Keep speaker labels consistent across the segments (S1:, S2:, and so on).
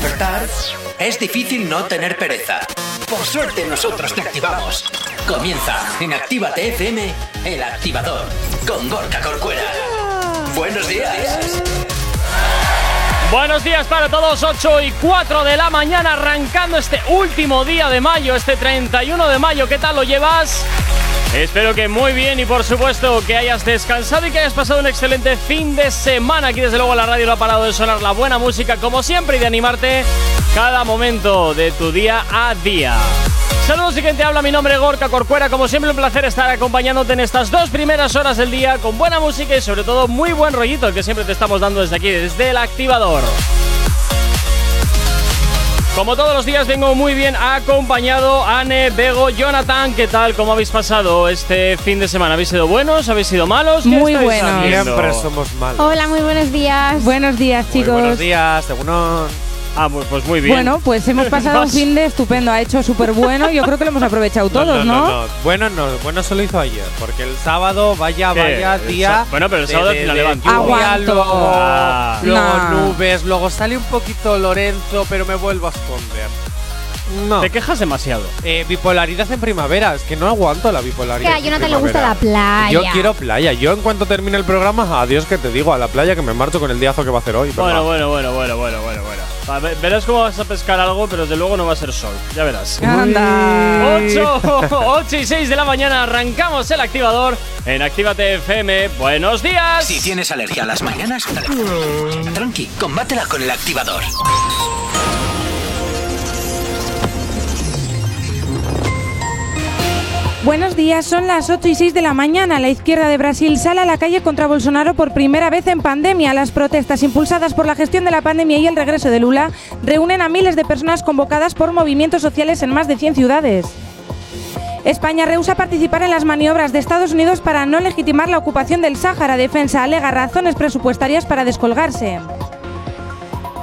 S1: despertar, es difícil no tener pereza. Por suerte nosotros te activamos. Comienza en Actívate FM, el activador, con Gorka Corcuera. Buenos días.
S2: Buenos días para todos, 8 y 4 de la mañana, arrancando este último día de mayo, este 31 de mayo. ¿Qué tal lo llevas? Espero que muy bien y por supuesto que hayas descansado y que hayas pasado un excelente fin de semana. Aquí desde luego la radio no ha parado de sonar la buena música como siempre y de animarte cada momento de tu día a día. Saludos y quien te habla, mi nombre es Gorka Corcuera. Como siempre, un placer estar acompañándote en estas dos primeras horas del día con buena música y sobre todo muy buen rollito que siempre te estamos dando desde aquí, desde el activador. Como todos los días vengo muy bien acompañado Anne, Bego, Jonathan, ¿qué tal? ¿Cómo habéis pasado este fin de semana? ¿Habéis sido buenos? ¿Habéis sido malos?
S3: Muy buenos.
S4: Siempre somos malos.
S5: Hola, muy buenos días.
S3: Buenos días, chicos.
S4: Muy buenos días, según
S2: Ah, pues muy bien.
S3: Bueno, pues hemos pasado un fin de estupendo. Ha hecho súper bueno. Yo creo que lo hemos aprovechado todos, ¿no? no,
S4: Bueno, no, bueno solo hizo ayer. Porque el sábado, vaya, vaya día.
S2: Bueno, pero el sábado al final levantó.
S3: Aguanto.
S4: Ah. Luego, nubes, luego sale un poquito Lorenzo, pero me vuelvo a esconder.
S2: No. Te quejas demasiado.
S4: Eh, bipolaridad en primavera. Es que no aguanto la bipolaridad.
S5: Que a Jonathan le gusta la playa.
S4: Yo quiero playa. Yo en cuanto termine el programa, adiós que te digo, a la playa que me marcho con el diazo que va a hacer hoy.
S2: Bueno, bueno, bueno, bueno, bueno, bueno, Verás cómo vas a pescar algo, pero desde luego no va a ser sol. Ya verás.
S3: Anda.
S2: 8, 8 y 6 de la mañana arrancamos el activador en Actívate FM. Buenos días.
S1: Si tienes alergia a las mañanas, tranqui, combátela con el activador.
S3: Buenos días, son las 8 y 6 de la mañana. La izquierda de Brasil sale a la calle contra Bolsonaro por primera vez en pandemia. Las protestas impulsadas por la gestión de la pandemia y el regreso de Lula reúnen a miles de personas convocadas por movimientos sociales en más de 100 ciudades. España rehúsa participar en las maniobras de Estados Unidos para no legitimar la ocupación del Sáhara. Defensa alega razones presupuestarias para descolgarse.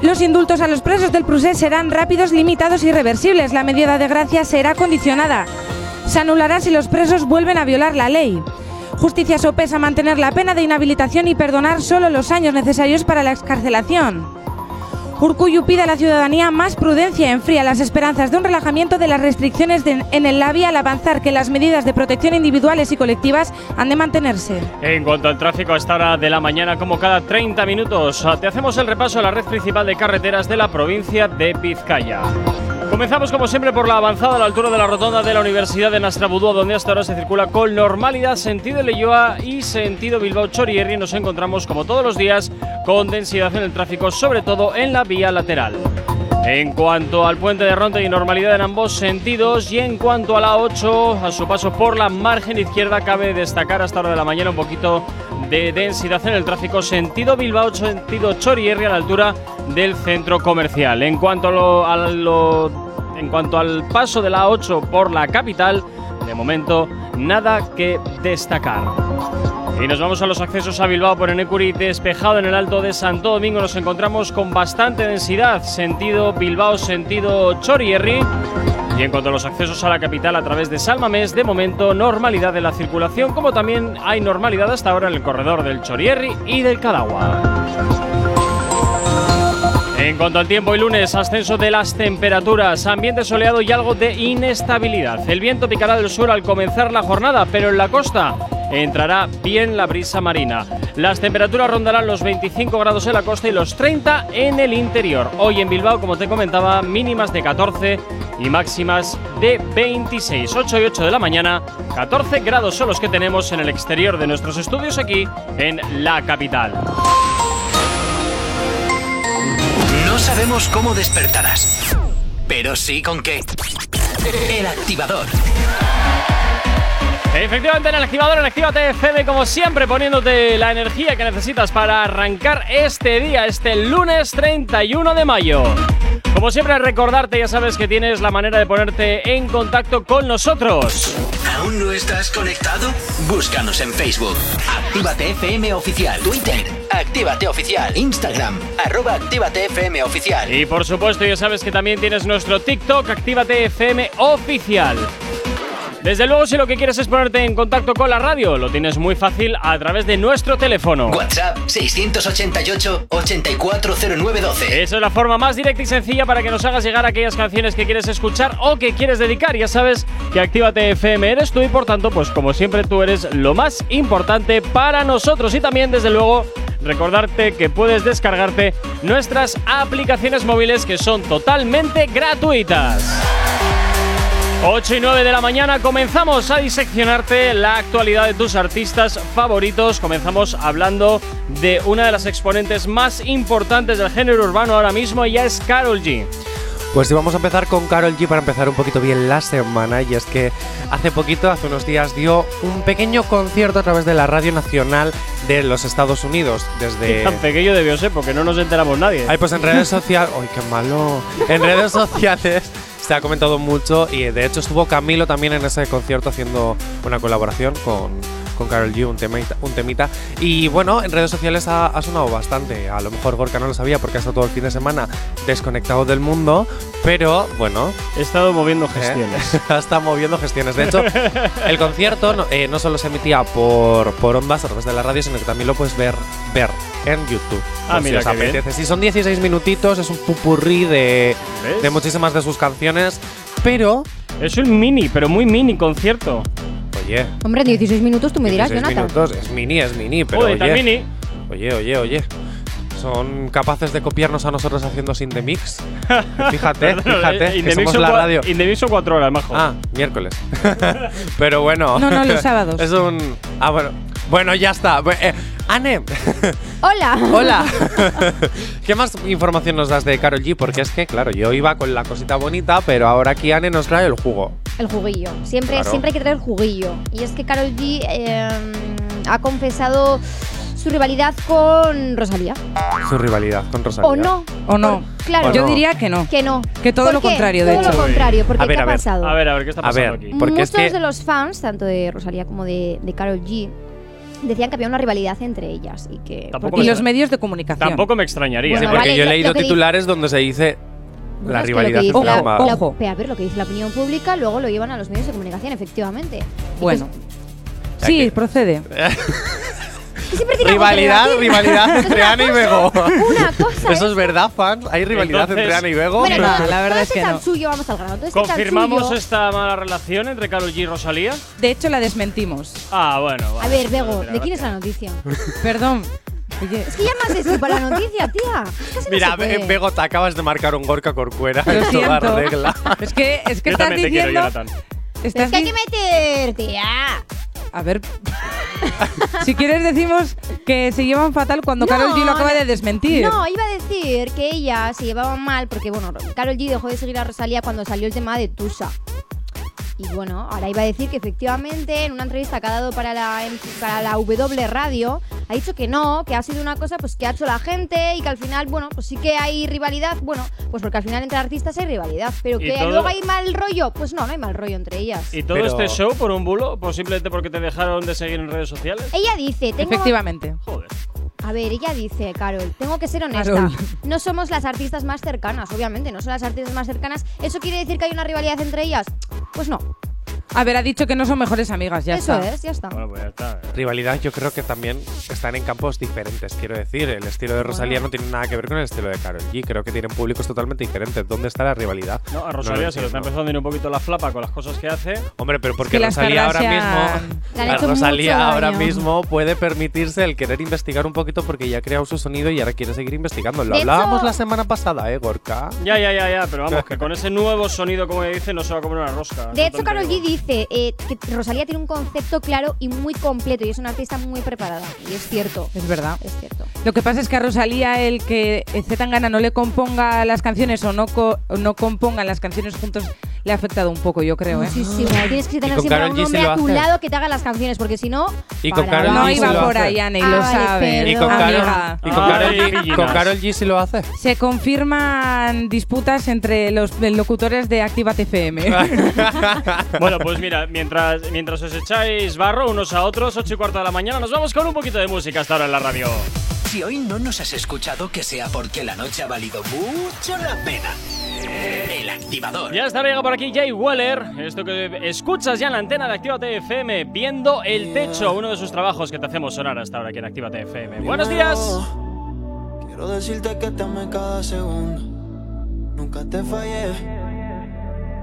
S3: Los indultos a los presos del Prusés serán rápidos, limitados y reversibles. La medida de gracia será condicionada se anulará si los presos vuelven a violar la ley. Justicia sopesa mantener la pena de inhabilitación y perdonar solo los años necesarios para la excarcelación. Urcuyu pide a la ciudadanía más prudencia, enfría las esperanzas de un relajamiento de las restricciones en el LABI al avanzar que las medidas de protección individuales y colectivas han de mantenerse.
S2: En cuanto al tráfico a esta hora de la mañana, como cada 30 minutos, te hacemos el repaso a la red principal de carreteras de la provincia de Vizcaya. Comenzamos como siempre por la avanzada a la altura de la rotonda de la Universidad de Nastrabudúa, donde hasta ahora se circula con normalidad sentido Leyoa y sentido Bilbao Chorierri. Nos encontramos como todos los días con densidad en el tráfico, sobre todo en la vía lateral. En cuanto al puente de Ronda y normalidad en ambos sentidos y en cuanto a la 8, a su paso por la margen izquierda cabe destacar hasta hora de la mañana un poquito de densidad en el tráfico sentido Bilbao, sentido Chorierri a la altura del centro comercial. En cuanto, a lo, en cuanto al paso de la 8 por la capital, de momento nada que destacar. Y nos vamos a los accesos a Bilbao por Enecuri, despejado en el Alto de Santo Domingo. Nos encontramos con bastante densidad, sentido Bilbao, sentido Chorierri. Y en cuanto a los accesos a la capital a través de Salmamés, de momento normalidad de la circulación, como también hay normalidad hasta ahora en el corredor del Chorierri y del Cadagua. En cuanto al tiempo, y lunes, ascenso de las temperaturas, ambiente soleado y algo de inestabilidad. El viento picará del sur al comenzar la jornada, pero en la costa entrará bien la brisa marina. Las temperaturas rondarán los 25 grados en la costa y los 30 en el interior. Hoy en Bilbao, como te comentaba, mínimas de 14 y máximas de 26. 8 y 8 de la mañana, 14 grados son los que tenemos en el exterior de nuestros estudios aquí en la capital.
S1: No sabemos cómo despertarás, pero sí con qué. El activador.
S2: Efectivamente, en el activador, en Actívate FM, como siempre, poniéndote la energía que necesitas para arrancar este día, este lunes 31 de mayo. Como siempre, recordarte, ya sabes que tienes la manera de ponerte en contacto con nosotros.
S1: ¿Aún no estás conectado? Búscanos en Facebook. Actívate FM Oficial. Twitter. Actívate Oficial. Instagram. Arroba Actívate FM Oficial.
S2: Y por supuesto, ya sabes que también tienes nuestro TikTok, Actívate FM Oficial. Desde luego, si lo que quieres es ponerte en contacto con la radio, lo tienes muy fácil a través de nuestro teléfono.
S1: WhatsApp 688-840912.
S2: Esa es la forma más directa y sencilla para que nos hagas llegar aquellas canciones que quieres escuchar o que quieres dedicar. Ya sabes que Actívate FM eres tú y por tanto, pues como siempre tú eres lo más importante para nosotros. Y también, desde luego, recordarte que puedes descargarte nuestras aplicaciones móviles que son totalmente gratuitas. 8 y 9 de la mañana comenzamos a diseccionarte la actualidad de tus artistas favoritos. Comenzamos hablando de una de las exponentes más importantes del género urbano ahora mismo, ya es Carol G.
S4: Pues sí, vamos a empezar con Carol G para empezar un poquito bien la semana. Y es que hace poquito, hace unos días, dio un pequeño concierto a través de la Radio Nacional de los Estados Unidos. Desde.
S2: Tan pequeño debió ser porque no nos enteramos nadie.
S4: Ay, pues en redes sociales. ¡Ay, qué malo! En redes sociales se ha comentado mucho y de hecho estuvo Camilo también en ese concierto haciendo una colaboración con, con Carol G, un temita, un temita. Y bueno, en redes sociales ha, ha, sonado bastante. A lo mejor Gorka no lo sabía porque ha estado todo el fin de semana desconectado del mundo, pero bueno.
S2: He estado moviendo gestiones.
S4: ¿eh? ha estado moviendo gestiones. De hecho, el concierto no, eh, no, solo se emitía por, por ondas a través de la radio, sino que también lo puedes ver, ver en YouTube.
S2: Ah, mira,
S4: si os apetece. Si son 16 minutitos, es un pupurrí de, de muchísimas de sus canciones, pero.
S2: Es un mini, pero muy mini concierto.
S4: Oye.
S5: Hombre, 16 minutos tú me dirás,
S4: 16
S5: Jonathan.
S4: minutos, es mini, es mini, pero
S2: tan
S4: oye,
S2: mini.
S4: oye, oye, oye. Son capaces de copiarnos a nosotros haciendo sin the mix. Fíjate, fíjate,
S2: In
S4: que
S2: the
S4: somos
S2: mix
S4: la radio.
S2: In the mix son cuatro horas, majo.
S4: Ah, miércoles. pero bueno.
S3: No, no, los sábados.
S4: es un. Ah, bueno. Bueno, ya está. Eh, Anne,
S5: Hola.
S4: hola. ¿Qué más información nos das de Carol G? Porque es que, claro, yo iba con la cosita bonita, pero ahora aquí Anne nos trae el jugo.
S5: El juguillo. Siempre,
S4: Claro.
S5: siempre hay que traer juguillo. Y es que Carol G eh, ha confesado su rivalidad con Rosalía.
S4: Su rivalidad con Rosalía.
S5: ¿O no?
S3: ¿O no?
S5: Claro.
S4: ¿O
S3: Yo
S4: no?
S3: diría que no.
S5: Que no.
S3: Que todo
S5: ¿Por
S3: lo contrario, de
S5: todo
S3: hecho.
S5: lo contrario, porque
S4: A ver,
S5: ¿qué
S4: a
S5: ha
S4: ver.
S5: pasado?
S2: A ver, a ver, ¿qué está
S4: A
S2: pasando
S4: ver,
S2: aquí?
S4: porque
S5: Muchos
S4: es que-
S5: de los fans, tanto de Rosalía como de, de Carol G, decían que había una rivalidad entre ellas y que
S3: Y los medios de comunicación.
S2: Tampoco me extrañaría.
S4: Sí,
S5: Bueno,
S4: porque
S5: vale,
S4: yo he leído titulares donde se dice
S5: Bueno,
S4: la
S5: es que lo
S4: rivalidad
S5: que dice la- la-
S3: Ojo.
S5: a ver, lo que dice la opinión pública, luego lo llevan a los medios de comunicación, efectivamente.
S3: Bueno.
S5: pues,
S3: Sí,
S4: que-
S3: procede.
S4: Rivalidad, rivalidad entre Ana y Bego.
S5: Una cosa
S4: Eso es verdad, fans. Hay rivalidad
S2: Entonces-
S4: entre Ana y Bego.
S5: Bueno,
S3: No, la verdad es que no.
S5: chanchullo, vamos al grano. todo este
S2: ¿Confirmamos esta mala relación entre Carol G y Rosalía?
S3: De hecho, la desmentimos.
S2: Ah, bueno.
S5: A
S2: vale.
S5: ver, Bego, ¿de quién es la noticia?
S3: Perdón. Oye,
S5: Es que llamas así para la noticia, tía. Es que así no
S4: Mira,
S5: se puede.
S4: Be- Bego, te acabas de marcar un Gorka Corcuera
S3: lo
S4: en toda
S3: siento.
S4: regla.
S3: Es que, es que
S2: Yo
S3: estás
S2: también te quiero,
S3: diciendo.
S2: Jonathan.
S5: Pero
S3: estás
S5: es que hay
S3: di-
S5: que meter, tía.
S3: A ver. si quieres, decimos que se llevan fatal cuando Carol G lo acaba de desmentir.
S5: No, iba a decir que ella se llevaban mal porque, bueno, Carol G dejó de seguir a Rosalía cuando salió el tema de Tusa. Y bueno, ahora iba a decir que efectivamente en una entrevista que ha dado para la, para la W Radio ha dicho que no, que ha sido una cosa pues que ha hecho la gente y que al final, bueno, pues sí que hay rivalidad. Bueno, pues porque al final entre artistas hay rivalidad. Pero que
S2: todo-
S5: luego hay mal rollo, pues no, no hay mal rollo entre ellas.
S2: ¿Y todo
S4: Pero-
S2: este show por un bulo? ¿Pues simplemente porque te dejaron de seguir en redes sociales?
S5: Ella dice, tengo...
S3: Efectivamente.
S2: Joder.
S5: A ver, ella dice, Carol, tengo que ser honesta.
S3: Carol.
S5: No somos las artistas más cercanas, obviamente, no son las artistas más cercanas. ¿Eso quiere decir que hay una rivalidad entre ellas? Pues no.
S3: A ver, ha dicho que no son mejores amigas, ya
S5: Eso
S3: está.
S5: es, ya está.
S2: Bueno, pues ya está.
S4: Rivalidad, yo creo que también están en campos diferentes. Quiero decir, el estilo de Rosalía no tiene nada que ver con el estilo de Karol G. Creo que tienen públicos totalmente diferentes. ¿Dónde está la rivalidad?
S2: No, a
S4: lo
S2: Rosalía se le está empezando a ir un poquito la flapa con las cosas que hace.
S4: Hombre, pero porque
S3: que las
S4: Rosalía ahora mismo.
S5: Le han
S4: la
S5: hecho
S4: Rosalía ahora
S5: daño.
S4: mismo puede permitirse el querer investigar un poquito porque ya ha creado su sonido y ahora quiere seguir investigando. Lo
S5: De
S4: hablábamos la semana pasada, ¿eh, Gorka?
S2: Ya, ya, ya, ya, pero vamos, que con ese nuevo sonido, como ella dice, no se va a comer una rosca.
S5: De hecho, Carol. G dice eh, que Rosalía tiene un concepto claro y muy completo y es una artista muy preparada. Y es cierto.
S3: Es verdad.
S5: Es cierto.
S3: Lo que pasa es que a Rosalía el que Zetangana no le componga las canciones o no, co- no compongan las canciones juntos le ha afectado un poco, yo creo, ¿eh?
S5: Muchísimo. Tienes que tener siempre a un hombre a tu lado que te haga las canciones, porque si no.
S4: Y con Karol
S3: No iba por ahí, Anne, y
S5: Ah,
S3: lo sabe.
S4: Y con, Karol G, sí lo hace.
S3: Se confirman disputas entre los locutores de Actívate FM.
S2: Bueno, pues mira, mientras, mientras os echáis barro unos a otros, 8 y cuarto de la mañana, nos vamos con un poquito de música hasta ahora en la radio.
S1: Si hoy no nos has escuchado, que sea porque la noche ha valido mucho la pena. El activador.
S2: Ya está, llega por aquí Jay Weller. Esto que escuchas ya en la antena de Actívate FM, viendo el techo, uno de sus trabajos que te hacemos sonar hasta ahora aquí en Actívate FM. Buenos días.
S6: Quiero decirte que te amé cada segundo. Nunca te fallé.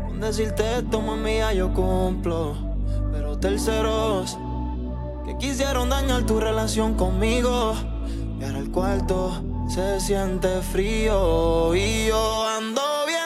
S6: Con decirte esto, mía, yo cumplo. Pero terceros que quisieron dañar tu relación conmigo y el cuarto se siente frío y yo ando
S1: bien.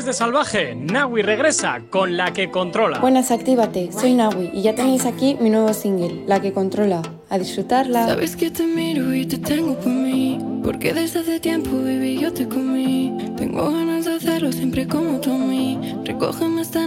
S2: Después de Salvaje, Nawi regresa con La que controla.
S7: Buenas, actívate. Soy Nawi y ya tenéis aquí mi nuevo single, La que controla. A disfrutarla.
S8: Sabes que te miro y te tengo por mí. Porque desde hace tiempo, baby, yo te comí. Tengo ganas de hacerlo siempre como tú a mí. Recógeme esta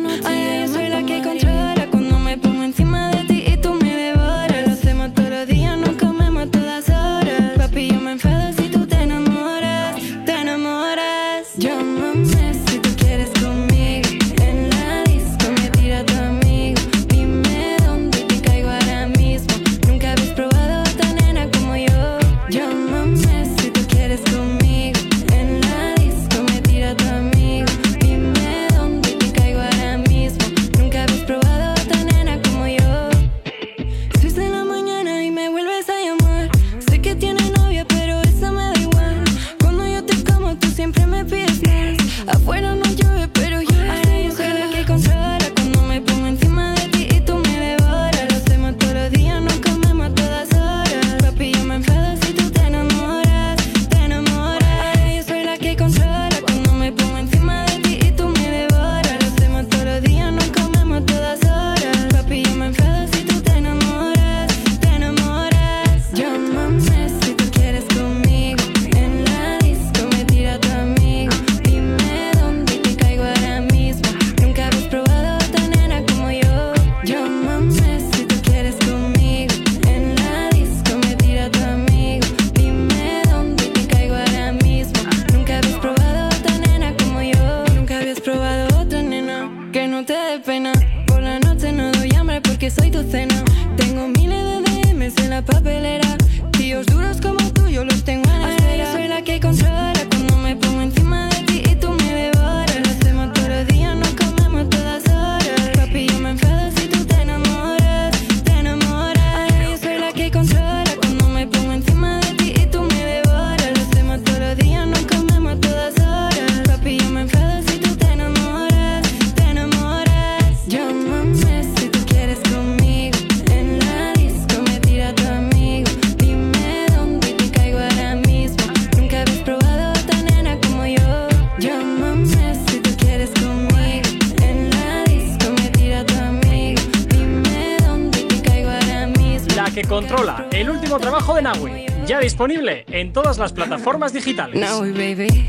S2: disponible en todas las plataformas digitales.
S8: Now we baby,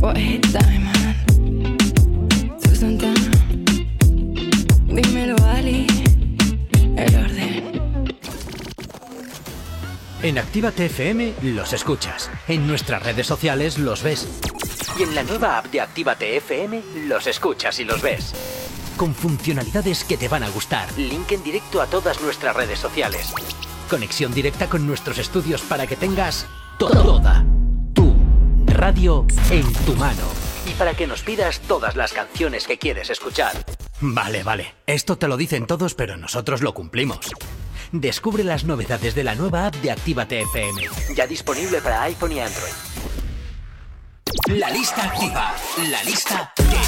S8: what hit time, man? Susan Tan, dímelo Ali, el orden.
S9: En Actívate FM los escuchas. En nuestras redes sociales los ves. Y en la nueva app de Actívate FM los escuchas y los ves. Con funcionalidades que te van a gustar. Link en directo a todas nuestras redes sociales. Conexión directa con nuestros estudios para que tengas toda tu radio en tu mano. Y para que nos pidas todas las canciones que quieres escuchar. Vale, vale. Esto te lo dicen todos, pero nosotros lo cumplimos. Descubre las novedades de la nueva app de Actívate FM. Ya disponible para iPhone y Android. La lista activa. La lista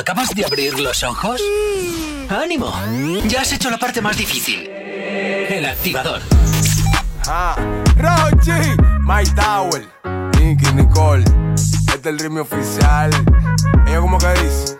S9: ¿Acabas de abrir los ojos? ¡Ánimo! Ya has hecho la parte más difícil. El activador.
S10: Ah, Rochi, My Tower, Nicky Nicole, este es el ritmo oficial. Ella como que dice.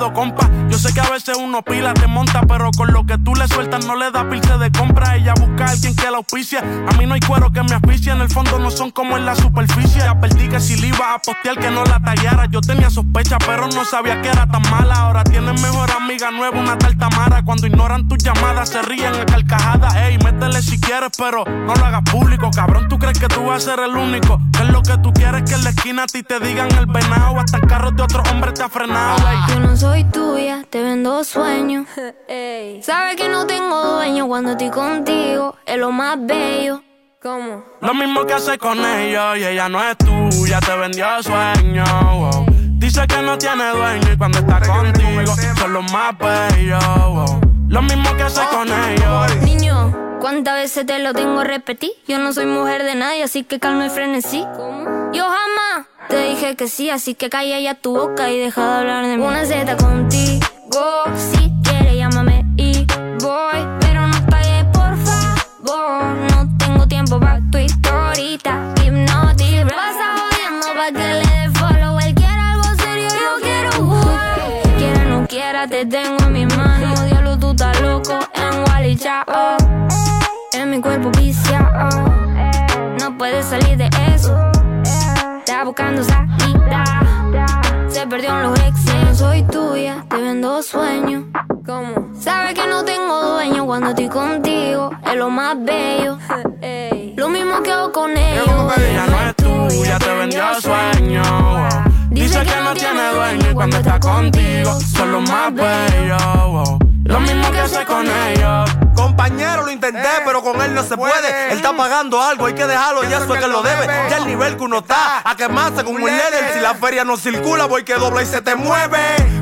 S11: Yo sé que a veces uno pila, te monta, pero con lo que tú le sueltas no le da pilce de compra. Ella busca a alguien que la auspicia. A mí no hay cuero que me asfixie, en el fondo no son como en la superficie. Ya perdí que si le iba a postear que no la tallara. Yo tenía sospecha, pero no sabía que era tan mala. Ahora tienes mejor amiga nueva, una tal Tamara. Cuando ignoran tus llamadas, se ríen a carcajadas. Ey, métele si quieres, pero no lo hagas público. Cabrón, tú crees que tú vas a ser el único. Que es lo que tú quieres que en la esquina a ti te digan el venado. Hasta el carro de otro hombre te ha frenado, ey.
S12: Soy tuya, te vendo sueños. Sabes que no tengo dueño cuando estoy contigo, es lo más bello. ¿Cómo?
S11: Lo mismo que hace con ellos y ella no es tuya, te vendió sueño. wow. Dice que no tiene dueño y cuando está contigo son los más bellos. wow. Lo mismo que hace con ellos.
S12: Niño, ¿cuántas veces te lo tengo a repetir? Yo no soy mujer de nadie, así que calma el frenesí. Yo jamás te dije que sí, así que calla ya tu boca y deja de hablar de mí. Una Z contigo, si quieres llámame y voy, pero no pagues por favor. No tengo tiempo para tu historita, hipnotic. Pasa jodiendo pa' que le dé follow. Él algo serio, yo quiero jugar. Quiera no quiera, te tengo en mis manos. Diablo, tú estás loco en Wally Chao. En mi cuerpo viciado, no puedes salir de eso. Está buscando salida, se perdió en los exes. Soy tuya, te vendo sueños. ¿Cómo? Sabes que no tengo dueño cuando estoy contigo, es lo más bello. Lo mismo que hago con ellos.
S11: Ella no es tuya, te vendió sueño. Dice que no tiene dueño y cuando está contigo son los más bellos. Lo mismo que hace con ellos.
S13: Compañero, lo intenté, pero con él no se puede. Él está pagando algo, hay que dejarlo, ya eso es que lo debe. Ya el nivel que uno está, a quemarse como un líder. Si la feria no circula, voy que dobla y se te mueve.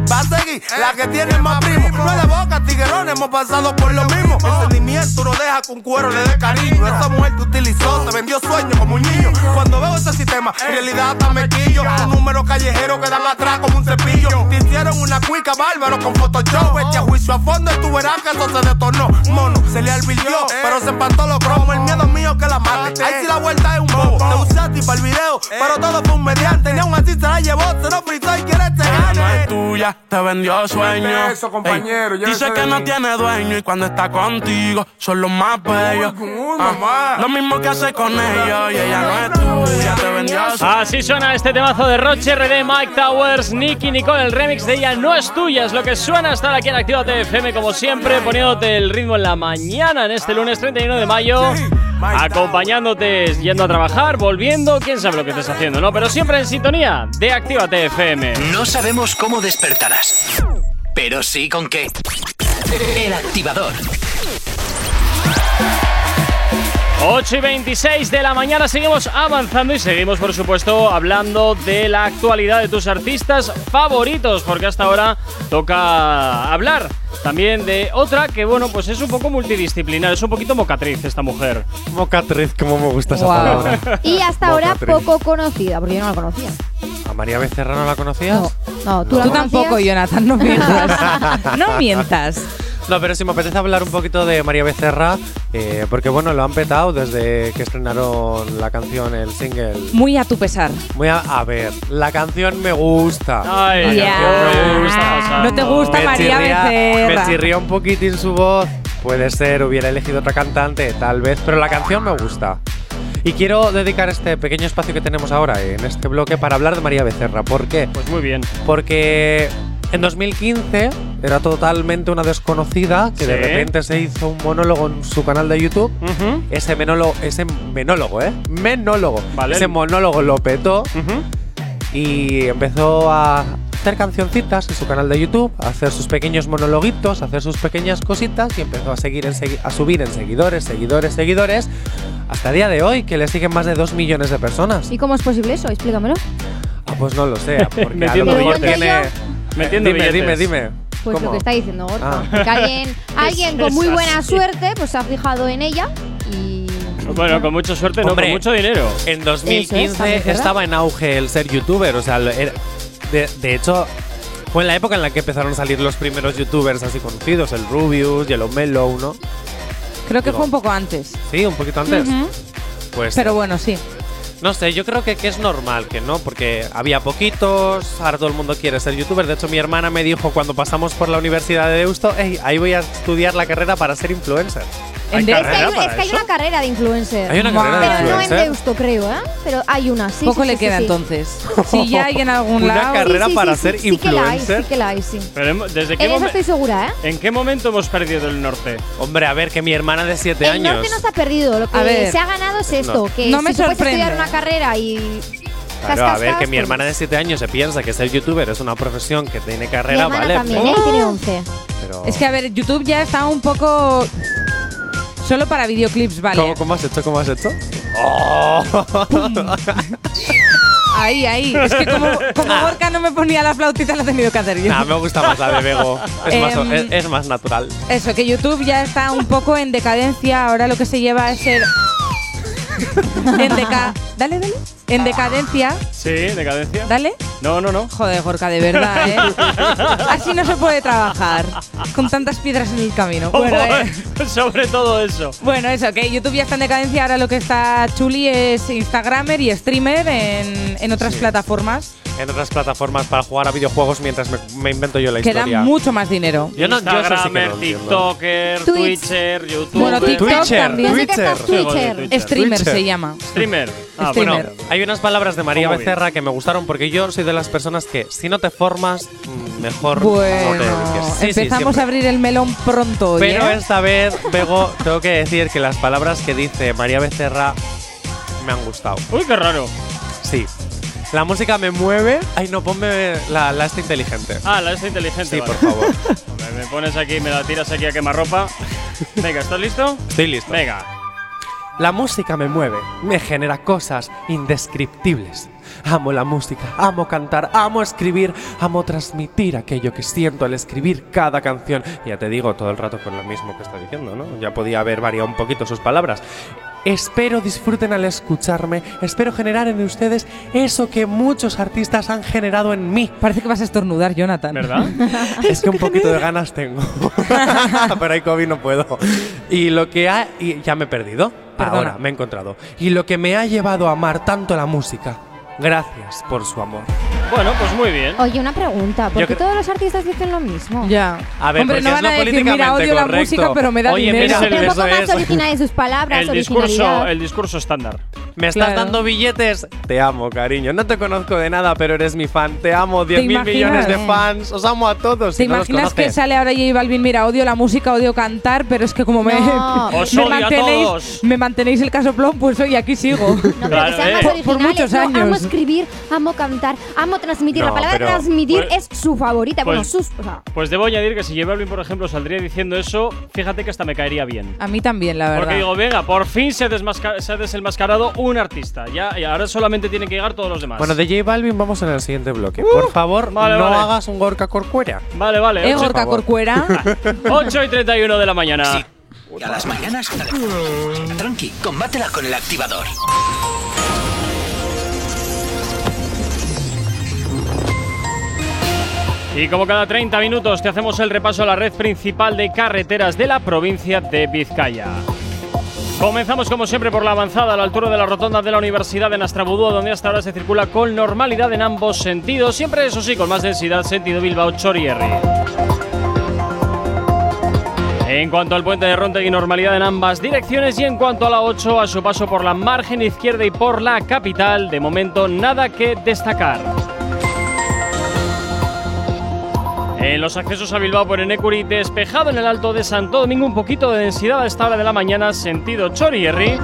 S13: Va a seguir la que tiene más primo. No es de boca, tiguerón, hemos pasado por lo mismo. El sentimiento no deja con cuero le dé cariño. Esa mujer te utilizó, te vendió sueños como un niño. Cuando veo ese sistema, en realidad hasta me quillo. Un número callejero que dan atrás como un cepillo. Te hicieron una cuica bárbaro con Photoshop. Vete a juicio a y tú verás que eso se detonó. Mono, se le alvirtió, pero se empató los cromos. El miedo mío que la mate. Ahí sí la vuelta es un bobo. Te usé a ti para el video, pero todo fue un mediante. Ni aún así se la llevó, se lo fritó y quiere te
S11: Ella no
S13: gane.
S11: es tuya, te vendió sueño.
S13: eso, compañero,
S11: Ey, Dice que no
S13: mí.
S11: tiene dueño y cuando está contigo son los más bellos. Ah, lo mismo que hace con ellos y ella no es tuya, te vendió sueño.
S2: Así suena este temazo de Roche RD, Mike Towers, Nicky Nicole. El remix de ella no es tuya, es lo que suena estar aquí en Actívate Como siempre, poniéndote el ritmo en la mañana en este lunes 31 de mayo. Acompañándote yendo a trabajar, volviendo, quién sabe lo que estés haciendo, ¿no? Pero siempre en sintonía de Actívate FM.
S9: No sabemos cómo despertarás, pero sí con qué. El activador.
S2: 8 y 26 de la mañana seguimos avanzando y seguimos por supuesto hablando de la actualidad de tus artistas favoritos porque hasta ahora toca hablar también de otra que bueno pues es un poco multidisciplinar, es un poquito mocatriz esta mujer.
S4: Mocatriz, como me gusta esa palabra.
S5: Y hasta ahora poco conocida, porque yo no la conocía.
S4: ¿A María Becerra no la conocías?
S5: No, tú, la
S3: Tú tampoco, Jonathan, no mientas. no mientas.
S4: No, pero sí me apetece hablar un poquito de María Becerra, eh, porque bueno, lo han petado desde que estrenaron la canción, el single.
S3: Muy a tu pesar.
S4: Voy a, a ver, la canción me gusta.
S2: Ay,
S4: La canción me gusta.
S3: No te gusta
S4: Me
S3: María
S4: chirría-
S3: Becerra.
S4: Me chirría un poquitín su voz. Puede ser, hubiera elegido otra cantante, tal vez, pero la canción me gusta. Y quiero dedicar este pequeño espacio que tenemos ahora en este bloque para hablar de María Becerra. ¿Por qué?
S2: Pues muy bien.
S4: Porque en 2015 era totalmente una desconocida que de repente se hizo un monólogo en su canal de YouTube. Ese menólogo, ese menólogo, ¿eh? Menólogo.
S2: Vale.
S4: Ese monólogo lo petó y empezó a hacer cancioncitas en su canal de YouTube, a hacer sus pequeños monologuitos, a hacer sus pequeñas cositas y empezó a seguir en a subir en seguidores, seguidores, seguidores, hasta el día de hoy que le siguen más de 2 millones de personas.
S5: ¿Y cómo es posible eso? Explícamelo.
S4: Ah, pues no lo sé, porque a lo mejor tiene
S2: Metiendo
S4: dime, dime,
S2: billetes.
S4: dime.
S5: Pues
S4: ¿Cómo?
S5: lo que está diciendo Gorka.
S4: Ah.
S5: Que alguien, alguien con muy buena suerte pues se ha fijado en ella y.
S2: Bueno, con mucha suerte, no,
S4: Hombre,
S2: con mucho dinero.
S4: En
S5: Eso es,
S4: 2015
S5: también es verdad.
S4: estaba en auge el ser youtuber, o sea, de, de hecho fue en la época en la que empezaron a salir los primeros youtubers así conocidos, el Rubius, Yellow Mellow, ¿no?
S3: Creo que
S4: Digo,
S3: fue un poco antes.
S4: Sí, un poquito antes. Pues
S3: Pero bueno, sí.
S4: No sé, yo creo que, que es normal que no, porque había poquitos, ahora todo el mundo quiere ser youtuber. De hecho, mi hermana me dijo cuando pasamos por la Universidad de Deusto, hey, ahí voy a estudiar la carrera para ser influencer.
S3: En
S5: Es que hay, es que hay una carrera de influencer.
S4: Hay una carrera de
S5: Pero no en
S4: influencer.
S5: Deusto, creo, ¿eh? Pero hay una, sí.
S3: Poco
S5: sí,
S3: le
S5: sí,
S3: queda
S5: sí.
S3: entonces. Si ya hay en algún
S4: Una
S3: lado.
S4: carrera
S5: Sí, sí,
S4: para
S5: sí,
S4: ser
S5: sí, sí que la hay,
S4: influencer.
S5: sí que la hay, sí.
S2: Pero hemos- ¿desde qué
S5: eso estoy segura, ¿eh?
S2: ¿En qué momento hemos perdido el norte?
S4: Hombre, a ver, que mi hermana de 7
S5: El
S4: años.
S5: norte no se ha perdido. Lo que
S3: A ver.
S5: se ha ganado es esto.
S4: No.
S5: Que
S3: No
S5: si
S3: me
S5: tú puedes
S3: sorprende.
S5: estudiar una carrera y.
S4: Claro, a ver, que mi
S5: pues-
S4: hermana de 7 años se piensa que ser youtuber es una profesión que tiene
S5: Mi
S4: carrera,
S5: hermana
S4: vale.
S5: también,
S4: pero-
S5: ¿eh? Tiene 11.
S4: pero-
S3: Es que, a ver, YouTube ya está un poco. Solo para videoclips, vale.
S4: ¿Cómo, cómo has hecho? ¿Cómo has hecho? ¡Oh!
S3: Ahí, ahí. Es que como, como Gorka no me ponía la flautita, lo he tenido que hacer yo.
S4: Nah, me gusta más la de Bego. Es, más,
S3: Em,
S4: es, es más natural.
S3: Eso, que YouTube ya está un poco en decadencia. Ahora lo que se lleva es ser. en deca. Dale, dale. En decadencia.
S2: Sí, decadencia.
S3: Dale.
S2: No, no, no.
S3: Joder, Gorka, de verdad, ¿eh? Así no se puede trabajar. Con tantas piedras en el camino. Bueno, eh,
S2: Sobre todo eso.
S3: bueno, eso, que YouTube ya está en decadencia. Ahora lo que está chuli es Instagramer y streamer en, en otras
S4: Sí.
S3: plataformas
S4: En otras plataformas para jugar a videojuegos mientras me, me invento yo la
S3: que
S4: historia.
S3: dan mucho más dinero.
S4: Yo no, yo eso sí que
S2: Instagramer. TikToker,
S5: Twitch.
S2: Twitcher, YouTube.
S3: Bueno, TikTok
S4: Twitcher,
S3: también.
S5: Que
S4: Twitcher.
S5: Twitcher.
S2: Twitcher.
S3: Streamer
S4: Twitcher.
S3: se llama.
S2: Streamer. Ah, bueno.
S4: Hay unas palabras de María. Becerra que me gustaron porque yo soy de las personas que si no te formas, mm, mejor
S3: Bueno,
S4: no te. Sí, sí,
S3: empezamos a abrir el melón pronto hoy,
S4: Pero
S3: ¿eh?
S4: esta vez, Bego, tengo que decir que las palabras que dice María Becerra me han gustado.
S2: Uy, qué raro.
S4: Sí. La música me mueve. Ay, no, ponme la, la esta inteligente.
S2: Ah, la esta inteligente.
S4: Sí,
S2: vale.
S4: por favor.
S2: Me, me pones aquí, me la tiras aquí a quemarropa. Venga, ¿estás listo?
S4: Estoy listo.
S2: Venga.
S4: La música me mueve, me genera cosas indescriptibles. Amo la música, amo cantar, amo escribir, amo transmitir aquello que siento al escribir cada canción. Ya te digo todo el rato con lo mismo que está diciendo, ¿no? Ya podía haber variado un poquito sus palabras. Espero disfruten al escucharme, espero generar en ustedes eso que muchos artistas han generado en mí.
S3: Parece que vas a estornudar, Jonathan.
S2: ¿Verdad?
S4: Es que un poquito de ganas tengo. Pero hay COVID no puedo. Y lo que ha. Y ya me he perdido.
S3: Perdona.
S4: Ahora me he encontrado. Y lo que me ha llevado a amar tanto la música. Gracias por su amor.
S2: Bueno, pues muy bien.
S5: Oye, una pregunta. ¿Por
S4: Yo
S5: qué
S4: cre-
S5: todos los artistas dicen lo mismo?
S3: Ya.
S4: A ver,
S3: Hombre,
S4: porque
S3: no
S4: es
S3: van a
S4: lo
S3: decir, mira,
S4: políticamente
S3: odio la
S4: correcto.
S3: música, pero me da
S4: Oye,
S3: dinero.
S4: mira,
S5: Pero un
S4: eso
S5: poco más
S4: es.
S5: original en sus palabras,
S2: El discurso,
S5: originalidad.
S2: el discurso estándar.
S4: ¿Me estás
S3: Claro.
S4: dando billetes? Te amo, cariño. No te conozco de nada, pero eres mi fan. Te amo. 10 mil
S3: imaginas?
S4: millones de fans. Os amo a todos.
S3: ¿Te
S4: si no los
S3: imaginas que
S4: conoces.
S3: sale ahora J Balvin? Mira, odio la música, odio cantar, pero es que como me,
S5: No.
S2: Os
S3: me
S2: odio a
S3: mantenéis,
S2: todos.
S3: me mantenéis el casoplón, pues hoy aquí sigo.
S5: No, pero
S2: Claro,
S5: que sean
S2: eh.
S5: más
S2: Por-
S5: originales.
S3: por muchos
S5: no,
S3: años.
S5: amo escribir, amo cantar, amo transmitir.
S4: No,
S5: la palabra
S4: pero-
S5: transmitir
S2: Pues-
S5: es su favorita. bueno,
S2: pues-
S5: sus. O sea,
S2: Pues debo añadir que si J Balvin, por ejemplo, saldría diciendo eso, fíjate que hasta me caería bien.
S3: A mí también, la verdad.
S2: Porque digo, venga, por fin se, desmasca- se ha desenmascarado un artista. Ya, y ahora solamente tienen que llegar todos los demás.
S4: Bueno, de J Balvin vamos en el siguiente bloque. Por favor,
S2: vale,
S4: no
S2: vale.
S4: hagas un Gorka Corcuera.
S2: Vale, vale.
S3: ¿Eh,
S2: ocho-
S3: Gorka Corcuera?
S2: 8 y 31 de la mañana.
S1: A las mañanas, tranqui, combátela con el activador.
S2: Y como cada 30 minutos te hacemos el repaso a la red principal de carreteras de la provincia de Vizcaya. Comenzamos como siempre por la avanzada a la altura de la rotonda de la Universidad de Nastrabudúa, donde hasta ahora se circula con normalidad en ambos sentidos, siempre eso sí con más densidad sentido Bilbao Chorierri. En cuanto al puente de Rontegui, normalidad en ambas direcciones y en cuanto a la 8, a su paso por la margen izquierda y por la capital, de momento nada que destacar. En los accesos a Bilbao por Enecuri, despejado en el Alto de Santo Domingo, un poquito de densidad a esta hora de la mañana, sentido Chorierri.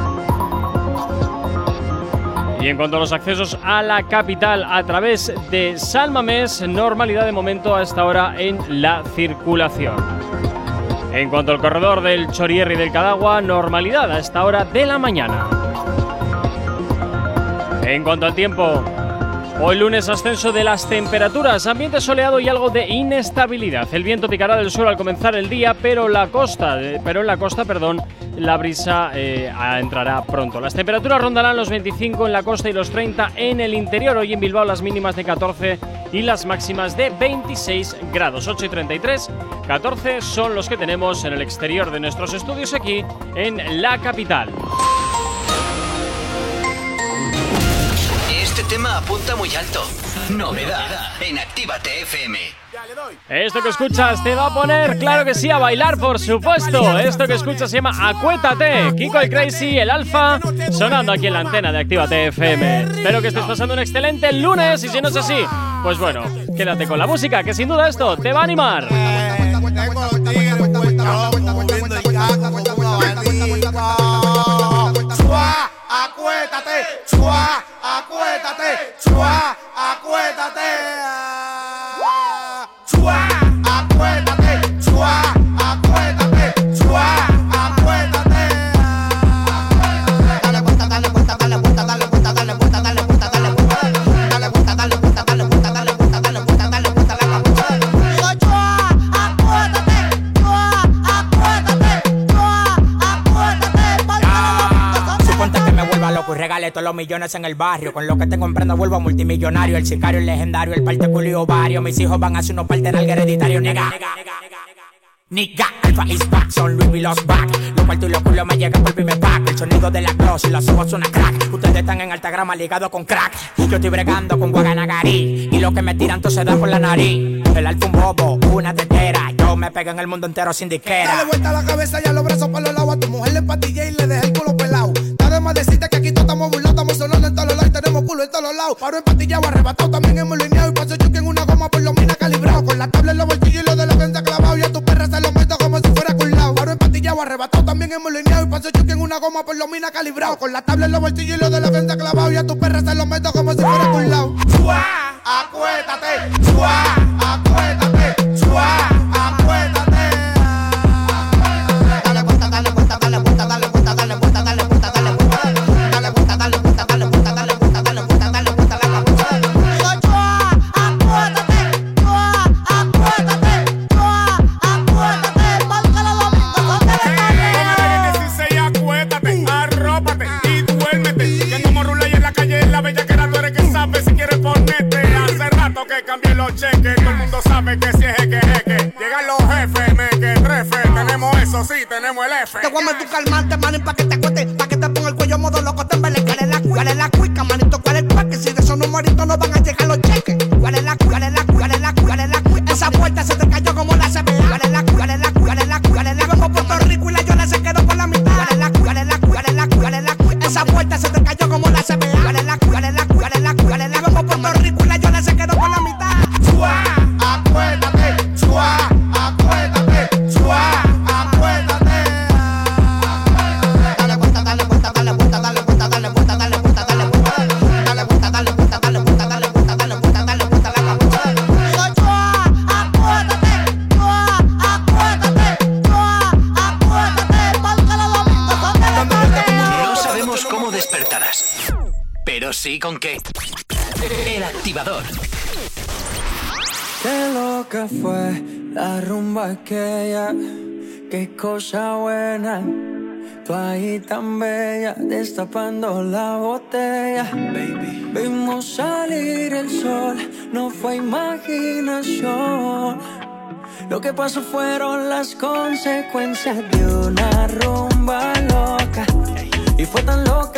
S2: Y en cuanto a los accesos a la capital a través de Salmamés, normalidad de momento a esta hora en la circulación. En cuanto al corredor del Chorierri del Cadagua, normalidad a esta hora de la mañana. En cuanto al tiempo, Hoy lunes ascenso de las temperaturas, ambiente soleado y algo de inestabilidad. El viento picará del sur al comenzar el día, pero la costa, eh, pero en la costa, perdón, la brisa eh, entrará pronto. Las temperaturas rondarán los 25 en la costa y los 30 en el interior. Hoy en Bilbao las mínimas de 14 y las máximas de 26 grados. 8 y 33, 14 son los que tenemos en el exterior de nuestros estudios aquí en la capital.
S1: Apunta muy alto. Novedad en Actívate FM.
S2: Esto que escuchas te va a poner, claro que sí, a bailar, por supuesto. Esto que escuchas se llama Acuétate. Kiko el Crazy, el Alfa, sonando aquí en la antena de Actívate FM. Espero que estés pasando un excelente lunes y si no es así, pues bueno, quédate con la música, que sin duda esto te va a animar.
S14: Los millones en el barrio. Con lo que te comprendo vuelvo multimillonario. El sicario, el legendario, el parte culo ovario. Mis hijos van a hacer unos parte algo hereditario, nega. Nigga, Alpha is back, son Louis los back. Los cuartos y los culos me llegan por primer pack. El sonido de la cross y los ojos suenan crack. Ustedes están en alta grama ligados con crack. Yo estoy bregando con Guaganagari. Y lo que me tiran todo se da por la nariz. El alfa un bobo, una tetera. Me pego en el mundo entero sin disquera.
S15: Dale vuelta a la cabeza y a los brazos para los lados. A tu mujer le empatillé y le dejé el culo pelado. Nada más decirte que aquí todos estamos burlados. Estamos sonando en todos los lados y tenemos culo en todos los lados. Paro empatillado, arrebatado, también hemos lineado. Y paso chuque en una goma por los minas calibrado. Con la tabla en los bolsillos y lo de la gente clavado. Y a tu perra se lo meto como si fuera culado. Paro empatillado, arrebatado, también hemos lineado. Y paso chuque en una goma por los minas calibrado. Con la tabla en los bolsillos y lo de la gente clavado. Y a tu perra se lo meto como si fuera culado. Chua, acuérdate, chua, Te voy a meter calmante, manín, pa' que te
S16: qué
S17: cosa buena. Tú ahí tan bella, destapando la botella. Baby. Vimos salir el sol, no fue imaginación. Lo que pasó fueron las consecuencias de una rumba loca. Y fue tan loca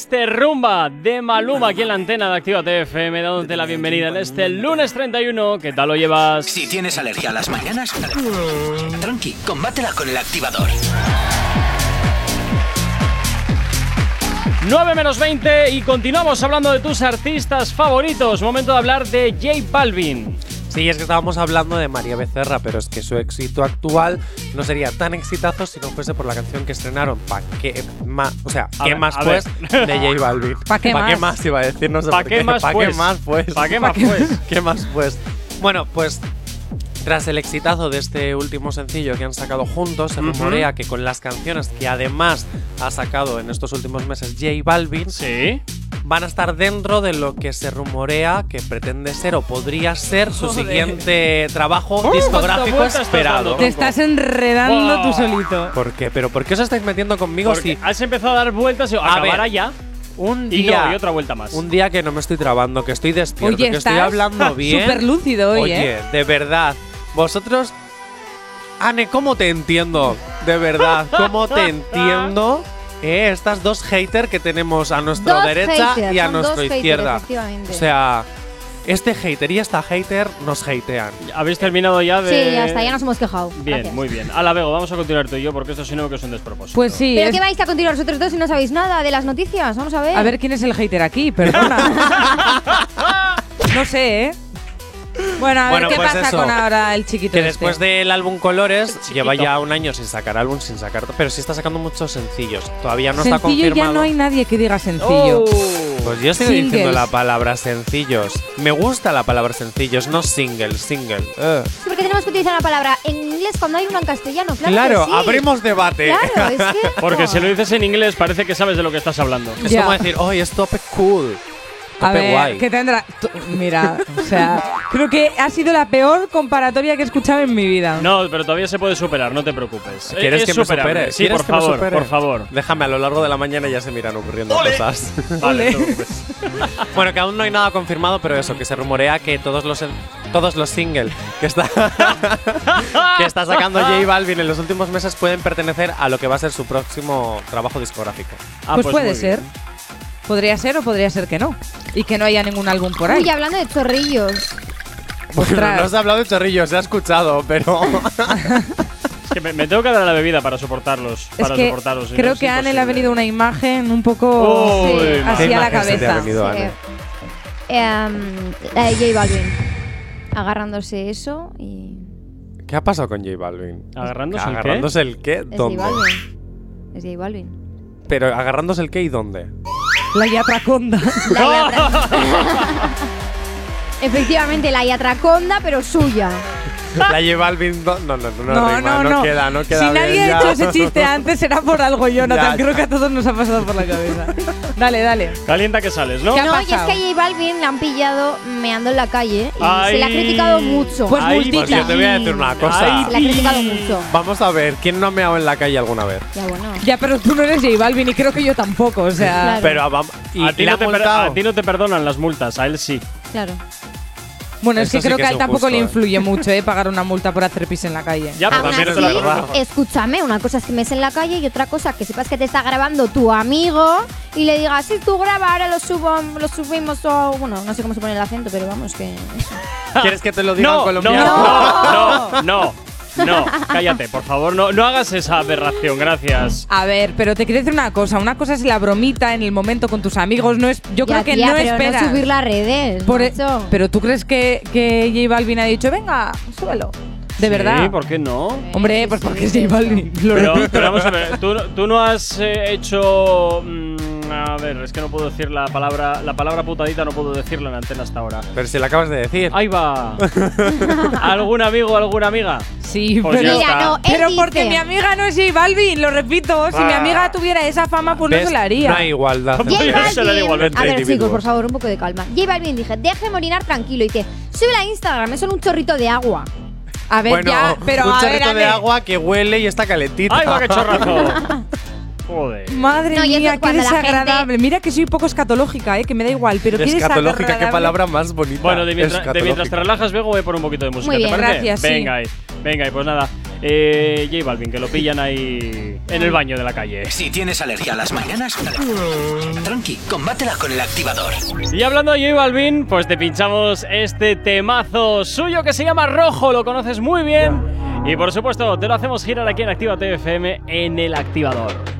S2: este rumba de Maluma aquí en la antena de Activa TFM, dándote la bienvenida en este lunes 31. ¿Qué tal lo llevas?
S1: Si tienes alergia a las mañanas, tranqui, combátela con el activador.
S2: 9 menos 20 y continuamos hablando de tus artistas favoritos. Momento de hablar de J Balvin.
S4: Sí, es que estábamos hablando de María Becerra, pero es que su éxito actual no sería tan exitazo si no fuese por la canción que estrenaron. ¿Pa' qué más? O sea,
S2: A
S4: ¿qué
S2: ver,
S4: más pues
S2: ver.
S4: de J Balvin?
S3: ¿Pa' qué
S4: ¿Pa' qué
S3: más?
S4: más iba a decir? No sé
S2: ¿Pa'
S4: por
S2: qué más
S4: ¿Pa'
S2: pues?
S4: qué más pues?
S2: ¿Pa' qué más pues?
S4: ¿Qué más pues? Bueno, pues tras el exitazo de este último sencillo que han sacado juntos, se rumorea que con las canciones que además ha sacado en estos últimos meses J Balvin, van a estar dentro de lo que se rumorea que pretende ser o podría ser su
S3: Joder.
S4: siguiente trabajo
S3: Uh,
S4: discográfico esperado.
S3: Te estás enredando
S2: Wow.
S3: tú solito.
S4: ¿Por qué? ¿Pero por qué os estáis metiendo conmigo
S2: Porque
S4: si
S2: has empezado a dar vueltas y acabará
S4: ver,
S2: ya.
S4: un
S2: Y
S4: día
S2: no, y otra vuelta más.
S4: Un día que no me estoy trabando, que estoy despierto,
S3: Oye,
S4: que estoy hablando bien.
S3: súper lúcido hoy,
S4: Oye,
S3: ¿eh?
S4: de verdad, vosotros Ane, ¿cómo te entiendo? De verdad, ¿cómo te entiendo? Eh, estas dos haters que tenemos a nuestra
S5: Dos
S4: derecha
S5: haters,
S4: y a nuestra
S5: haters,
S4: izquierda.
S5: efectivamente.
S4: O sea, este hater y esta hater nos hatean.
S2: ¿Habéis terminado ya de.?
S5: Sí, hasta ya nos hemos quejado.
S2: Bien,
S5: Gracias.
S2: muy bien. A la Vego, vamos a continuar tú y yo porque esto si no que es un despropósito.
S3: Pues sí.
S5: ¿Pero
S3: es-
S5: qué vais a continuar vosotros dos si no sabéis nada de las noticias? Vamos a ver.
S3: A ver quién es el hater aquí, perdona. no sé, ¿eh? Bueno, a
S4: Bueno,
S3: ver qué
S4: pues
S3: pasa
S4: eso,
S3: con ahora el chiquito
S4: Que
S3: este.
S4: después del álbum Colores lleva ya un año sin sacar álbum, sin sacar. Pero sí está sacando muchos sencillos. Todavía no está
S3: Sencillo
S4: confirmado.
S3: ya no hay nadie que diga sencillo.
S4: Pues yo sigo
S3: Singles.
S4: diciendo la palabra sencillos. Me gusta la palabra sencillos, no single, single. Eh.
S5: Sí, porque tenemos que utilizar la palabra en inglés cuando hay una en castellano. Claro,
S4: Claro,
S5: que sí.
S4: abrimos debate.
S5: Claro, es que.
S2: Porque si lo dices en inglés parece que sabes de lo que estás hablando.
S4: Es como decir, oye, es tope cool.
S3: A ver,
S4: guay.
S3: ¿qué tendrá? Mira, o sea, creo que ha sido la peor comparatoria que he escuchado en mi vida.
S2: No, pero todavía se puede superar, no te preocupes.
S4: ¿Quieres
S2: Es
S4: que me
S2: superable.
S4: supere?
S2: Sí,
S4: ¿Quieres
S2: por
S4: me
S2: favor,
S4: supere?
S2: por favor.
S4: Déjame, a lo largo de la mañana ya se me irán ocurriendo cosas.
S2: Vale, preocupes.
S4: bueno, que aún no hay nada confirmado, pero eso, que se rumorea que todos los todos los singles que está que está sacando J Balvin en los últimos meses pueden pertenecer a lo que va a ser su próximo trabajo discográfico.
S2: Ah,
S3: pues, puede
S2: muy
S3: ser.
S2: bien.
S3: Podría ser o podría ser que no. Y que no haya ningún álbum por ahí.
S5: Uy, hablando de chorrillos.
S4: Bueno, no se ha hablado de chorrillos, se ha escuchado, pero
S2: Es que me, me tengo que dar a la bebida para soportarlos.
S3: es
S2: para
S3: que
S2: soportarlos.
S3: creo que a Anne le ha venido una imagen un poco sí,
S2: madre.
S3: así
S4: ¿Qué
S3: a la cabeza.
S4: venido,
S5: Sí. Em, la de J Balvin. Agarrándose eso y.
S4: ¿Qué ha pasado con J Balvin?
S2: ¿Agarrándose el qué?
S4: ¿Agarrándose el qué?
S5: Es J
S4: ¿Dónde?
S5: Balvin. Es J Balvin.
S4: Pero agarrándose el qué y dónde?
S3: La Yatraconda.
S5: La Yatra- Efectivamente, la Yatraconda, pero suya.
S4: La J Balvin. do- No, no, no, no,
S3: No,
S4: rima,
S3: no, no.
S4: queda, no queda
S3: si
S4: bien
S3: nadie
S4: ya.
S3: ha hecho ese chiste antes, será por algo, Jonathan.
S4: Ya,
S3: Creo que a todos nos ha pasado por la cabeza. dale, dale.
S2: Calienta que sales, ¿no?
S3: ¿Qué ha
S5: No, y es que a? J Balvin le han pillado meando en la calle y
S2: Ay.
S5: se le ha criticado mucho.
S3: Pues
S2: Ay,
S3: multita.
S4: Pues yo te voy a decir una cosa.
S5: Se le ha criticado mucho.
S4: Vamos a ver, ¿quién no ha meado en la calle alguna vez?
S5: Ya bueno.
S3: Ya, pero tú no eres J Balvin y creo que yo tampoco, o sea.
S5: Claro.
S4: Pero vamos. ¿Y
S2: a,
S4: multado?
S2: a ti no te perdonan las multas, a él sí.
S5: Claro.
S3: Bueno, es
S4: Eso
S3: que
S4: sí
S3: creo
S4: que
S3: que a
S4: es
S3: él tampoco le
S4: ¿eh?
S3: influye mucho, ¿eh? Pagar una multa por hacer pis en la calle.
S2: Ya, pero
S5: Aún
S2: también es
S5: así,
S2: la verdad.
S5: escúchame, una cosa es que me en la calle y otra cosa que sepas que te está grabando tu amigo y le digas, si tú graba, ahora lo subo, lo subimos o bueno, no sé cómo se pone el acento, pero vamos que
S4: ¿Quieres que te lo diga en
S2: No, no,
S4: colombiano?
S2: no, no, no, no, cállate, por favor, no, no hagas esa aberración, gracias.
S3: A ver, pero te quiero decir una cosa. Una cosa es la bromita en el momento con tus amigos. No es, yo
S5: Ya,
S3: creo que
S5: tía,
S3: no
S5: pero
S3: esperas.
S5: no subir las redes.
S3: Por e- pero tú crees que, que J Balvin ha dicho, venga, súbelo. De
S2: Sí,
S3: verdad.
S2: ¿por qué no?
S3: Hombre, pues porque es J Balvin. Lo
S2: Pero,
S3: repito.
S2: pero vamos a ver, tú, tú no has eh, hecho. mm, a ver, es que no puedo decir la palabra. La palabra putadita no puedo decirla en antena hasta ahora.
S4: Pero si la acabas de decir.
S2: Ahí va. ¿Algún amigo, alguna amiga?
S3: Sí,
S2: Pues
S3: pero,
S2: ya está. Mira, no,
S3: pero porque mi amiga no es J Balvin, lo repito. Si mi
S4: Ah.
S3: amiga tuviera esa fama, pues no
S4: ¿Ves?
S3: se la haría.
S4: No hay igualdad.
S5: J
S2: Se la da
S5: Balvin, a ver chicos, por favor, un poco de calma. J Balvin dije, deje morinar tranquilo y dice, sube a Instagram, es solo un chorrito de agua.
S3: A ver,
S4: bueno,
S3: ya, pero
S4: un
S3: a ver,
S4: de agua que huele y está calentito.
S2: ¡Ay, va, qué chorrazo! Joder.
S3: Madre
S5: No,
S3: mía,
S5: es
S3: qué desagradable. Mira que soy poco escatológica, eh, que me da igual, pero qué
S4: Escatológica, qué palabra más bonita.
S2: Bueno, de mientras, de mientras te relajas, Bego, voy a poner un poquito de música.
S5: Muy
S2: ¿te parece?
S3: gracias.
S2: Venga, ahí. Venga, y pues nada. Eh, J Balvin, que lo pillan ahí en el baño de la calle.
S1: Si tienes alergia a las mañanas, tranqui, combátela con el activador.
S2: Y hablando de J Balvin, pues te pinchamos este temazo suyo que se llama Rojo, lo conoces muy bien. Y por supuesto, te lo hacemos girar aquí en Activa TFM en el activador.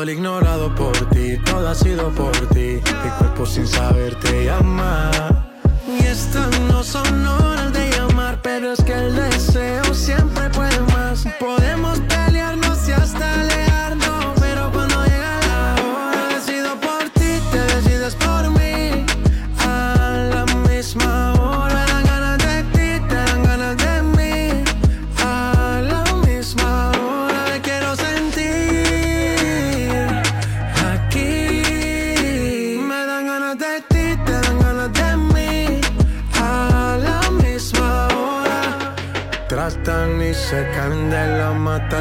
S6: Todo el ignorado por ti, todo ha sido por ti. Mi cuerpo sin saber te llama. Y estas no son horas de llamar, pero es que el deseo siempre puede más. Podemos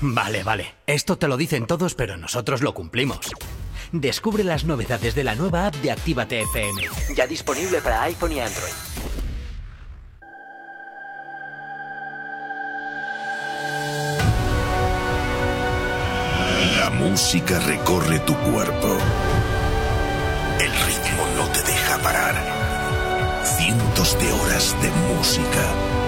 S9: Vale, vale. Esto te lo dicen todos, pero nosotros lo cumplimos. Descubre las novedades de la nueva app de Actívate FM.
S1: Ya disponible para iPhone y Android.
S18: La música recorre tu cuerpo. El ritmo no te deja parar. Cientos de horas de música.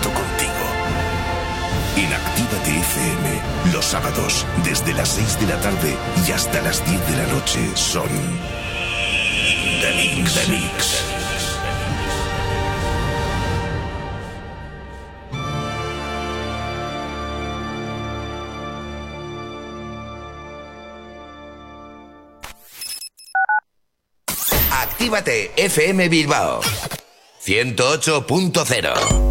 S18: FM, los sábados, desde las 6 de la tarde y hasta las 10 de la noche, son. The Mix. The Mix.
S19: Actívate FM Bilbao 108.0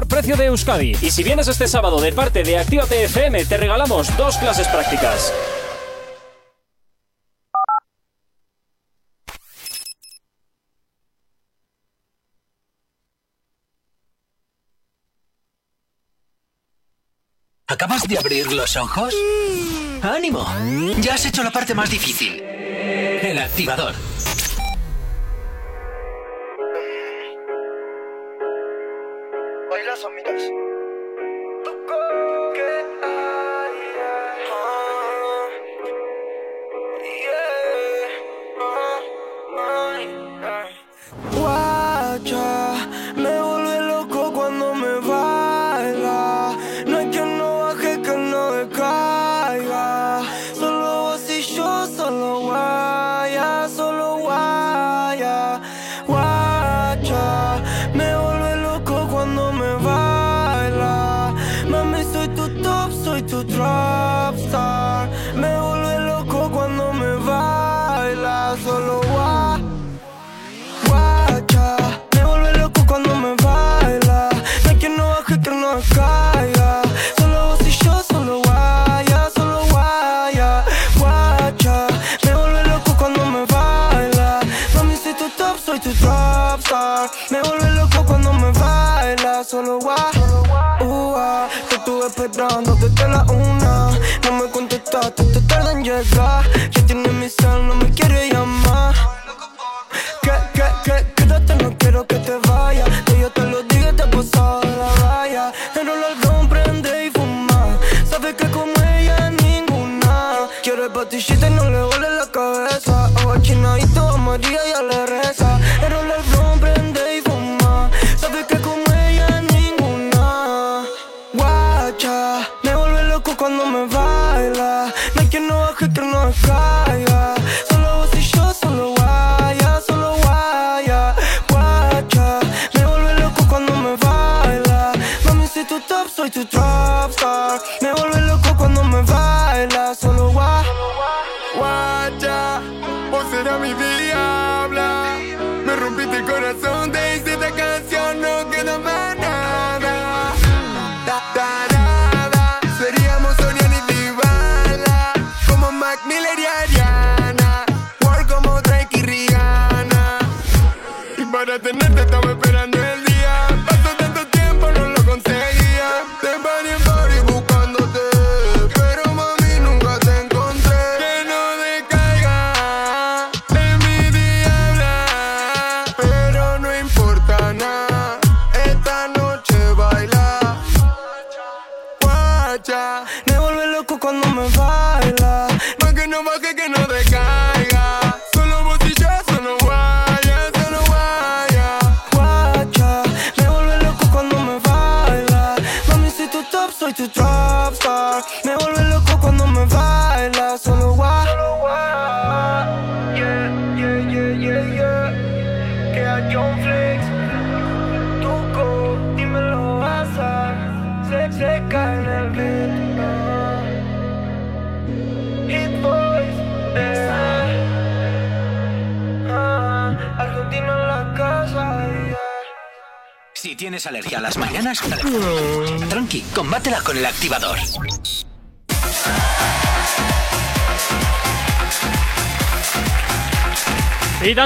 S2: precio de Euskadi. Y si vienes este sábado de parte de Actívate FM, te regalamos dos clases prácticas.
S1: ¿Acabas de abrir los ojos? ¡Ánimo! Ya has hecho la parte más difícil. El activador.
S20: go.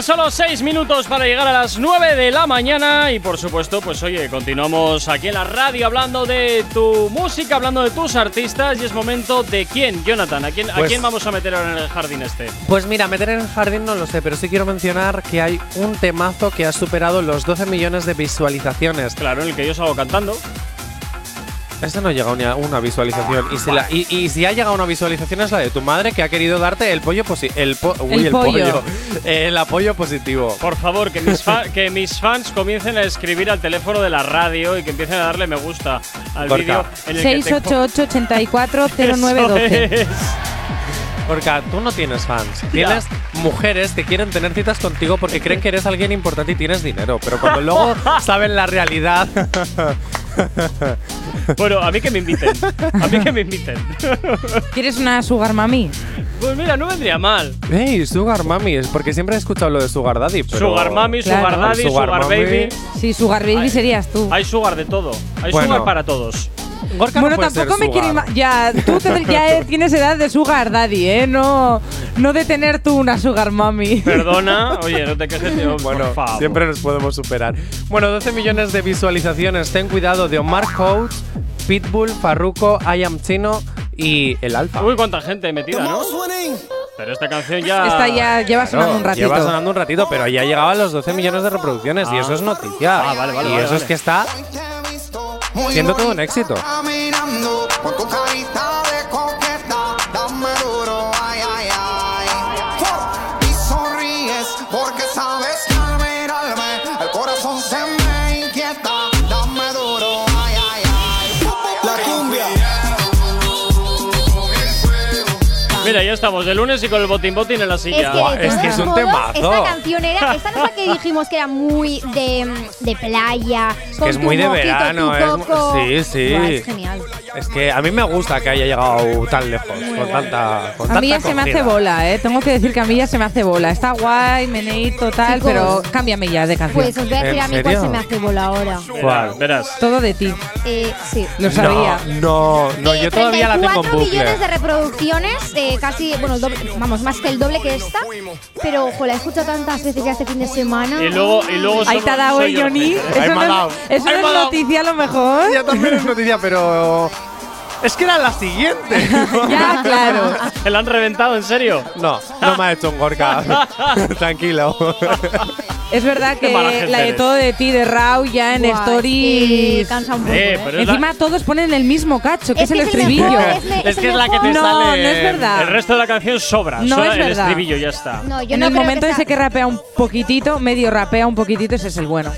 S20: Solo
S2: 6 minutos para llegar a las 9 de la mañana y por supuesto, pues oye, continuamos aquí en la radio hablando de tu música, hablando de tus artistas y es momento de quién, Jonathan, ¿a quién, ¿a
S4: Pues-
S2: quién vamos a meter ahora en el jardín este?
S4: Pues mira, meter en el jardín no lo sé, pero sí quiero mencionar que hay un temazo que ha superado los 12 millones de visualizaciones.
S2: Claro, en el que yo salgo cantando.
S4: Ese no ha llegado ni a una visualización. Y si, la- y, y si ha llegado a una visualización es la de tu madre que ha querido darte el pollo posi- el, po- uy,
S2: El
S4: el
S2: pollo.
S4: pollo. El apoyo positivo.
S2: Por favor, que mis, que mis fans comiencen a escribir al teléfono de la radio y que empiecen a darle me gusta al vídeo en el que te-
S3: 688 84 0912
S2: Eso es.
S4: Porque tú no tienes fans. Tienes mujeres que quieren tener citas contigo porque creen que eres alguien importante y tienes dinero. Pero cuando luego saben la realidad.
S2: Bueno, a mí que me inviten. A mí que me inviten.
S3: ¿Quieres una sugar mami?
S2: Pues mira, no vendría mal.
S4: Hey, Sugar Mami, es porque siempre he escuchado lo de Sugar Daddy. Pero
S2: Sugar Mami, Sugar
S3: Claro.
S2: Daddy, Sugar,
S4: Mami.
S2: Baby.
S3: Sí, sugar baby
S2: Ay.
S3: serías tú.
S2: Hay Sugar de todo. Hay
S4: Bueno.
S2: Sugar para todos.
S4: Gorka
S3: bueno,
S4: no puede
S3: tampoco
S4: ser
S3: me quiero Ya, tú te- ya tienes edad de sugar daddy, ¿eh? No, no de tener tú una sugar mommy.
S2: Perdona, oye, no te quejes, tío,
S4: Bueno,
S2: por favor.
S4: siempre nos podemos superar. Bueno, 12 millones de visualizaciones. Ten cuidado de Omar Coates, Pitbull, Farruko, I Am Chino y el Alfa.
S2: Uy, cuánta gente metida, ¿no? Pero esta canción ya.
S3: Esta ya lleva sonando un ratito.
S4: Lleva sonando un ratito, pero ya llegaba a los 12 millones de reproducciones y
S2: Ah.
S4: eso es noticia.
S2: Ah, vale, vale,
S4: y
S2: vale,
S4: eso es
S2: vale.
S4: que está siendo todo un éxito.
S2: Mira, ya estamos de lunes y con el botín botín en la silla.
S5: Es que,
S4: es que es un temazo.
S5: Esta canción era. Esta no es la que dijimos que era muy de, de playa.
S4: que es muy de verano, es sí, sí.
S5: es genial.
S4: Es que a mí me gusta que haya llegado tan lejos, con tanta, con
S3: A mí ya se me hace bola, ¿eh? Tengo que decir que a mí ya se me hace bola. Está guay, meneíto, tal,
S5: Chicos.
S3: pero cámbiame ya de canción.
S5: Pues os voy a decir
S4: ¿En
S5: a mí cuál se me hace bola ahora.
S4: ¿Cuál?
S2: Verás.
S3: Todo de ti.
S5: Eh, sí.
S3: Lo sabía.
S4: No, no,
S5: Eh,
S4: yo todavía la tengo en
S5: 34
S4: bucle.
S5: millones de reproducciones, eh, casi, bueno, el doble, vamos, más que el doble que esta. Pero, ojo, la he escuchado tantas veces ya este fin de semana.
S2: Y luego, y luego
S3: Ahí te ha dado el. Johnny. Eso no, es, noticia a lo mejor.
S4: Ya también es noticia, pero. Es que era la siguiente.
S3: ya, claro.
S2: ¿Se la han reventado, en serio?
S4: No, no me ha hecho un Gorka. Tranquilo.
S3: Es verdad que la de
S2: eres.
S3: todo de ti, de Rau, ya en
S5: Guau,
S3: stories.
S5: eh, cansa un poco.
S2: Eh,
S5: ¿eh?
S2: pero es la-
S3: Encima todos ponen el mismo cacho, que es,
S5: Es
S3: el
S5: que es el
S3: estribillo.
S5: mejor, es me-
S2: Es que es la que te
S3: no,
S2: sale.
S3: no es verdad.
S2: El resto de la canción sobra.
S3: No
S2: Solo
S3: es
S2: el
S3: verdad.
S2: estribillo ya está.
S5: No, yo
S3: en
S5: no
S3: el
S5: creo
S3: momento
S5: que
S3: ese
S5: sea-
S3: que rapea un poquitito, medio rapea un poquitito, ese es el bueno.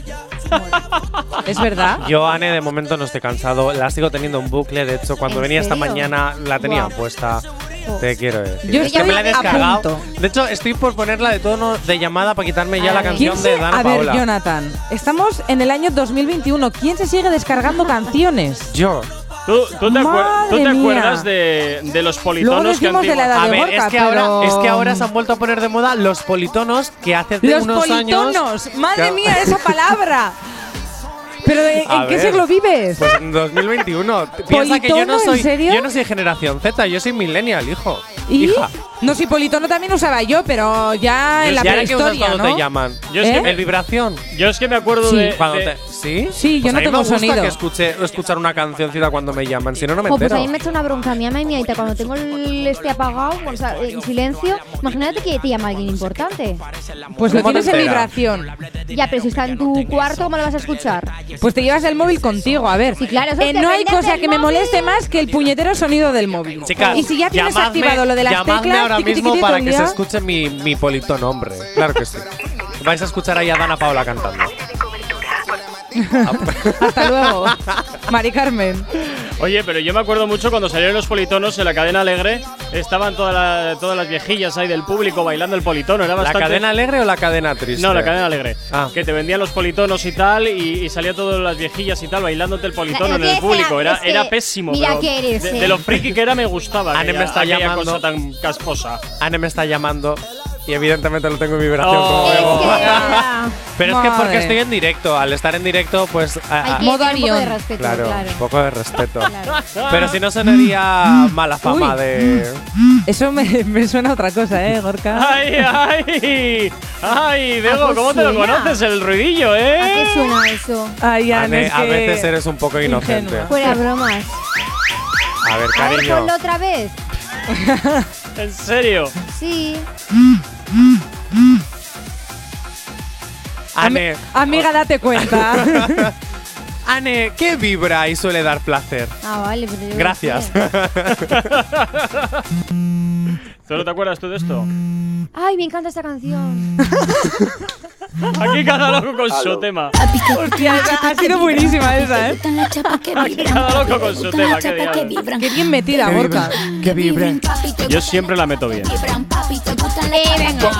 S3: Es verdad.
S4: Yo, Anne, de momento no estoy cansado. La sigo teniendo en bucle. De hecho, cuando
S5: ¿En
S4: venía esta mañana la tenía puesta. Te quiero decir.
S3: Yo
S4: Es que
S3: estoy
S4: me la he
S3: a
S4: descargado. De hecho, estoy por ponerla de tono de llamada para quitarme ya la
S5: Ay.
S3: ¿Quién
S4: canción
S3: se,
S4: de Dana
S3: a ver,
S4: Paola.
S3: Jonathan, estamos en el año 2021. ¿Quién se sigue descargando canciones?
S4: Yo.
S2: ¿Tú, tú te, acuer-
S3: Madre
S2: tú te acuerdas de, de los
S3: Luego
S2: politonos que
S3: decimos de la edad
S4: A
S3: de
S4: ver,
S3: Gorka,
S4: es que, ahora, es que ahora se han vuelto a poner de moda los politonos que hace de
S3: Los
S4: unos años.
S3: politonos. Madre
S4: que-
S3: mía, esa palabra. Pero ¿en,
S4: A
S3: en qué
S4: ver.
S3: siglo vives?
S4: Pues en 2021. Piensa que yo no
S3: ¿Politono, en
S4: soy.
S3: serio?
S4: Yo no soy generación Z, yo soy millennial, hijo.
S3: ¿Y?
S4: Hija.
S3: No, si politono también usaba yo, pero ya en la
S4: ¿Y ahora qué usas
S3: prehistoria,
S4: cuando
S3: ¿no?
S4: te llaman?
S2: Yo es
S3: ¿Eh?
S2: que
S4: ¿El vibración?
S2: Yo es que me acuerdo
S3: Sí.
S2: de.
S4: Cuando
S2: de-
S4: te- ¿Sí?
S3: Sí, yo
S4: Pues
S3: no
S4: a mí
S3: tengo
S4: me gusta
S3: sonido.
S4: que escuche, escuchar una cancioncita cuando me llaman, si no, no me
S5: Jo, pues
S4: entero.
S5: a mí me echa una bronca. Mi mamá y mi aita, cuando tengo el este apagado, o sea, en silencio, imagínate que te llama alguien importante.
S3: Pues lo
S4: ¿Cómo te
S3: tienes en
S4: enteras?
S3: vibración.
S5: Ya, pero si está en tu cuarto, ¿cómo lo vas a escuchar?
S3: Pues te llevas el móvil contigo, a ver.
S5: Sí, claro, eso
S3: Eh,
S5: te
S3: no hay
S5: prendes
S3: cosa
S5: el
S3: que me
S5: móvil.
S3: moleste más que el puñetero sonido del móvil.
S4: Chicas,
S3: y si ya tienes
S4: llamadme-
S3: activado lo de las
S4: llamadme
S3: teclas,
S4: ahora
S3: tiqui,
S4: mismo
S3: tiqui,
S4: para que se
S3: día.
S4: escuche mi, mi polito nombre. Claro que sí. Vais a escuchar ahí a Dana Paola cantando.
S3: Hasta luego. Mari Carmen.
S2: Oye, pero yo me acuerdo mucho cuando salieron los politonos en la cadena alegre. Estaban toda la- todas las viejillas ahí del público bailando el politono. Era
S4: ¿La
S2: bastante.
S4: cadena alegre o la cadena triste?
S2: No, la cadena alegre.
S4: Ah.
S2: Que te vendían los politonos y tal, y, y salía todas las viejillas y tal bailándote el politono en el público.
S5: era-
S2: Era, pésimo.
S5: mira
S2: pero
S5: que eres,
S2: de,
S5: eh.
S2: de lo friki que era me gustaba.
S4: Anne me está llamando.
S2: cosa tan casposa.
S4: Anne me está llamando. Y evidentemente lo tengo en vibración como
S2: Oh.
S4: Bebo.
S5: Ya.
S4: Pero es que porque estoy en directo, al estar en directo, pues.
S5: Hay que un poco de respeto,
S4: claro,
S5: claro.
S4: un poco de respeto.
S5: Claro.
S4: Pero si no sonaría mala fama
S3: Uy.
S4: de.
S3: Eso me, me suena a otra cosa, ¿eh, Gorka?
S2: ¡Ay, ay! ¡Ay, Diego, cómo te lo conoces el ruidillo,
S5: ¿A qué
S2: eh?
S5: suena eso?
S3: Ay, Ana,
S4: Ane,
S3: es
S4: a veces eres un poco inocente.
S3: Ingenua.
S5: Fuera bromas.
S4: A ver,
S5: A ver,
S4: cariño.
S5: ponlo otra vez.
S2: ¿En serio?
S5: Sí.
S4: Ane,
S3: Amiga, date cuenta.
S4: Ane, ¿qué vibra y suele dar placer?
S5: Ah, vale, pero yo.
S4: Gracias.
S2: ¿Solo te acuerdas tú de esto?
S5: Ay, me encanta esta canción.
S2: Aquí cada loco con su tema.
S3: Hostia, ha sido buenísima esa, ¿eh?
S2: Aquí cada loco con su tema, qué.
S3: Qué bien metida, Gorka.
S4: Que vibre.
S2: Yo siempre la meto bien.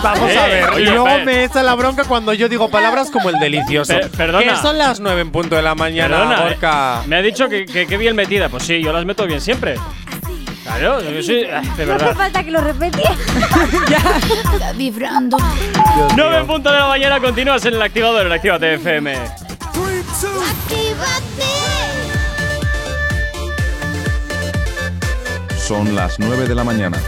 S4: Vamos a ver. y luego me echa la bronca cuando yo digo palabras como el delicioso.
S2: Per- perdona.
S4: Que son las 9 en punto de la mañana,
S2: Perdona, eh,
S4: Gorka.
S2: me ha dicho que, que, que bien metida. Pues sí, yo las meto bien siempre. Claro, yo sí, ah, de
S5: No hace
S2: verdad.
S5: falta que lo repetía.
S21: Vibrando.
S2: 9 en punto de la mañana, continúas en el activador, en Actívate FM.
S22: Son las 9 de la mañana.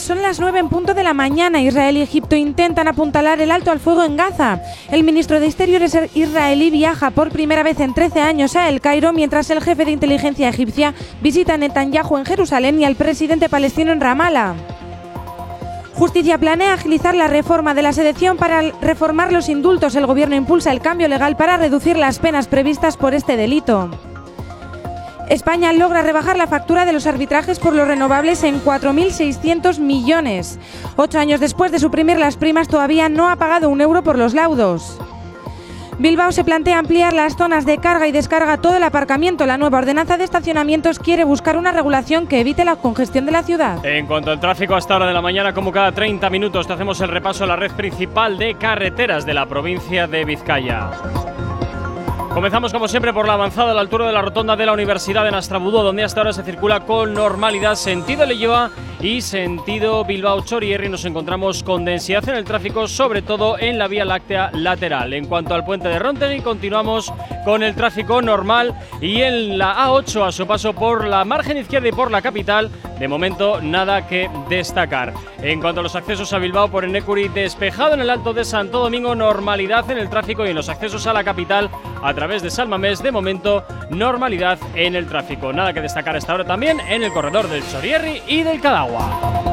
S3: Son las 9 en punto de la mañana. Israel y Egipto intentan apuntalar el alto al fuego en Gaza. El ministro de Exteriores israelí viaja por primera vez en 13 años a El Cairo, mientras el jefe de inteligencia egipcia visita a Netanyahu en Jerusalén y al presidente palestino en Ramallah. Justicia planea agilizar la reforma de la sedición para reformar los indultos. El gobierno impulsa el cambio legal para reducir las penas previstas por este delito. España logra rebajar la factura de los arbitrajes por los renovables en 4.600 millones. Ocho años después de suprimir las primas, todavía no ha pagado un euro por los laudos. Bilbao se plantea ampliar las zonas de carga y descarga todo el aparcamiento. La nueva ordenanza de estacionamientos quiere buscar una regulación que evite la congestión de la ciudad.
S2: En cuanto al tráfico, hasta hora de la mañana, como cada 30 minutos, te hacemos el repaso a la red principal de carreteras de la provincia de Vizcaya. Comenzamos como siempre por la avanzada a la altura de la rotonda de la Universidad de Nastrabudú, donde hasta ahora se circula con normalidad sentido Leyoa y sentido Bilbao Chorierri. Nos encontramos con densidad en el tráfico, sobre todo en la vía láctea lateral. En cuanto al puente de Rontegui, continuamos con el tráfico normal y en la A8 a su paso por la margen izquierda y por la capital, de momento nada que destacar. En cuanto a los accesos a Bilbao por Enecuri, despejado en el Alto de Santo Domingo, normalidad en el tráfico y en los accesos a la capital a través de Salmamés, de momento normalidad en el tráfico. Nada que destacar hasta ahora también en el corredor del Chorierri y del Cadagua.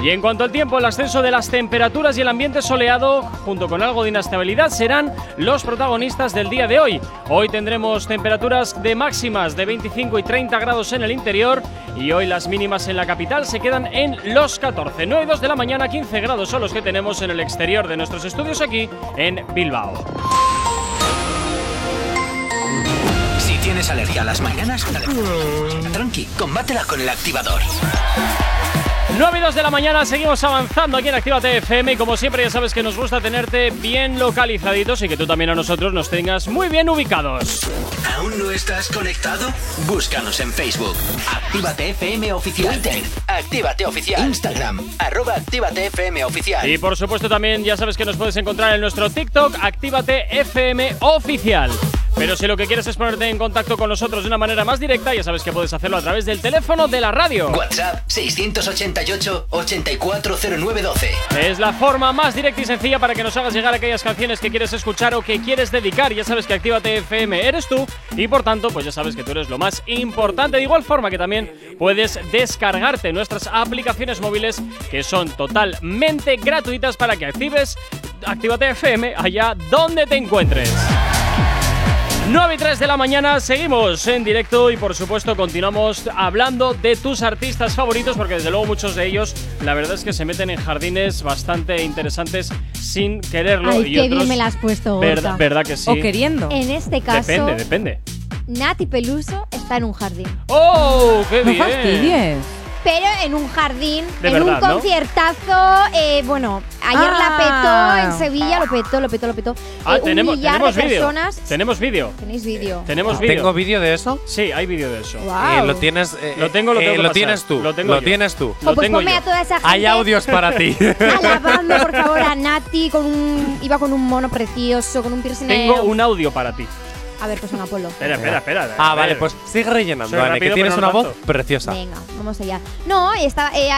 S2: Y en cuanto al tiempo, el ascenso de las temperaturas y el ambiente soleado, junto con algo de inestabilidad, serán los protagonistas del día de hoy. Hoy tendremos temperaturas de máximas de 25 y 30 grados en el interior y hoy las mínimas en la capital se quedan en los 14. 9 y 2 de la mañana, 15 grados son los que tenemos en el exterior de nuestros estudios aquí en Bilbao.
S1: Si tienes alergia a las mañanas, tranqui, combátela con el activador.
S2: 9 y 2 de la mañana, seguimos avanzando aquí en Actívate FM y como siempre ya sabes que nos gusta tenerte bien localizaditos y que tú también a nosotros nos tengas muy bien ubicados.
S1: ¿Aún no estás conectado? Búscanos en Facebook. Actívate FM Oficial. Twitter. Actívate Oficial. Instagram. Arroba Actívate FM Oficial.
S2: Y por supuesto también ya sabes que nos puedes encontrar en nuestro TikTok, Actívate FM Oficial. Pero si lo que quieres es ponerte en contacto con nosotros de una manera más directa, ya sabes que puedes hacerlo a través del teléfono de la radio.
S1: WhatsApp 688-840912.
S2: Es la forma más directa y sencilla para que nos hagas llegar aquellas canciones que quieres escuchar o que quieres dedicar. Ya sabes que Actívate FM eres tú y por tanto, pues ya sabes que tú eres lo más importante. De igual forma que también puedes descargarte nuestras aplicaciones móviles que son totalmente gratuitas para que actives Actívate FM allá donde te encuentres. 9 y 3 de la mañana, seguimos en directo y por supuesto continuamos hablando de tus artistas favoritos porque desde luego muchos de ellos la verdad es que se meten en jardines bastante interesantes sin quererlo
S5: Ay,
S2: y
S5: qué
S2: otros
S5: bien me la has puesto,
S2: verdad que sí.
S3: O queriendo.
S5: En este caso,
S2: Depende, depende.
S5: Nati Peluso está en un jardín.
S2: ¡Oh, qué
S3: No
S2: bien!
S3: fastidies.
S5: Pero en un jardín,
S2: De
S5: en
S2: verdad,
S5: un
S2: ¿no?
S5: conciertazo. eh, bueno, ayer
S3: Ah.
S5: la petó en Sevilla, lo petó, lo petó, lo petó.
S2: Ah,
S5: Eh, un
S2: tenemos,
S5: millar
S2: tenemos
S5: de
S2: vídeo.
S5: personas.
S2: Tenemos vídeo.
S5: Tenéis vídeo.
S2: Tenemos vídeo.
S4: ¿Tengo vídeo de eso?
S2: Sí, hay vídeo de eso.
S5: Guau.
S4: Eh, lo tienes. eh,
S2: Lo tengo, lo
S4: eh,
S2: tengo que
S4: lo
S2: pasar.
S4: tienes tú.
S2: Lo tengo yo.
S4: tienes tú.
S2: Lo
S5: Oh, pues
S2: tengo
S5: ponme
S2: yo.
S5: a toda esa gente.
S4: Hay audios para ti.
S5: Alabando, por favor, a Nati con un. Iba con un mono precioso, con un piercing. en
S2: Tengo
S5: el-
S2: un audio para ti.
S5: A ver, pues un Apolo.
S2: Espera, espera, espera.
S4: Ah, vale, pues sigue rellenando,
S2: Soy
S4: Ane,
S2: rápido,
S4: que tienes
S2: pero
S4: una
S2: no
S4: voz
S2: tanto.
S4: preciosa.
S5: Venga, vamos allá. No, está, eh,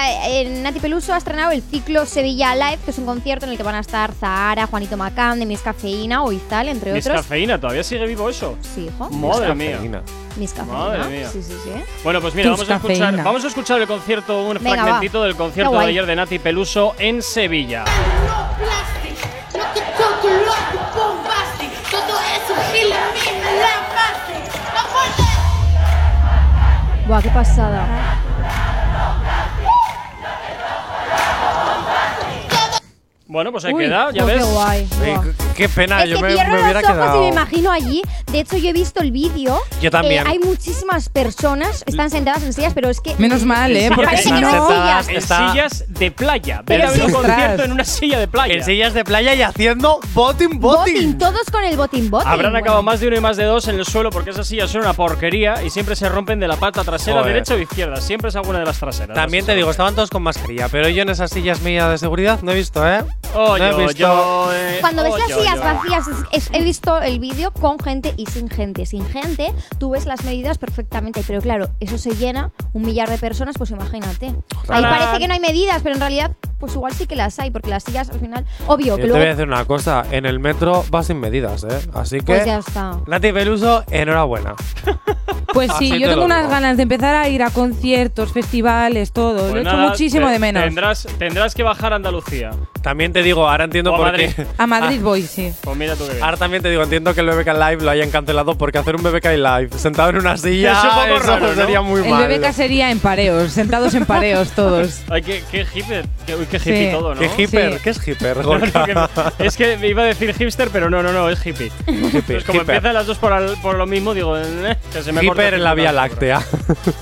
S5: eh, Nati Peluso ha estrenado el ciclo Sevilla Live, que es un concierto en el que van a estar Zahara, Juanito Macán, de Miss Cafeína o Izal, entre
S2: Mis
S5: otros.
S2: cafeína, ¿todavía sigue vivo eso?
S5: Sí, hijo.
S2: Madre mía.
S4: Cafeína.
S5: Miss Cafeína.
S2: Madre mía.
S5: Sí, sí, sí.
S2: Bueno, pues mira, vamos a, escuchar,
S3: cafeína.
S2: vamos a escuchar el concierto, un
S5: Venga,
S2: fragmentito
S5: va.
S2: del concierto
S5: Qué
S2: de
S5: guay.
S2: ayer de Nati Peluso en Sevilla.
S23: Todo loco, bombastic, todo eso gil a mí me la base. No puede.
S5: Buah, qué pasada.
S2: Bueno, pues ahí
S5: Uy,
S2: queda, ya
S5: buah,
S2: ves.
S5: Qué guay.
S4: Eh,
S5: buah.
S4: qué pena,
S5: Es
S4: yo
S5: que
S4: me,
S5: cierro
S4: me hubiera
S5: los ojos
S4: quedado.
S5: y me imagino allí. De hecho, yo he visto el vídeo.
S4: Yo también.
S5: Eh, hay muchísimas personas, están sentadas en sillas, pero es que.
S3: Menos mal, ¿eh? Porque
S5: Parece
S3: si
S5: que no hay sillas.
S2: En sillas de playa. Ver a ver un concierto en una silla de playa.
S4: En sillas de playa y haciendo boting
S5: Boting,
S4: boting.
S5: todos con el botín botín.
S2: Habrán
S5: Bueno,
S2: acabado más de uno y más de dos en el suelo porque esas sillas son una porquería y siempre se rompen de la pata trasera,
S4: Joder.
S2: derecha o izquierda. Siempre es alguna de las traseras.
S4: También te digo, estaban todos con mascarilla, pero yo en esas sillas mías de seguridad no he visto, ¿eh?
S2: Oh, yo,
S4: visto.
S2: yo, eh,
S5: Cuando ves
S2: oh,
S5: las
S2: yo,
S5: sillas
S2: yo.
S5: vacías, es- es- he visto el vídeo con gente y sin gente. Sin gente, tú ves las medidas perfectamente, pero claro, eso se llena, un millar de personas, pues imagínate. Ahí parece que no hay medidas, pero en realidad, pues igual sí que las hay, porque las sillas al final, obvio,
S4: Yo
S5: que
S4: te voy a
S5: luego.
S4: decir una cosa, en el metro vas sin medidas, ¿eh? Así que.
S5: Pues ya está.
S4: Nati Peluso, enhorabuena.
S3: Pues sí,
S4: te
S3: yo
S4: lo
S3: tengo unas
S4: digo.
S3: ganas de empezar a ir a conciertos, festivales, todo.
S2: Pues
S3: Lo he hecho
S2: nada,
S3: muchísimo
S2: te-
S3: de menos.
S2: Tendrás, tendrás que bajar a Andalucía.
S4: También te digo, ahora entiendo
S2: O a
S4: por
S2: Madrid.
S4: qué.
S3: A Madrid voy, sí.
S2: Pues mira tú.
S4: Ahora también te digo, entiendo que el BBK Live lo hayan cancelado porque hacer un BBK Live sentado en una silla
S2: Es un poco
S4: eso
S2: raro, ¿no?
S4: sería muy
S3: El
S4: mal.
S3: BBK sería en pareos, sentados en pareos todos.
S2: Ay, qué, qué hippie, qué, qué hippie
S3: Sí.
S2: todo, ¿no?
S4: ¿Qué hipper?
S3: Sí.
S4: ¿Qué es hipper,
S2: No,
S4: Gorka?
S2: no, que- es que me iba a decir hipster, pero no, no, no, es hippie. Entonces, como
S4: hipper.
S2: empiezan las dos por, al- por lo mismo, digo, eh, que se me
S4: Hipper en la Vía. Láctea.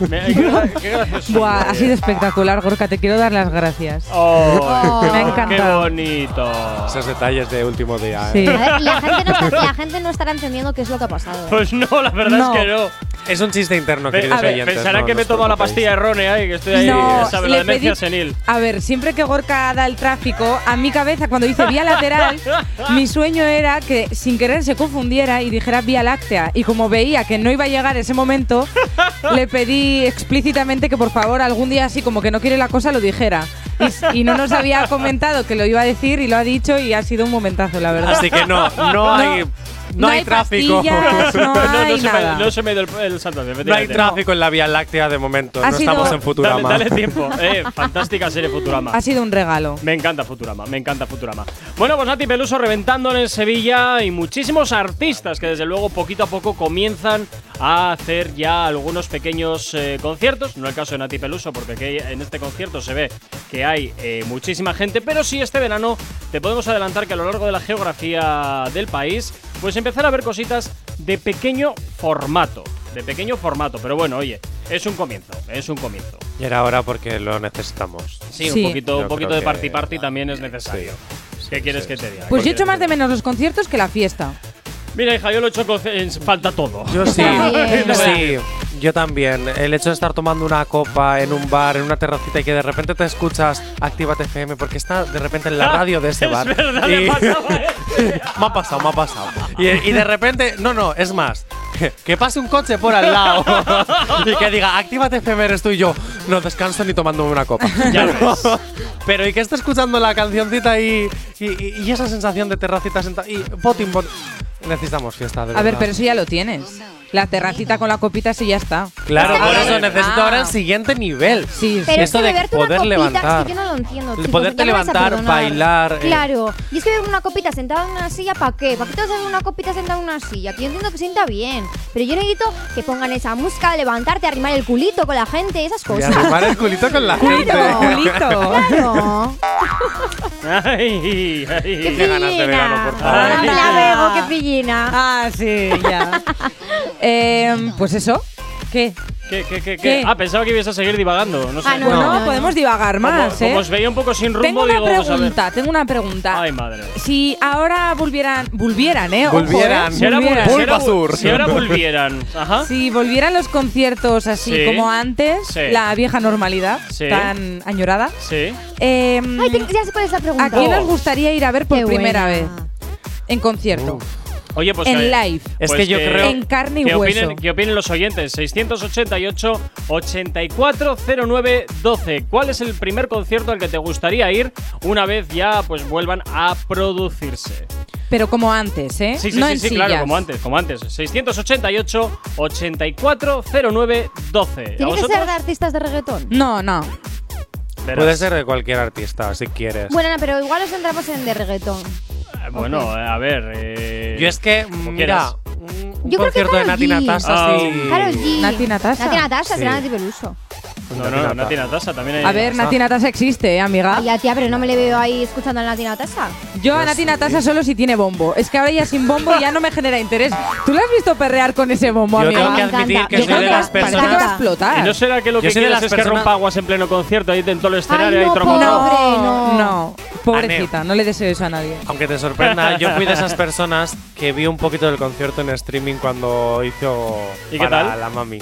S2: Me- Qué, gra- qué gracioso.
S3: Buah, ha sido espectacular, Gorka. Te quiero dar las gracias.
S2: Oh,
S5: Oh.
S3: Me ha
S2: Qué bonito.
S4: Esos detalles de último día, ¿eh?
S3: Sí.
S5: Ver, la, gente no está- la gente no estará entendiendo qué es lo que ha pasado. ¿eh?
S2: Pues no, la verdad
S3: No.
S2: es que no.
S4: Es un chiste interno,
S2: Pe-
S4: queridos
S2: a ver,
S4: oyentes.
S2: pensarán
S4: no,
S2: que
S4: no
S2: me he tomado la pastilla errónea y que estoy ahí,
S3: No,
S2: ¿sabes? La demencia
S3: pedí-
S2: senil.
S3: A ver, siempre que Gorka da el tráfico, a mi cabeza, cuando dice vía lateral, mi sueño era que sin querer se confundiera y dijera vía láctea. Y como veía que no iba a llegar ese momento, le pedí explícitamente que por favor algún día así como que no quiere la cosa lo dijera. Y no nos había comentado que lo iba a decir y lo ha dicho y ha sido un momentazo, la verdad.
S4: Así que no, no hay, no, hay, tráfico.
S3: pastillas, no hay
S2: se me,
S3: nada.
S2: no se me ha ido el, el santo.
S4: No hay tráfico en la Vía Láctea de momento.
S3: Ha
S4: no
S3: sido-
S4: estamos en
S2: Dale,
S4: Futurama.
S2: dale tiempo. Eh, fantástica serie Futurama.
S3: Ha sido un regalo.
S2: Me encanta Futurama, me encanta Futurama. Bueno, pues Nati Peluso reventando en Sevilla y muchísimos artistas que desde luego poquito a poco comienzan a hacer ya algunos pequeños eh, conciertos. No el caso de Nati Peluso, porque aquí en este concierto se ve que hay eh, muchísima gente, pero sí este verano te podemos adelantar que a lo largo de la geografía del país, pues empezar a ver cositas de pequeño formato. De pequeño formato, pero bueno, oye, es un comienzo, es un comienzo.
S4: Y era hora porque lo necesitamos.
S2: Sí,
S3: Sí.
S2: un poquito, un poquito de
S4: que-
S2: party party también es necesario. ¿Qué quieres que te diga?
S3: Pues yo
S2: ¿Qué
S3: echo más de menos los conciertos que la fiesta.
S2: Mira, hija, yo lo he hecho con en falta todo.
S4: Yo sí, sí, yo también. El hecho de estar tomando una copa en un bar, en una terracita y que de repente te escuchas Actívate FM porque está de repente en la radio de ese
S2: Es
S4: bar.
S2: verdad,
S4: y
S2: me pasaba
S4: me ha pasado, me ha pasado. Y, y de repente, no, no, es más. Que pase un coche por al lado y que diga, actívate FM eres tú y yo. No descanso ni tomándome una copa.
S2: Ya
S4: pero,
S2: ves.
S4: pero y que esté escuchando la cancioncita y, y, y esa sensación de terracita sentada. Y botín, botín. Necesitamos fiesta, de
S3: A ver, pero eso ya lo tienes. La terracita con la copita sí ya está.
S4: Claro,
S5: Es
S4: por eso necesito
S3: Ah.
S4: ahora el siguiente nivel.
S3: Sí,
S5: Pero es
S4: Esto
S5: que
S4: de
S5: beberte
S4: poder
S5: una copita,
S4: levantar.
S5: es que yo no lo entiendo. chicos,
S4: Poderte levantar, bailar, eh.
S5: Claro. Y es que beber una copita sentada en una silla, ¿para qué? ¿Para qué te vas a beber una copita sentada en una silla? Que yo entiendo que sienta bien. Pero yo necesito que pongan esa música, levantarte, arrimar el culito con la gente, esas
S4: Y
S5: cosas.
S4: arrimar el culito con la gente.
S5: Claro.
S3: Culito.
S5: Claro.
S2: Ay, ay.
S5: Qué
S4: ganas de verano, por favor.
S5: La veo, qué pillina.
S3: Ah, sí, ya. Em, pues eso. ¿Qué?
S2: ¿Qué, qué, qué, qué?
S3: ¿Qué?
S2: Ah, pensaba que ibas a seguir divagando. No sé.
S3: Ah, no, no, podemos divagar más,
S2: como,
S3: ¿eh?
S2: como os veía un poco sin rumbo,
S3: tengo una
S2: digo, vamos a ver.
S3: pregunta, tengo una pregunta.
S2: Ay, madre.
S3: Si ahora volvieran, volvieran, ¿eh? Ojo,
S4: Volvieran.
S3: ¿eh?
S2: Si ahora, vol-
S3: Volvieran.
S2: si ahora vol-
S4: Bulbasur.
S2: si ahora volvieran. Ajá.
S3: Si volvieran los conciertos así
S2: Sí.
S3: como antes,
S2: Sí.
S3: la vieja normalidad,
S2: Sí.
S3: tan añorada,
S2: Sí.
S3: eh,
S5: Ay, ya sé cuál es la pregunta.
S3: ¿a quién os gustaría ir a ver por
S5: Qué
S3: primera
S5: buena.
S3: vez? En concierto.
S2: Oye, pues
S3: En
S2: que-
S3: live.
S4: Es
S2: pues
S4: que yo creo-
S3: En carne y
S2: que
S3: hueso.
S2: opinen, que opinen los oyentes. 688 8409 12. ¿Cuál es el primer concierto al que te gustaría ir una vez ya pues vuelvan a producirse?
S3: Pero como antes, ¿eh?
S2: Sí, sí,
S3: no
S2: sí,
S3: en
S2: sí, claro, como antes, como antes. 688 8409 12. ¿A
S5: ¿Tiene que ser de artistas de reggaetón?
S3: No, no.
S4: Puede ser de cualquier artista, si quieres.
S5: Bueno, no, pero igual nos centramos en de reggaetón.
S2: Eh, Bueno, eh, a ver. eh,
S4: Yo es que,
S2: como
S4: mira,
S2: quieras.
S4: un
S5: Yo creo que
S4: concierto de
S5: Karol
S4: Nati
S5: G.
S4: Natasha sí.
S5: Karol G.
S3: Nati Natasha.
S5: Nati Natasha,
S4: Sí.
S5: será Nati Peluso.
S2: No, no, Nati Natasha también hay.
S3: A ver, Nati Natasha existe, ¿eh, amiga?
S5: Ay, ya, tía, pero no me le veo ahí escuchando a Nati Natasha.
S3: Yo a Nati Natasha solo si tiene bombo. Es que ahora ya sin bombo ya no me genera interés. ¿Tú la has visto perrear con ese bombo,
S4: Yo
S3: amiga?
S4: tengo que admitir que soy de las
S3: Parece que va a
S4: personas.
S3: explotar.
S2: ¿Y no será que lo
S4: Yo
S2: que
S4: soy de
S2: quieres
S4: las
S2: es que
S4: personas-
S2: rompa aguas en pleno concierto ahí en todo el escenario
S5: Ay,
S2: y
S5: no,
S2: trompón?
S5: pobre. no.
S3: no. Pobrecita, no le deseo eso a nadie.
S4: Aunque te sorprenda, yo fui de esas personas que vi un poquito del concierto en streaming cuando hizo
S2: ¿Y qué
S4: para
S2: tal?
S4: la mami.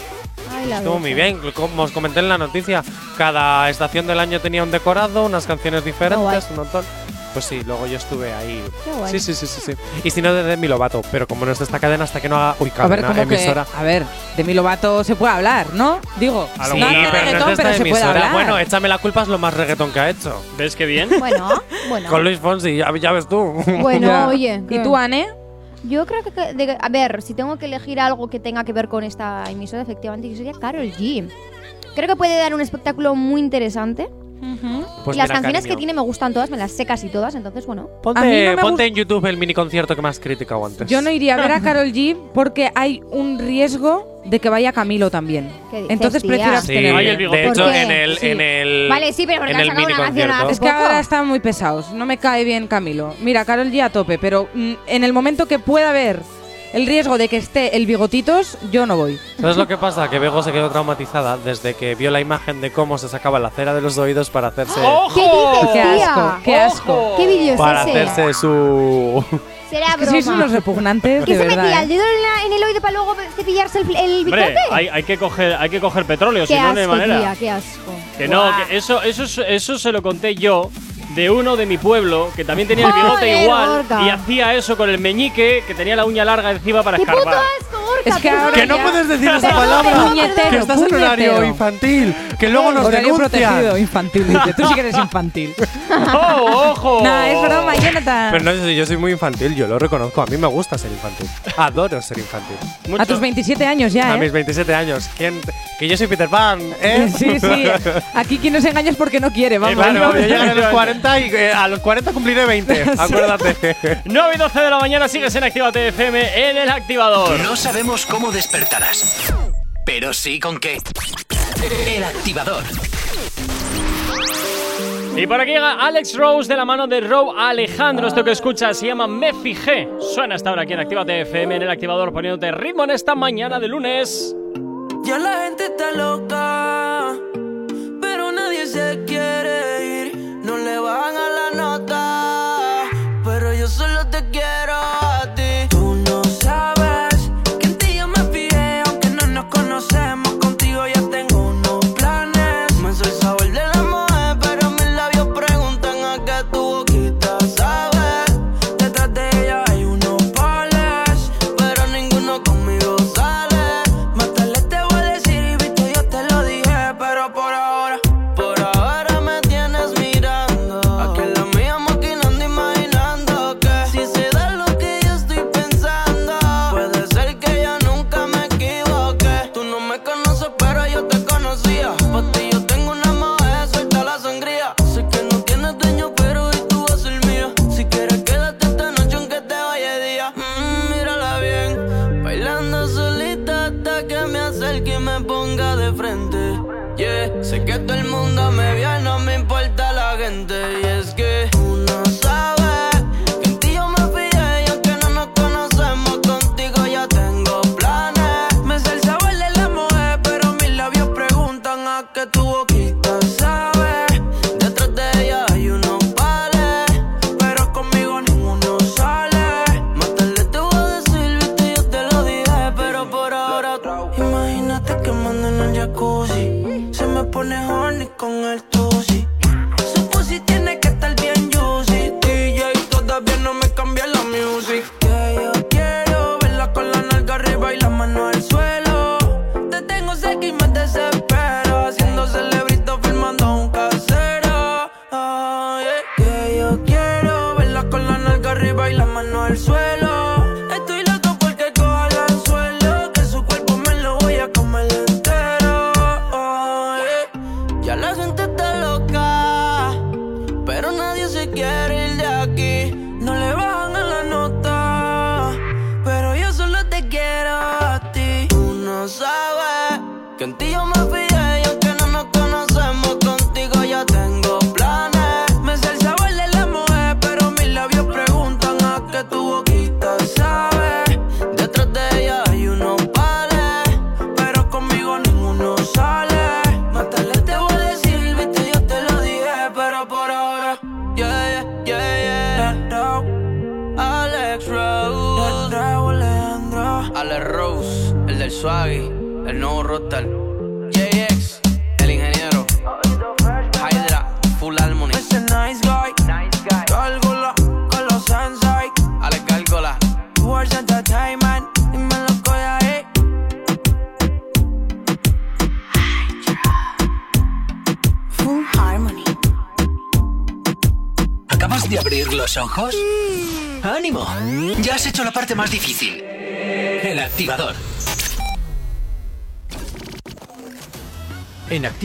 S5: La
S4: Estuvo muy bien, como os comenté en la noticia. Cada estación del año tenía un decorado, unas canciones diferentes, un montón. Pues sí, luego yo estuve ahí.
S5: Qué guay.
S4: Sí, sí, sí, sí, sí. Y si no, de Demi Lovato. Pero como no es de esta cadena, hasta que no haga. Uy,
S3: A ver,
S4: cadena,
S3: como que.
S4: emisora.
S3: A ver, de mi Lobato se puede hablar, ¿no? Digo,
S2: A lo
S4: Sí,
S3: no hace
S4: pero no es
S3: reggaetón,
S4: de esta
S3: pero se puede hablar.
S4: Bueno, échame la culpa es lo más reggaetón que ha hecho.
S2: ¿Ves qué bien?
S5: Bueno, bueno.
S4: Con Luis Fonsi, ya, ya ves tú.
S5: Bueno,
S3: Ya.
S5: oye.
S3: ¿Y tú, Anne?
S5: Yo creo que, de- a ver, si tengo que elegir algo que tenga que ver con esta emisora, efectivamente, sería Carol G. Creo que puede dar un espectáculo muy interesante.
S4: Pues
S5: y las
S4: mira,
S5: canciones
S4: cariño.
S5: que tiene me gustan todas, me las sé casi todas, entonces bueno.
S4: Ponte,
S3: A mí no me
S4: ponte en YouTube el mini concierto que más criticado antes.
S3: Yo no iría a ver a Carol G porque hay un riesgo de que vaya Camilo también.
S5: ¿Qué dices,
S3: Entonces
S5: tía?
S3: prefiero
S4: Sí,
S3: abstenerme.
S4: De
S5: ¿Por
S4: hecho, en el,
S3: Sí.
S4: en el.
S5: Vale, sí, pero porque
S4: en
S5: han
S4: el
S5: sacado una canción hace
S3: Es que
S5: poco.
S3: ahora están muy pesados. No me cae bien Camilo. Mira, Carol G a tope, pero mm, en el momento que pueda haber el riesgo de que esté el bigotitos, yo no voy.
S4: ¿Sabes lo que pasa? Que Bego se quedó traumatizada desde que vio la imagen de cómo se sacaba la cera de los oídos para hacerse.
S2: ¡Ojo!
S5: ¿Qué dices,
S3: ¡Qué
S5: tía?
S3: asco! ¡Qué asco!
S5: ¿Qué vídeo es
S4: Para
S5: ese?
S4: hacerse su.
S5: Será
S3: Es que
S5: broma.
S3: sois unos repugnantes,
S5: ¿Qué
S3: de
S5: se
S3: verdad.
S5: metía
S3: ¿eh?
S5: el dedo en, la- en el oído para luego cepillarse el, el bigote?
S2: Hombre, hay, hay que coger, hay que coger petróleo, si
S5: qué
S2: no,
S5: asco,
S2: no hay manera.
S5: tía, qué asco.
S2: Que no,
S5: Buah.
S2: que eso, eso, es- eso se lo conté yo de uno de mi pueblo que también tenía el bigote igual
S5: Gorka.
S2: y hacía eso con el meñique que tenía la uña larga encima para
S5: ¡Qué puto
S2: escarbar.
S5: asco, Gorka!
S3: Es que ahora
S4: Que no
S3: ya-
S4: puedes decir esa palabra.
S3: Puñetero,
S4: Que estás en horario
S3: puñetero.
S4: infantil. Que luego nos
S3: Horario protegido,
S4: denuncian.
S3: infantil, dice. Tú sí que eres infantil.
S2: ¡Oh, ojo!
S3: no, es broma, Jonathan.
S4: Pero no, yo yo soy muy infantil, yo lo reconozco. A mí me gusta ser infantil. Adoro ser infantil.
S2: Mucho.
S3: A tus 27 años ya,
S4: A
S3: ¿eh?
S4: mis 27 años. ¿Quién- que yo soy Peter Pan, ¿eh?
S3: Sí, sí. Aquí quien nos engaña es porque no quiere,
S4: Eh,
S3: vamos.
S4: Claro, yo llegaré a los 40 y eh, a los 40 cumpliré 20. Acuérdate.
S2: 9 y 12 de la mañana sigues en Actívate FM en el activador.
S1: No sabemos cómo despertarás, pero sí con qué. El activador.
S2: Y por aquí llega Alex Rose de la mano de Row Alejandro. Esto que escuchas se llama Me Fijé. Suena hasta ahora aquí en Actívate FM en el activador poniéndote ritmo en esta mañana de lunes.
S20: Ya la gente está loca, pero nadie se. Van a la nota, pero yo solo te quiero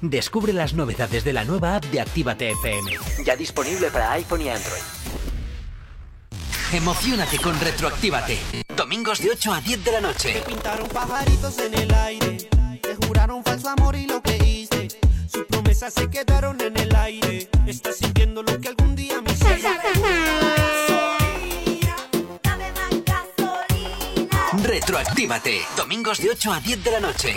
S9: Descubre las novedades de la nueva app de Actívate FM. Ya disponible para iPhone y Android.
S1: Emocionate con Retroactívate. Domingos de 8 a 10 de la noche.
S6: Pintaron pajaritos en el aire, te juraron falso amor y lo creíste. Sus promesas se quedaron en el aire. Estás sintiendo lo que algún día me hiciste.
S1: Retroactívate. Domingos de 8 a 10 de la noche.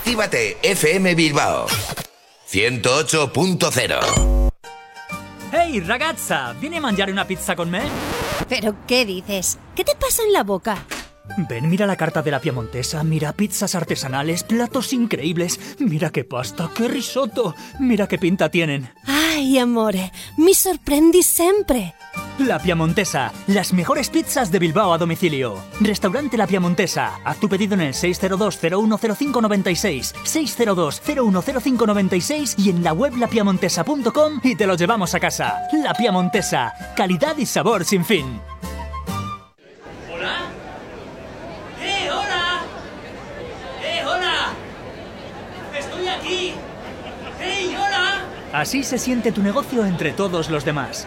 S19: Actívate FM Bilbao 108.0
S24: Ehi ragazza, vieni a mangiare una pizza con me?
S21: ¿Pero qué dices? ¿Qué te pasa en la boca?
S24: Ven, mira la carta de la piemontesa, mira pizzas artesanales, platos increíbles, mira qué pasta, qué risotto, mira qué pinta tienen.
S21: Ay, amore, mi sorprendi sempre.
S24: La Piamontesa, las mejores pizzas de Bilbao a domicilio. Restaurante La Piamontesa. Haz tu pedido en el 602-010596, 602-010596 y en la web lapiamontesa.com y te lo llevamos a casa. La Piamontesa, calidad y sabor sin fin.
S25: ¿Hola? ¡Eh, hola! ¡Eh, hola! ¡Estoy aquí! ¡Hey, hola!
S24: Así se siente tu negocio entre todos los demás.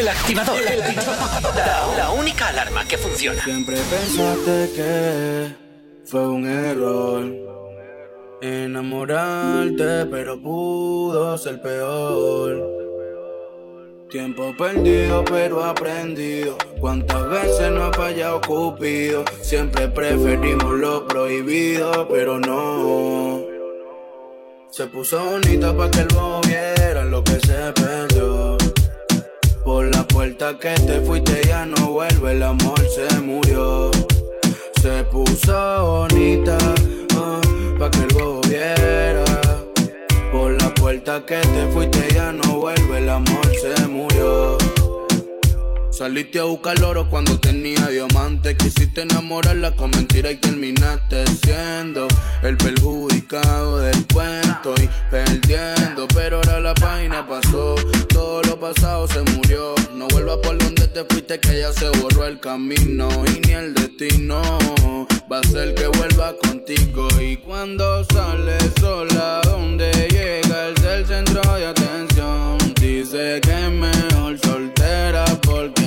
S1: El activador. La, la única alarma que funciona.
S20: Siempre pensaste que fue un error enamorarte, pero pudo ser peor. Tiempo perdido, pero aprendido. Cuántas veces no ha fallado Cupido. Siempre preferimos lo prohibido, pero no.
S26: Se puso bonita pa' que el bobo viera lo que se perdió. Por la puerta que te fuiste ya no vuelve, el amor se murió. Se puso bonita ah, pa' que el bobo viera. Por la puerta que te fuiste ya no vuelve, el amor se murió. Saliste a buscar oro cuando tenía diamante. Quisiste enamorarla con mentira y terminaste siendo el perjudicado del cuento y perdiendo. Pero ahora la página pasó, todo lo pasado se murió. No vuelvas por donde te fuiste, que ya se borró el camino y ni el destino va a ser que vuelva contigo. Y cuando sales sola, donde llega el del centro de atención, dice que es porque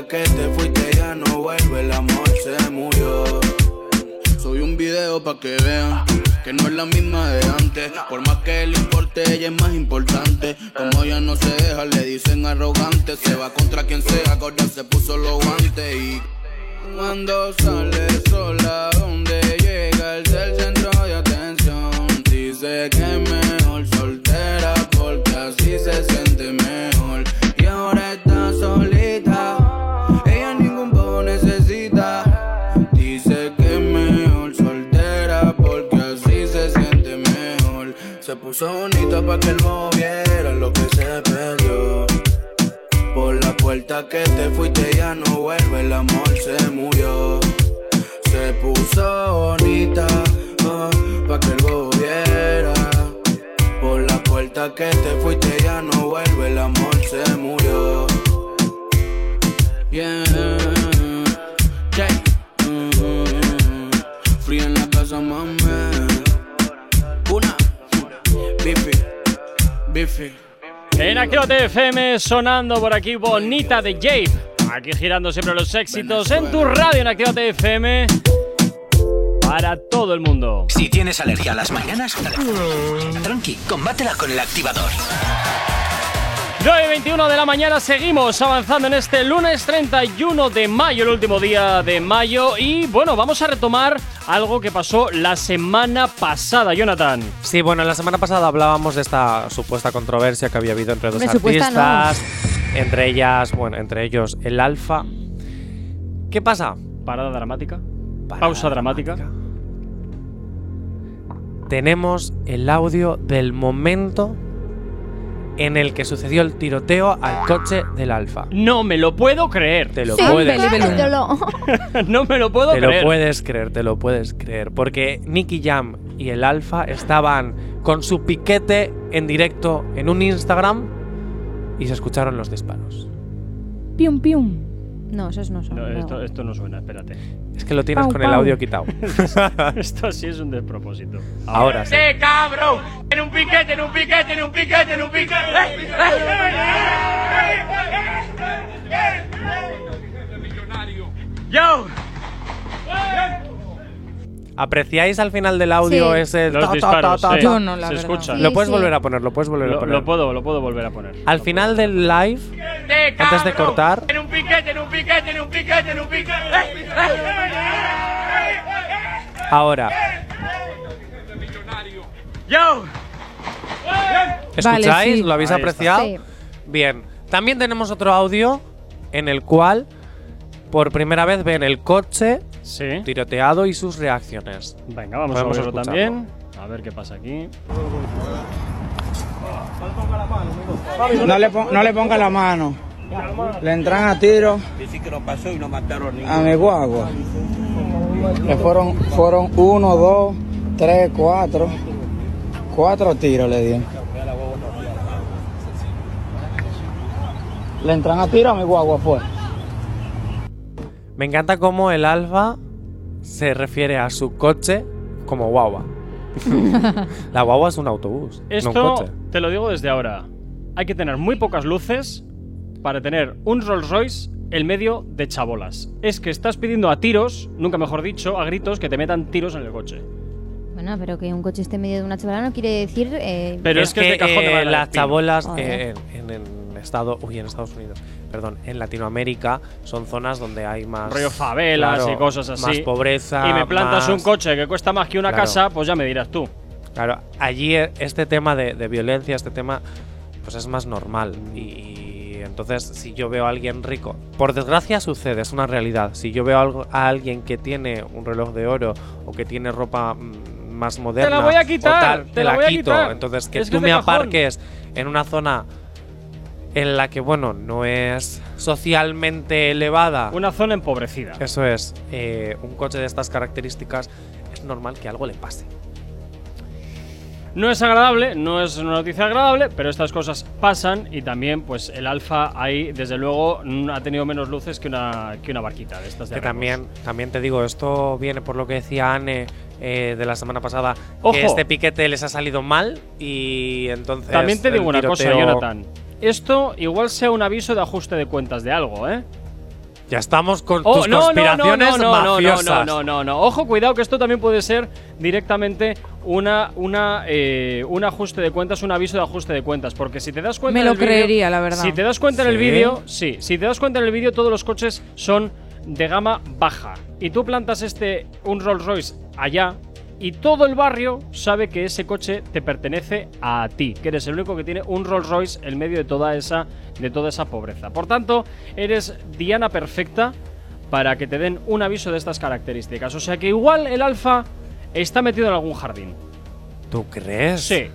S26: que te fuiste ya no vuelve, el amor se murió. Soy un video pa' que vean que no es la misma de antes. Por más que le importe, ella es más importante. Como ella no se deja, le dicen arrogante. Se va contra quien sea, ahora se puso los guantes y. Cuando sale sola, donde llega el del Bonita para que el bobo viera lo que se perdió. Por la puerta que te fuiste ya no vuelve, el amor se murió. Se puso bonita ah, pa' que el bobo viera. Por la puerta que te fuiste ya no vuelve, el amor se murió. Yeah, yeah. Mm, en la casa, mami.
S2: En Actívate FM sonando por aquí Bonita de Jape. Aquí girando siempre los éxitos en tu radio en Actívate FM. Para todo el mundo.
S1: Si tienes alergia a las mañanas, tranqui, combátela con el activador.
S2: 9.21 de la mañana seguimos avanzando en este lunes 31 de mayo, el último día de mayo. Y bueno, vamos a retomar algo que pasó la semana pasada, Jonathan.
S4: Sí, bueno, la semana pasada hablábamos de esta supuesta controversia que había habido entre dos
S5: supuesta
S4: artistas. Entre ellas, bueno, entre ellos el Alfa. ¿Qué pasa?
S2: Parada dramática. Pausa dramática.
S4: Tenemos el audio del momento en el que sucedió el tiroteo al coche del Alfa.
S2: No me lo puedo creer.
S4: Te lo
S5: Sí,
S4: puedes
S5: créetelo.
S2: no me lo puedo
S4: Te
S2: creer.
S4: lo puedes creer, te lo puedes creer. Porque Nicky Jam y el Alfa estaban con su piquete en directo en un Instagram y se escucharon los disparos.
S3: Pium, pium.
S5: No, esos no son.
S2: No, esto, esto no suena, espérate.
S4: Es que lo tienes
S3: Pau,
S4: con el
S3: pau.
S4: audio quitado.
S2: esto sí es un despropósito.
S4: Ahora sí.
S25: ¡Sí, cabrón! En un piquete, en un piquete, en un piquete, en un piquete. Yo.
S4: ¿Apreciáis al final del audio
S5: Sí.
S4: ese
S2: Los
S4: ta, ta,
S2: disparos,
S4: ta, ta,
S2: sí.
S4: ta?
S3: Yo no, la
S2: Se
S3: verdad.
S2: escuchan.
S5: Sí,
S4: Lo puedes
S5: sí.
S4: volver a poner, lo puedes volver a
S2: Lo,
S4: poner.
S2: lo puedo, lo puedo volver a poner.
S4: Al final del live,
S25: ¡Sí,
S4: antes de cortar,
S25: En un piquete, en un piquete, en un piquete, en un piquete.
S4: ahora,
S25: Yo.
S4: ¿escucháis?
S3: Vale, sí.
S4: ¿Lo habéis
S2: Ahí está.
S4: apreciado?
S5: Sí.
S4: Bien. También tenemos otro audio en el cual por primera vez ven el coche
S2: Sí.
S4: tiroteado y sus reacciones.
S2: Venga, vamos
S4: Podemos
S2: a verlo
S4: escucharlo.
S2: también. A ver qué pasa aquí.
S27: No le, pon- no le ponga la mano. Le entran a tiro a mi guagua. Le fueron, fueron uno, dos, tres, cuatro. Cuatro tiros le dieron. Le entran a tiro a mi guagua, pues.
S4: Me encanta cómo el Alfa se refiere a su coche como guagua. La guagua es un autobús, no un
S2: Esto
S4: coche.
S2: te lo digo desde ahora. Hay que tener muy pocas luces para tener un Rolls Royce en medio de chabolas. Es que estás pidiendo a tiros, nunca mejor dicho, a gritos, que te metan tiros en el coche.
S5: Bueno, pero que un coche esté en medio de una chavala no quiere decir. eh,
S2: Pero es, que, es de cajón
S4: eh,
S2: de
S4: las chabolas eh, en, en, en Estado- uy, en Estados Unidos, perdón, en Latinoamérica son zonas donde hay más
S2: rollo favelas
S4: claro,
S2: y cosas así.
S4: más pobreza,
S2: Y me plantas
S4: más-
S2: un coche que cuesta más que una
S4: Claro.
S2: casa, pues ya me dirás tú.
S4: Claro, allí eh, este tema de, de violencia, este tema, pues es más normal. Y, entonces, si yo veo a alguien rico, por desgracia sucede, es una realidad. Si yo veo algo- a alguien que tiene un reloj de oro o que tiene ropa mm, más moderna,
S2: voy a quitar,
S4: tal,
S2: te
S4: te
S2: la
S4: la
S2: voy a
S4: quito.
S2: quitar.
S4: Entonces, que
S2: Es
S4: tú me
S2: cajón.
S4: aparques en una zona en la que, bueno, no es socialmente elevada.
S2: Una zona empobrecida.
S4: Eso es, eh, un coche de estas características, es normal que algo le pase.
S2: No es agradable, no es una noticia agradable, pero estas cosas pasan y también pues el Alfa ahí desde luego ha tenido menos luces que una, que una barquita de estas de
S4: Que también, también te digo, esto viene por lo que decía Anne eh, de la semana pasada,
S2: Ojo.
S4: que este piquete les ha salido mal y entonces...
S2: También te digo una cosa, Jonathan. Esto igual sea un aviso de ajuste de cuentas de algo, ¿eh?
S4: Ya estamos con
S2: Oh,
S4: tus
S2: no,
S4: conspiraciones
S2: no, no, no,
S4: mafiosas.
S2: no, no, no, no. Ojo, cuidado que esto también puede ser directamente una, una, eh, un ajuste de cuentas, un aviso de ajuste de cuentas. Porque si te das cuenta
S3: Me
S2: en
S3: lo
S2: el vídeo-
S3: creería, la verdad.
S2: Si te das cuenta en el vídeo, sí. Si te das cuenta en el vídeo, todos los coches son de gama baja. Y tú plantas este, un Rolls Royce allá. Y todo el barrio sabe que ese coche te pertenece a ti, que eres el único que tiene un Rolls Royce en medio de toda esa, de toda esa pobreza. Por tanto, eres Diana perfecta para que te den un aviso de estas características. O sea que igual el alfa está metido en algún jardín.
S4: ¿Tú crees?
S2: Sí.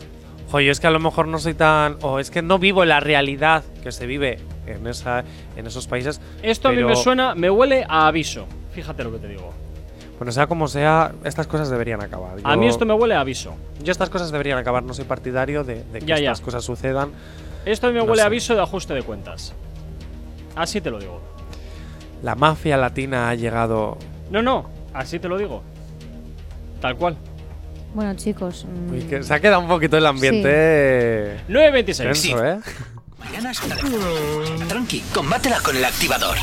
S4: Oye, es que a lo mejor no soy tan... O es que no vivo la realidad que se vive en, esa, en esos países.
S2: Esto a mí me suena, me huele a aviso. Fíjate lo que te digo.
S4: Bueno, sea como sea, estas cosas deberían acabar.
S2: A mí esto me huele a aviso.
S4: Yo estas cosas deberían acabar, no soy partidario de, de que
S2: Ya, ya.
S4: estas cosas sucedan.
S2: Esto a mí me
S4: No
S2: huele a aviso de ajuste de cuentas. Así te lo digo.
S4: La mafia latina ha llegado...
S2: No, no, así te lo digo. Tal cual.
S5: Bueno, chicos. mm,
S4: Uy, que se ha quedado un poquito el ambiente...
S2: 9.26.
S4: tenso, ¿eh?
S1: Mañanas Tranqui, combátela con el activador.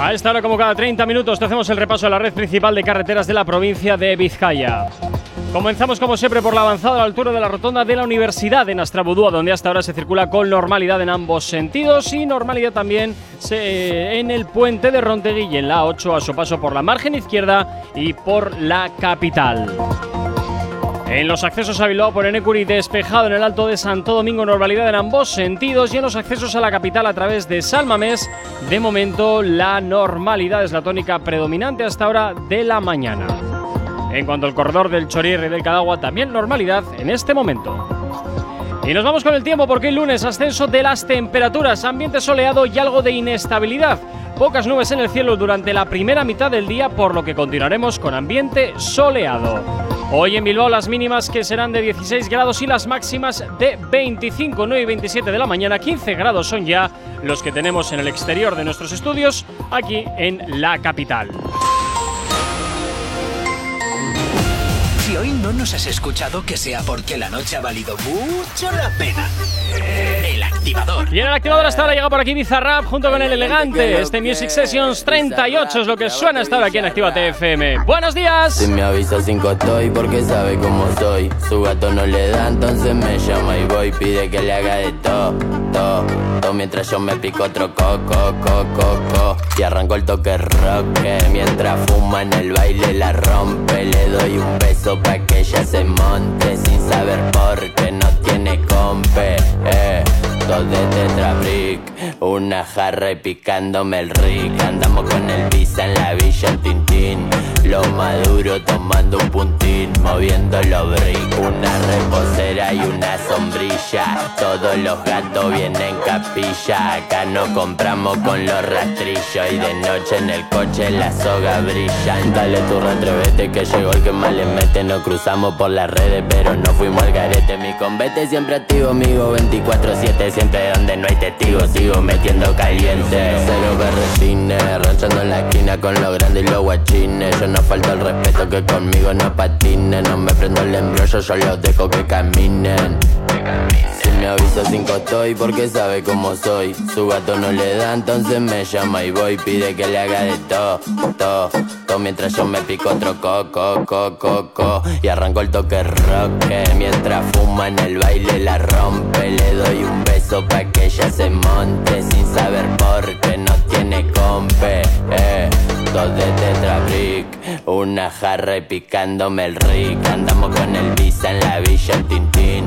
S2: A esta hora, como cada 30 minutos, te hacemos el repaso de la red principal de carreteras de la provincia de Vizcaya. Comenzamos, como siempre, por la avanzada a la altura de la rotonda de la Universidad de Nastrabudúa, donde hasta ahora se circula con normalidad en ambos sentidos y normalidad también se- en el puente de Rontegui y en la 8 a su paso por la margen izquierda y por la capital. En los accesos a Bilbao por Enecuri despejado en el Alto de Santo Domingo, normalidad en ambos sentidos. Y en los accesos a la capital a través de Salmamés, de momento la normalidad es la tónica predominante hasta ahora de la mañana. En cuanto al corredor del Chorierre y del Cadagua, también normalidad en este momento. Y nos vamos con el tiempo porque el lunes ascenso de las temperaturas, ambiente soleado y algo de inestabilidad. Pocas nubes en el cielo durante la primera mitad del día, por lo que continuaremos con ambiente soleado. Hoy en Bilbao las mínimas que serán de 16 grados y las máximas de 25, 9 y 27 de la mañana. 15 grados son ya los que tenemos en el exterior de nuestros estudios, aquí en la capital.
S1: Si hoy no nos has escuchado, que sea porque la noche ha valido mucho la pena. El activador.
S2: Y en el activador hasta ahora llega por aquí Bizarrap junto con el elegante. Este Music Sessions 38 es lo que suena hasta ahora aquí en Actívate FM. ¡Buenos días!
S28: Si me avisa cinco estoy porque sabe cómo soy. Su gato no le da, entonces me llama y voy. Pide que le haga de todo, todo, todo. Mientras yo me pico otro coco, coco, coco. Y arranco el toque rock. Mientras fuma en el baile la rompe. Le doy un beso pa' que ella se monte. Sin saber por qué no tiene compe. Eh. Dos de Tetra Brick, una jarra y picándome el rick. Andamos con el visa en la villa, el tintín. Lo maduro tomando un puntín, moviendo los brick. Una reposera y una sombrilla. Todos los gatos vienen capilla. Acá no compramos con los rastrillos. Y de noche en el coche la soga brillan. Dale tu retrevete que llegó el que más le mete. No cruzamos por las redes, pero no fuimos al garete. Mi convete siempre activo, amigo 24-7. Siente donde no hay testigos, sigo metiendo caliente. Cero berretines, ranchando en la esquina con los grandes y los guachines. Yo no falta el respeto que conmigo no patinen. No me prendo el embrollo, yo los dejo que caminen. Si me avisa cinco estoy porque sabe cómo soy. Su gato no le da, entonces me llama y voy. Pide que le haga de todo, todo, todo. Mientras yo me pico otro coco, coco, coco. Y arranco el toque roque. Mientras fuma en el baile la rompe. Le doy un beso pa' que ella se monte. Sin saber por qué no tiene compe. Eh. Dos de Tetra Brick, una jarra y picándome el rick. Andamos con el visa en la villa el tintín.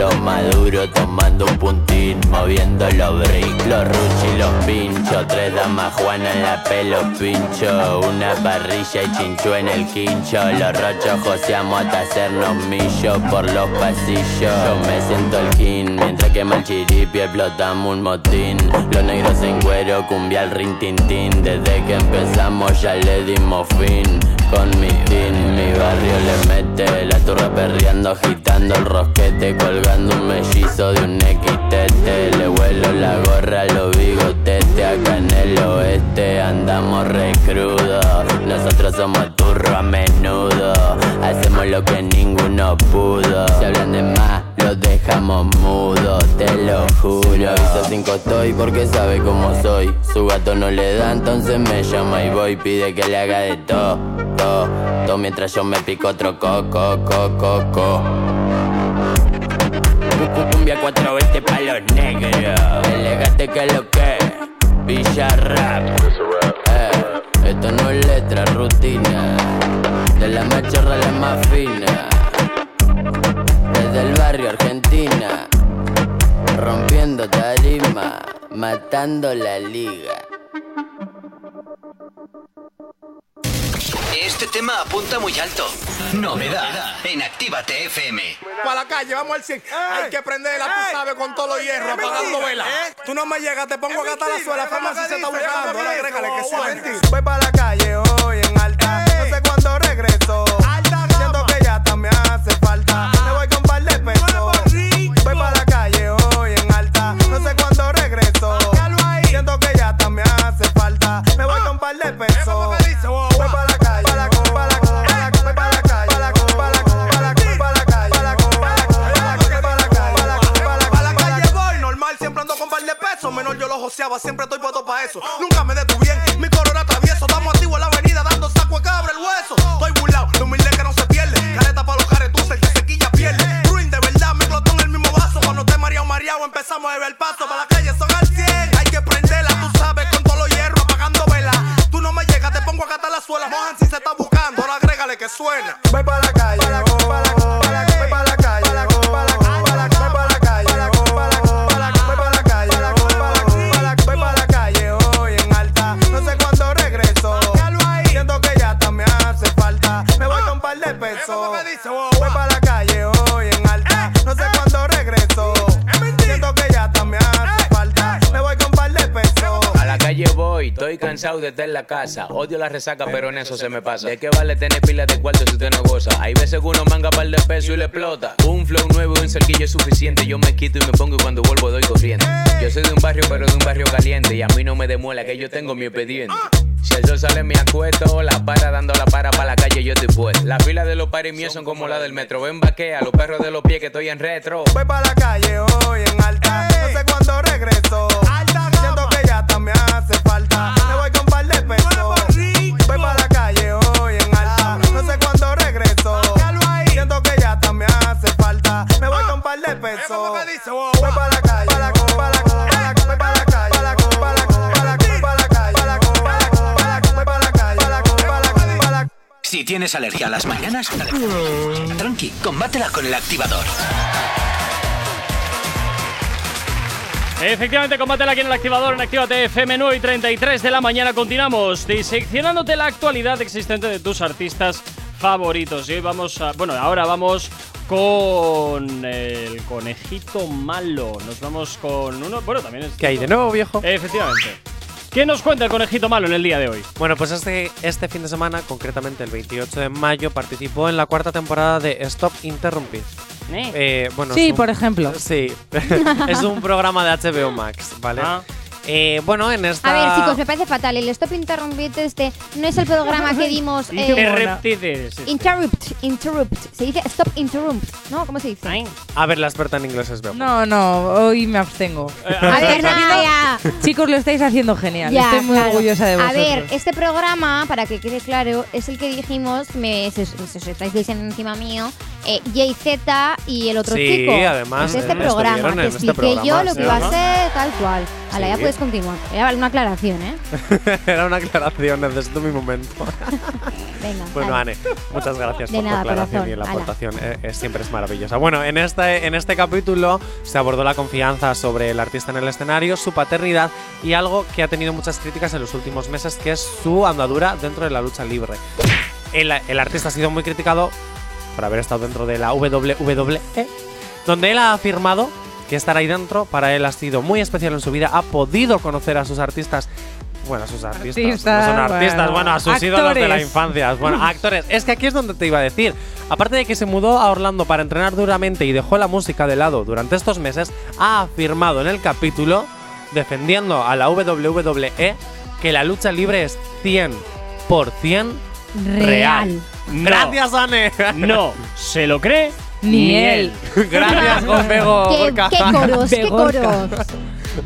S28: Lo maduro tomando un puntín, moviendo los bricks, los ruchis y los pinchos. Tres damas Juana en la pelo pincho, una parrilla y chinchú en el quincho. Los rochos joseamos hasta hacernos millos por los pasillos. Yo me siento el king, mientras que mal chiripi explotamos un motín. Los negros en cuero, cumbia al rin tin tin. Desde que empezamos ya le dimos fin. Con mi team, mi barrio le mete La turra perreando, agitando el rosquete Colgando un mellizo de un XTT Le vuelo la gorra a los bigotetes Acá en el oeste andamos re crudo Nosotros somos turro a menudo Hacemos lo que ninguno pudo. Si hablan de más, los dejamos mudos Te lo juro. Aviso 5 estoy porque sabe cómo soy. Su gato no le da, entonces me llama y voy. Pide que le haga de todo, todo, todo Mientras yo me pico otro coco, coco, coco. Cumbia 420 pa' los negros. Elegante que lo que Villa Rap. Eh, Esto no es letra, rutina. De la más chorra a la más fina barrio Argentina Rompiendo tarima Matando la liga
S1: Este tema apunta muy alto. Novedad en Actívate FM.
S13: Para la calle, vamos al 100. Hay que prenderla, tú sabes, con todo los hierro, apagando vela. Tú no me llegas, te pongo a gastar la suela. Fama si se está buscando. Agrégale que sí. Voy para la calle hoy en alta. No sé cuándo regreso. En
S29: la casa. Odio la resaca, pero en eso se me pasa. ¿De qué vale tener pila de cuarto si usted no goza? Hay veces que uno manga par de peso y le explota. Un flow nuevo y un cerquillo es suficiente. Yo me quito y me pongo y cuando vuelvo doy corriente. Yo soy de un barrio, pero de un barrio caliente. Y a mí no me demuela que yo tengo mi expediente. Si el sol sale me acuesto, la para dando la para para la calle yo estoy puesto. La fila de los paris míos son como la del metro. Ven vaquea, los perros de los pies que estoy en retro.
S13: Voy para la calle hoy
S1: tienes alergia a las mañanas, tranqui, combátela con el activador.
S2: Efectivamente, combátela aquí en el activador en Actívate FM 9 y 33 de la mañana. Continuamos diseccionándote la actualidad existente de tus artistas favoritos. Y hoy vamos a. Bueno, ahora vamos con el conejito malo. Nos vamos con uno. Bueno, también es.
S4: ¿Qué hay de nuevo, viejo?
S2: Efectivamente. ¿Qué nos cuenta el conejito malo en el día de hoy?
S4: Bueno, pues este, este fin de semana, concretamente el 28 de mayo, participó en la cuarta temporada de Stop Interrumpir.
S2: ¿Eh?
S4: Eh, bueno,
S3: Sí,
S4: un-
S3: por ejemplo.
S4: Sí. es un programa de HBO Max, ¿vale?
S2: Ah.
S4: Eh, bueno, en esta.
S5: A ver, chicos, me parece fatal. El Stop Interrumpit este no es el programa que dimos. eh,
S2: Interruptides.
S5: interrupt, interrupt. Se dice Stop Interrupt, ¿no? ¿Cómo se dice?
S4: A ver, la experta en inglés es Bebo.
S3: No, no, hoy me abstengo.
S5: A ver, nada.
S3: Chicos, lo estáis haciendo genial.
S5: Ya,
S3: Estoy muy
S5: claro.
S3: orgullosa de
S5: A
S3: vosotros.
S5: ver, este programa, para que quede claro, es el que dijimos, me, se, se, se estáis diciendo encima mío, eh, JZ y el otro
S4: Sí,
S5: chico.
S4: además,
S5: Es este
S4: eh,
S5: programa,
S4: estuvieron
S5: que
S4: en este
S5: expliqué yo
S4: programa,
S5: lo que iba a ser, tal cual. Ya
S4: Sí.
S5: puedes continuar. Era una aclaración, ¿eh?
S4: Era una aclaración, necesito mi momento.
S5: Venga.
S4: Bueno,
S5: dale.
S4: Ane, muchas gracias
S5: De
S4: por
S5: nada,
S4: tu aclaración
S5: corazón.
S4: y la aportación. eh, eh, siempre es maravillosa. Bueno, en este, en este capítulo se abordó la confianza sobre el artista en el escenario, su paternidad y algo que ha tenido muchas críticas en los últimos meses, que es su andadura dentro de la lucha libre. El, el artista ha sido muy criticado por haber estado dentro de la WWE, donde él ha afirmado que estar ahí dentro para él ha sido muy especial en su vida, ha podido conocer a sus artistas. Bueno, a sus artistas.
S3: Artistas,
S4: no son artistas,
S3: bueno.
S4: bueno, a sus ídolos de la
S3: Actores.
S4: infancia. Bueno, actores. Es que aquí es donde te iba a decir. Aparte de que se mudó a Orlando para entrenar duramente y dejó la música de lado durante estos meses, ha afirmado en el capítulo, defendiendo a la WWE, que la lucha libre es 100% real.
S2: No.
S4: Gracias, Anne.
S2: No, se lo cree
S3: Ni él.
S4: Gracias, Gofego.
S5: ¿Qué, qué coros, qué coros.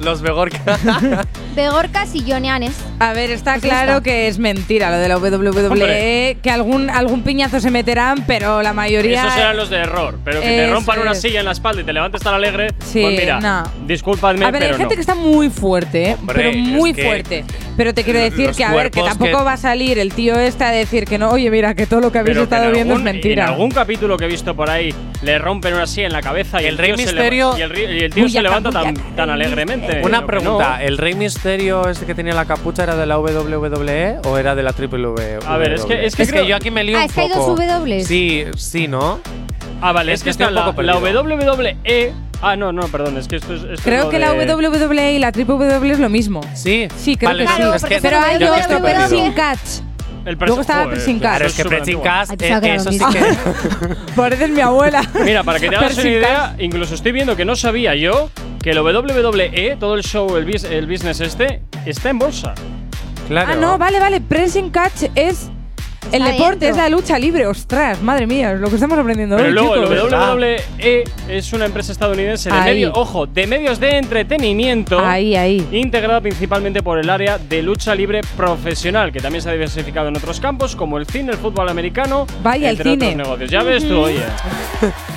S4: Los Begorca.
S5: Begorcas y Joneanes.
S3: A ver, está
S5: Pues
S3: claro que es mentira lo de la WWE,
S2: Hombre.
S3: que algún, algún piñazo se meterán, pero la mayoría.
S2: Esos eran los de error. Pero que te rompan una silla en la espalda y te levantes tan alegre.
S3: Sí,
S2: pues mira,
S3: no.
S2: disculpadme,
S3: A ver,
S2: pero
S3: hay gente
S2: no.
S3: que está muy fuerte, ¿eh?
S4: Hombre,
S3: pero
S4: es
S3: muy
S4: que
S3: fuerte. Pero te quiero decir que, a ver, que tampoco
S4: que-
S3: va a salir el tío este a decir que no, oye, mira, que todo lo que habéis
S2: Pero
S3: estado
S2: en
S3: viendo
S2: algún-
S3: es mentira.
S2: En algún capítulo que he visto por ahí le rompen una silla en la cabeza y
S4: El
S2: el,
S4: Rey Misterio-
S2: y el, ri- y el tío se
S3: Buyaca,
S2: levanta tan,
S3: buyaca,
S2: tan
S3: Rey
S2: alegremente.
S4: Una
S2: Pero
S4: pregunta,
S2: no.
S4: ¿el Rey Misterio ese que tenía la capucha era de la WWE o era de la WWE?
S2: A ver, es que- es que creo-
S4: yo aquí me lío
S5: Ah,
S4: un
S5: es que hay dos
S4: poco.
S5: Ws.
S4: Sí, sí, ¿no?
S2: Ah, vale,
S4: es
S2: es,
S4: que
S2: está
S4: un poco
S2: la, la. WWE. Ah, no, no, perdón, es que esto es. esto
S3: Creo que la WWE y la WWE es lo mismo.
S4: Sí.
S3: Sí, creo
S4: Vale,
S3: que sí.
S4: Es que
S3: Pero hay
S4: yo
S3: otro
S4: perdido.
S3: pressing catch.
S2: El
S3: Luego estaba
S2: Joder,
S3: Pressing Catch.
S4: Claro, es que Pressing
S5: que
S4: eh, eso sí que.
S3: Pareces mi abuela.
S2: Mira, para que te hagas una idea, incluso estoy viendo que no sabía yo que el WWE, todo el show, el, bus- el business este, está en bolsa.
S4: Claro.
S3: Ah, no, vale, vale. Pressing catch es. El deporte
S5: dentro.
S3: es la lucha libre, ostras, madre mía, es lo que estamos aprendiendo
S2: Pero
S3: hoy,
S2: luego
S3: chicos.
S2: el WWE es una empresa estadounidense de
S3: Ahí.
S2: medio, ojo, de medios de entretenimiento.
S3: Ahí, ahí.
S2: Integrada principalmente por el área de lucha libre profesional, que también se ha diversificado en otros campos como el cine, el fútbol americano,
S3: Vaya, el
S2: entre
S3: cine.
S2: otros negocios. Ya ves tú, oye.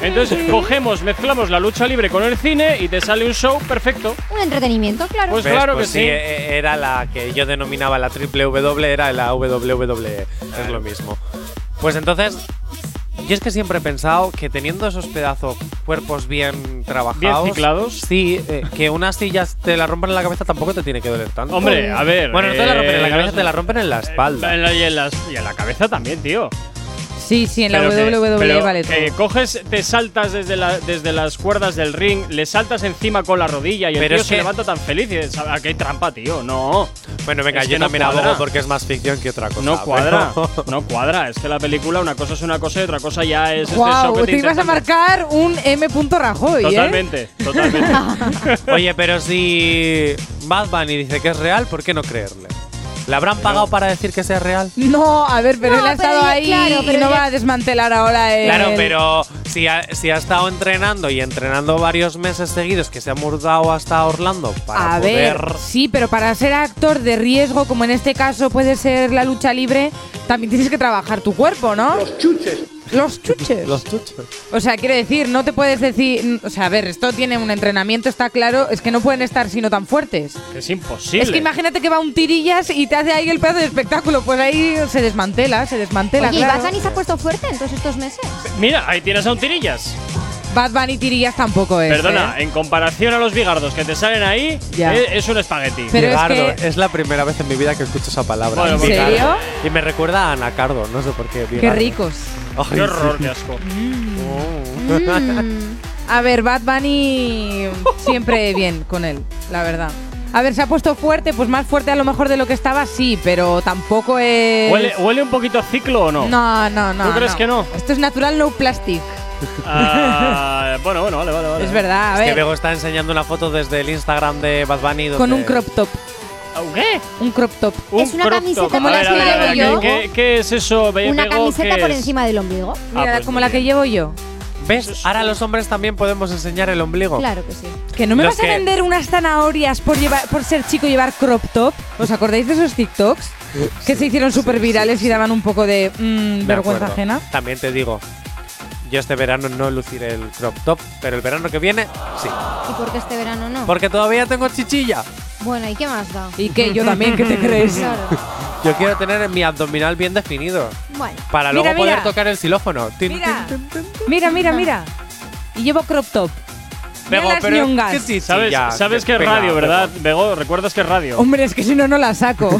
S2: Entonces cogemos, mezclamos la lucha libre con el cine y te sale un show perfecto.
S5: Un entretenimiento, claro.
S2: Pues
S4: ¿Ves?
S2: claro
S4: Pues
S2: que
S4: sí,
S2: sí.
S4: eh, era la que yo denominaba la triple W, era la WWE. Lo mismo. Pues entonces, yo es que siempre he pensado que teniendo esos pedazos cuerpos bien trabajados,
S2: Bien ciclados.
S4: sí, eh, que unas sillas te la rompen en la cabeza tampoco te tiene que doler tanto.
S2: Hombre, a ver.
S4: Bueno, no te la rompen en la
S2: eh,
S4: cabeza, te la rompen en la espalda.
S2: En la- y, en las- y en la cabeza también, tío.
S3: Sí, sí, en la
S2: Pero que-
S3: WWE
S2: pero
S3: vale todo.
S2: coges, te saltas desde, la- desde las cuerdas del ring, le saltas encima con la rodilla y el
S4: Pero
S2: tío
S4: es
S2: se
S4: que-
S2: levanta tan feliz y dices, "Ah, que hay trampa, tío. No.
S4: Bueno, venga,
S2: Es
S4: yo
S2: no
S4: también
S2: cuadra.
S4: abogo porque es más ficción que otra cosa.
S2: No cuadra,
S4: pero-
S2: no cuadra. Es que la película, una cosa es una cosa y otra cosa ya es este show
S3: Wow,
S2: que
S3: te ibas a marcar un M. Rajoy, ¿eh?
S2: Totalmente, totalmente.
S4: Oye, pero si Bad Bunny dice que es real, ¿por qué no creerle? ¿Le habrán pagado para decir que sea real?
S3: No, a ver, pero
S5: No,
S3: él ha
S5: pero
S3: estado
S5: ya-
S3: ahí
S5: claro,
S3: y
S5: pero
S3: no
S5: ya-
S3: va a desmantelar ahora el…
S4: Claro, pero si ha, si ha estado entrenando y entrenando varios meses seguidos, que se ha mudado hasta Orlando para
S3: A
S4: poder.
S3: ver, sí, pero para ser actor de riesgo, como en este caso puede ser la lucha libre, también tienes que trabajar tu cuerpo, ¿no? Los chuches. Los chuches.
S4: Los chuchos.
S3: O sea, quiero decir, no te puedes decir. O sea, a ver, esto tiene un entrenamiento, está claro. Es que no pueden estar sino tan fuertes.
S2: Es imposible.
S3: Es que imagínate que va un tirillas y te hace ahí el pedazo de espectáculo. Pues ahí se desmantela, se desmantela.
S5: Oye, ¿y se ha puesto fuerte en todos estos meses?
S2: Mira, ahí tienes a un tirillas.
S3: Bad Bunny tirillas tampoco es.
S2: Perdona,
S3: ¿eh?
S2: en comparación a los bigardos que te salen ahí,
S3: Ya.
S2: es, es un espagueti.
S3: Pero es
S4: Bigardo,
S3: que-
S4: es la primera vez en mi vida que escucho esa palabra.
S2: Bueno,
S3: ¿En
S4: Bigardo.
S3: serio?
S4: Y me recuerda a Anacardo, no sé por qué.
S3: Qué
S4: Bigardo.
S3: ricos.
S4: Ay,
S2: Qué horror,
S4: sí.
S2: qué asco.
S4: Oh.
S3: Mm. A ver, Bad Bunny siempre bien con él, la verdad. A ver, se ha puesto fuerte, pues más fuerte a lo mejor de lo que estaba, sí, pero tampoco es.
S2: ¿Huele, ¿Huele un poquito a ciclo o no?
S3: No, no, no.
S2: ¿Tú crees que no?
S3: Esto es natural, no plastic.
S2: Ah, Eh, bueno, bueno, vale, vale, vale.
S3: Es verdad, a
S4: Es que. Bego está enseñando una foto desde el Instagram de Bad Bunny.
S3: Con
S4: donde-
S3: un crop top.
S2: ¿Qué?
S3: Un crop top.
S5: Es una
S2: crop
S5: camiseta
S2: top.
S5: como
S2: A
S5: las
S2: ver,
S5: que
S2: a ver, a ver,
S5: llevo
S2: ¿qué-
S5: yo.
S2: ¿Qué, qué es eso? Be-
S5: Una
S2: Bego,
S5: camiseta
S2: ¿qué
S5: por
S2: es?
S5: encima del ombligo.
S3: Mira,
S2: pues
S3: como la que llevo yo.
S4: ¿Ves? Ahora los hombres también podemos enseñar el ombligo.
S5: Claro que sí.
S3: Que no me
S4: Los
S3: vas a
S4: que-
S3: vender unas zanahorias por llevar, por ser chico y llevar crop top. ¿Os acordáis de esos TikToks? Que se hicieron súper virales y daban un poco de mm,
S4: Me
S3: vergüenza
S4: acuerdo.
S3: ajena.
S4: También te digo, yo este verano no luciré el crop top, pero el verano que viene, sí.
S5: ¿Y por qué este verano no?
S4: Porque todavía tengo chichilla.
S5: Bueno, ¿y qué más da?
S3: Y que yo también, ¿qué te crees?
S5: Claro.
S4: Yo quiero tener mi abdominal bien definido.
S5: Bueno.
S4: Para
S3: Mira,
S4: luego poder
S3: mira.
S4: tocar el xilófono. Tin,
S3: Mira,
S4: tin, tin, tin.
S3: mira, mira, mira. Y llevo crop top.
S4: Bego,
S3: las
S4: pero
S3: ñongas.
S4: ¿qué?
S2: ¿Sabes, sabes que es
S4: Venga,
S2: radio. ¿verdad? Bego, ¿recuerdas que es radio?
S3: Hombre, es que si no, no la saco.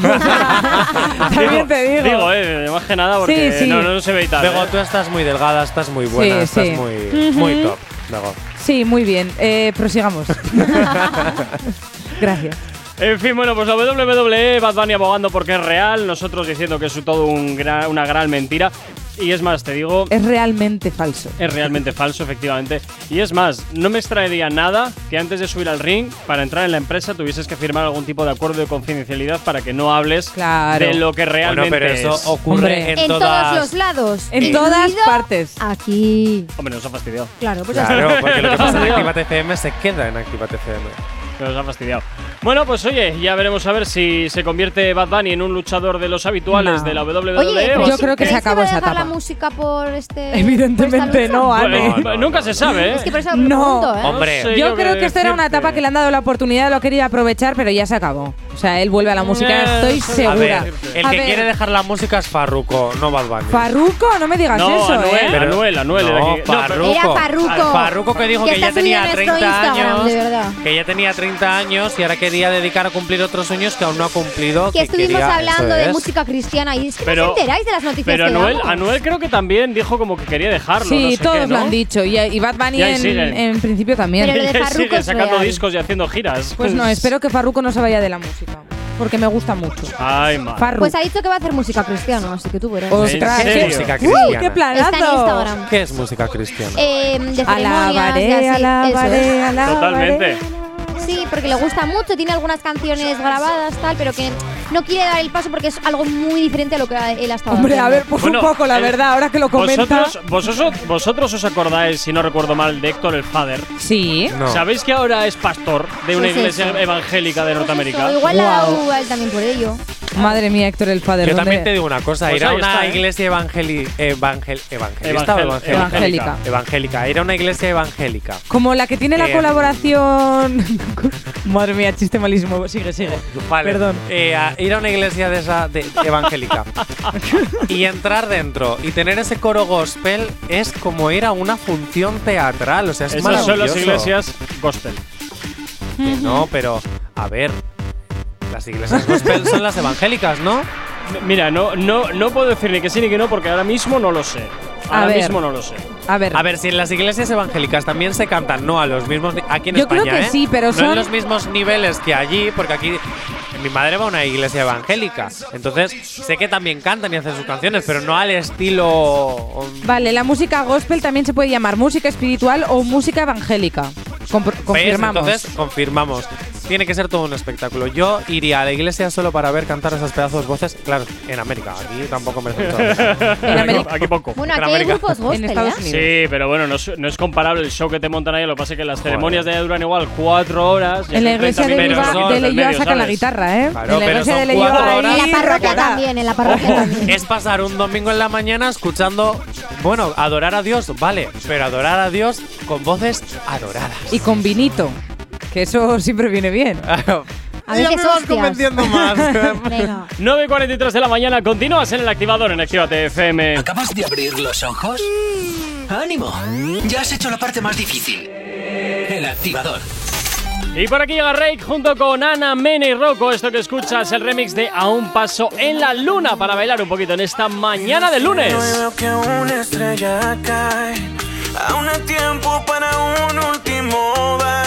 S3: También te digo.
S2: Digo, eh, más que nada porque
S3: Sí, sí.
S2: No, no se ve y tal.
S4: Bego,
S2: eh.
S4: tú estás muy delgada, estás muy buena,
S3: Sí,
S4: estás
S3: sí.
S4: muy, muy top. Bego.
S3: Sí, muy bien. Eh, prosigamos. Gracias.
S2: En fin, bueno, pues la WWE, Bad Bunny abogando porque es real, nosotros diciendo que es todo un gran- una gran mentira. Y es más, te digo,
S3: Es realmente falso.
S2: es realmente falso, efectivamente. Y es más, no me extraería nada que antes de subir al ring, para entrar en la empresa, tuvieses que firmar algún tipo de acuerdo de confidencialidad para que no hables
S3: Claro.
S2: de lo que realmente
S4: Bueno, pero eso
S2: es.
S4: ocurre
S3: Hombre.
S4: en,
S5: En
S4: todas.
S5: todos los lados.
S3: En todas partes.
S5: Aquí.
S2: Hombre, nos ha fastidiado.
S5: Claro, pues
S4: Claro, porque lo que pasa en Actívate FM se queda en Actívate
S2: Nos ha fastidiado. Bueno, pues oye, ya veremos a ver si se convierte Bad Bunny en un luchador de los habituales
S3: No.
S2: de la WWE.
S5: Oye, ¿creéis-
S2: o-
S3: Yo creo que se
S5: ¿creéis
S3: acabó esa
S5: dejar la
S3: etapa.
S5: música por este.
S3: Evidentemente
S5: por esta
S3: no, Ale.
S2: Bueno, nunca se sabe, ¿eh?
S5: Es que por eso lo pregunto, ¿eh?
S4: Hombre.
S2: No sé
S3: Yo creo
S2: qué
S3: que esto era una etapa que le han dado la oportunidad, lo ha querido aprovechar, pero ya se acabó. O sea, él vuelve a la música,
S2: Eh,
S3: estoy segura.
S4: A ver, el
S3: A
S4: que
S3: ver,
S4: quiere dejar la música es Farruko, no Bad Bunny.
S3: Farruko, no me digas
S2: No,
S3: eso,
S2: Anuel,
S3: ¿eh?
S4: Pero-
S2: Anuel, Anuel.
S4: No,
S2: que-
S4: Farruko.
S5: Era Farruko.
S4: Farruko que dijo que,
S5: Que
S4: ya tenía
S5: en nuestro
S4: 30
S5: Instagram,
S4: años.
S5: de verdad.
S4: Que ya tenía 30 años y ahora quería dedicar a cumplir otros sueños que aún no ha cumplido.
S5: Que estuvimos
S4: quería-
S5: hablando de
S4: es.
S5: música cristiana y es que
S2: Pero-
S5: no os enteráis de las noticias
S2: Pero
S5: que
S2: Anuel. Anuel creo que también dijo como que quería dejarlo.
S3: Sí,
S2: no sé
S3: todos
S2: qué,
S3: lo
S2: ¿no?
S3: han dicho. Y, y Bad Bunny
S2: Y
S3: en, en principio también.
S5: Pero lo de Farruko
S2: sigue
S5: es
S2: sacando
S5: real.
S2: discos y haciendo giras.
S3: Pues no, espero que Farruko no se vaya de la música. Porque me gusta mucho.
S2: Ay, madre.
S5: Pues ha dicho que va a hacer música cristiana, así que tú verás.
S3: Ostras,
S2: ¿En
S3: qué-
S2: serio?
S4: Música
S3: ¡Uy,
S4: cristiana.
S3: qué planazo!
S5: Está en Instagram.
S4: ¿Qué es música cristiana?
S5: Eh, de
S3: Alabaré,
S5: así.
S3: alabaré,
S5: es.
S3: alabaré.
S2: Totalmente.
S5: Sí, porque le gusta mucho, tiene algunas canciones grabadas, tal, pero que no quiere dar el paso porque es algo muy diferente a lo que él ha estado
S3: Hombre, a ver, pues
S2: Bueno,
S3: un poco, la verdad, ahora que lo comenta.
S2: Vosotros, vosotros, vosotros os acordáis, si no recuerdo mal, de Héctor el Father.
S3: Sí.
S4: No.
S2: ¿Sabéis que ahora es pastor de una
S5: Pues
S2: iglesia
S5: eso.
S2: evangélica de Norteamérica?
S5: Eso, igual le ha dado
S3: Wow.
S5: a él también por ello.
S3: Madre mía, Héctor el Father.
S4: Yo
S3: ¿dónde-
S4: también te digo una cosa,
S2: Pues
S4: ir a
S2: ahí
S4: una
S2: está, ¿eh?
S4: iglesia evangeli evangel evangelista o
S2: Evangel-
S4: evangélica?
S3: Evangélica.
S4: Evangélica, ir a una iglesia evangélica.
S3: Como la que tiene la
S4: Eh,
S3: colaboración. Madre mía, chiste malísimo. Sigue, sigue.
S4: Vale,
S3: Perdón.
S4: eh, a ir a una iglesia de esa de, evangélica y entrar dentro y tener ese coro gospel es como ir a una función teatral, o sea, es
S2: Esas son las iglesias gospel.
S4: Que no, pero a ver, las iglesias gospel son las evangélicas, ¿no?
S2: Mira, no, no, no puedo decir ni que sí ni que no porque ahora mismo no lo sé.
S3: A
S2: Ahora
S3: ver.
S2: mismo no lo sé.
S3: A ver.
S4: A ver, si en las iglesias evangélicas también se cantan, no a los mismos aquí en
S3: Yo creo
S4: España,
S3: que
S4: ¿eh?
S3: sí, pero
S4: no
S3: son-
S4: en los mismos niveles que allí, porque aquí mi madre va a una iglesia evangélica, entonces sé que también cantan y hacen sus canciones, pero no al estilo um,
S3: Vale, la música gospel también se puede llamar música espiritual o música evangélica. Confirmamos.
S4: Entonces confirmamos. Tiene que ser todo un espectáculo. Yo iría a la iglesia solo para ver cantar esas pedazos voces. Claro, en América. Aquí tampoco merece.
S3: En América-
S2: Aquí poco.
S5: Bueno,
S4: En
S5: aquí hay
S4: América.
S5: grupos gospel,
S3: En Estados
S5: ¿eh?
S3: Unidos.
S2: Sí, pero bueno, no es, no es comparable el show que te montan ahí. Lo que pasa es que las ceremonias de allá duran igual cuatro horas. y
S3: En la iglesia
S2: 30
S3: de Leyoa
S2: en
S3: sacan la guitarra, ¿eh?
S4: Claro,
S3: en la iglesia de Leyoa.
S5: En la parroquia también, en la parroquia también.
S4: es pasar un domingo en la mañana escuchando, bueno, adorar a Dios, vale, pero adorar a Dios con voces adoradas.
S3: Y con vinito. Que eso siempre viene bien.
S5: A
S4: ya me vas convenciendo más.
S5: Venga.
S2: 9 y 43 de la mañana, continúas en el activador en Actívate FM.
S1: ¿Acabas de abrir los ojos? ¡Ánimo! Ya has hecho la parte más difícil. El activador.
S2: Y por aquí llega Rake junto con Ana, Mene y Rocco. Esto que escuchas, el remix de A un paso en la luna para bailar un poquito en esta mañana de lunes.
S6: No veo que una estrella cae. Aún hay tiempo para un último baile.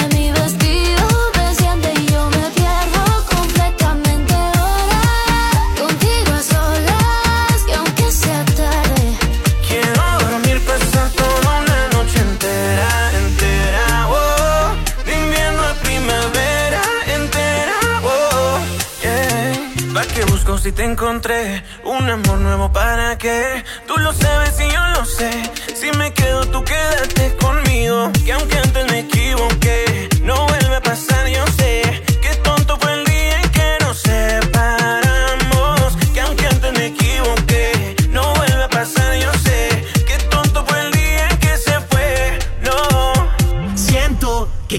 S20: si te encontré? Un amor nuevo para qué? Tú lo sabes y yo lo sé. Si me quedo, tú quédate conmigo. Que aunque antes me equivoqué, no vuelve a pasar, yo sé.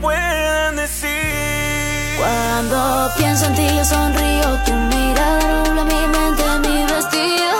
S20: puedan decir.
S12: Cuando pienso en ti yo sonrío, tu mirada nubla mi mente, mi vestido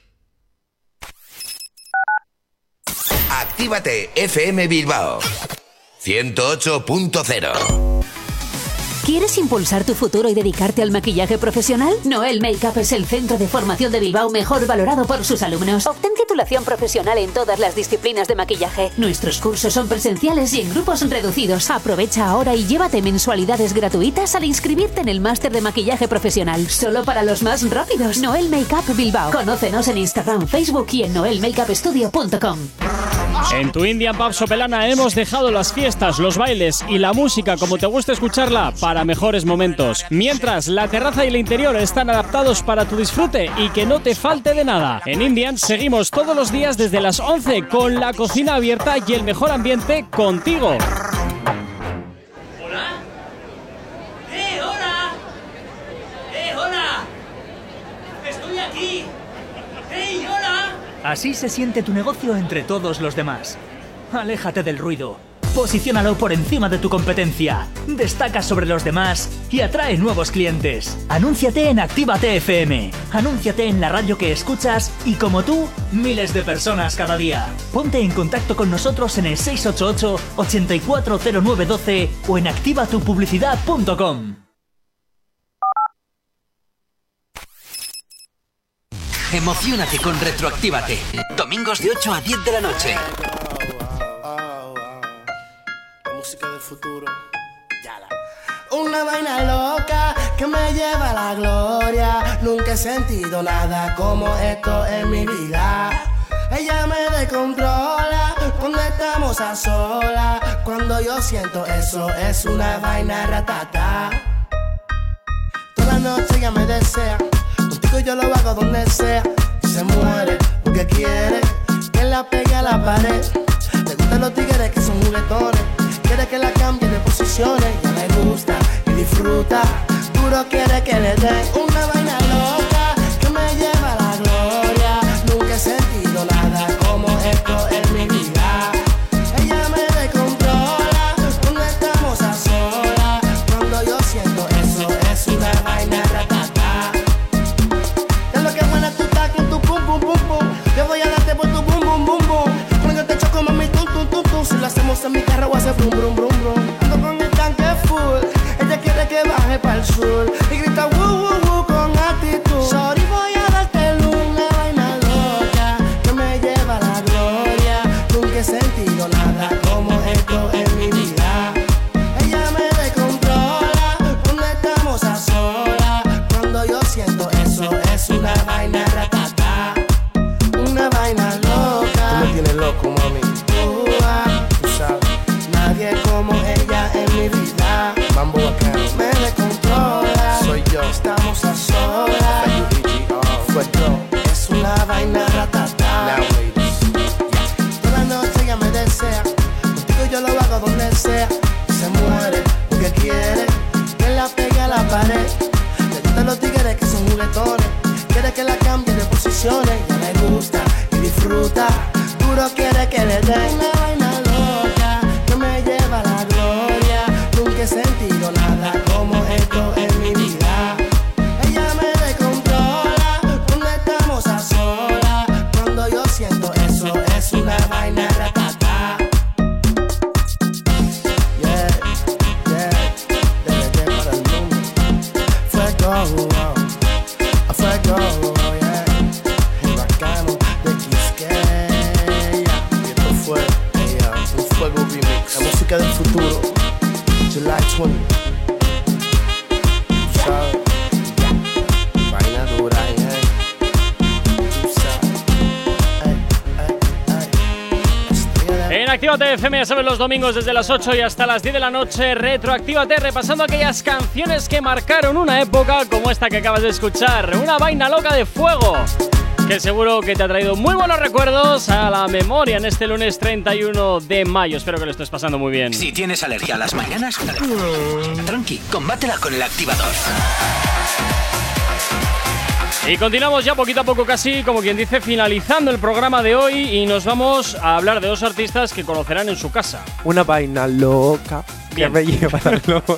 S19: Actívate FM Bilbao. 108.0
S30: ¿Quieres impulsar tu futuro y dedicarte al maquillaje profesional? Noel Makeup es el centro de formación de Bilbao mejor valorado por sus alumnos. Obtén titulación profesional en todas las disciplinas de maquillaje. Nuestros cursos son presenciales y en grupos reducidos. Aprovecha ahora y llévate mensualidades gratuitas al inscribirte en el máster de maquillaje profesional. Solo para los más rápidos. Noel Makeup Bilbao. Conócenos en Instagram, Facebook y en noelmakeupstudio.com.
S2: En tu Indian Pub Sopelana hemos dejado las fiestas, los bailes y la música como te gusta escucharla para mejores momentos. Mientras la terraza y el interior están adaptados para tu disfrute y que no te falte de nada. En Indian seguimos todos los días desde las 11 con la cocina abierta y el mejor ambiente contigo.
S25: ¡Eh, hola! ¡Eh, hola! ¡Estoy aquí! ¡Hey, hola!
S24: Así se siente tu negocio entre todos los demás. Aléjate del ruido. Posiciónalo por encima de tu competencia. Destaca sobre los demás y atrae nuevos clientes. Anúnciate en Actívate FM. Anúnciate en la radio que escuchas y como tú, miles de personas cada día. Ponte en contacto con nosotros en el 688 840912 o en activatupublicidad.com.
S9: Emocionate con Retroactívate. Domingos de 8 a 10 de la noche.
S1: La música del futuro. Una vaina loca que me lleva a la gloria. Nunca he sentido nada como esto en mi vida. Ella me descontrola cuando estamos a solas. Cuando yo siento eso, es una vaina ratata. Toda noche ella me desea. Contigo yo lo hago donde sea. Y se muere porque quiere que la pegue a la pared. Le gustan los tigres que son juguetones. Que la cambie de posiciones. Ya le gusta y disfruta. Duro quiere que le dé una vaina Quiere que la cambie de posiciones.
S2: Los domingos desde las 8 y hasta las 10 de la noche, retroactívate repasando aquellas canciones que marcaron una época como esta que acabas de escuchar, una vaina loca de fuego, que seguro que te ha traído muy buenos recuerdos a la memoria en este lunes 31 de mayo. Espero que lo estés pasando muy bien.
S9: Si tienes alergia a las mañanas, tranqui, combátela con el activador.
S2: Y continuamos ya poquito a poco casi, como quien dice, finalizando el programa de hoy y nos vamos a hablar de dos artistas que conocerán en su casa.
S4: Una vaina loca que me lleva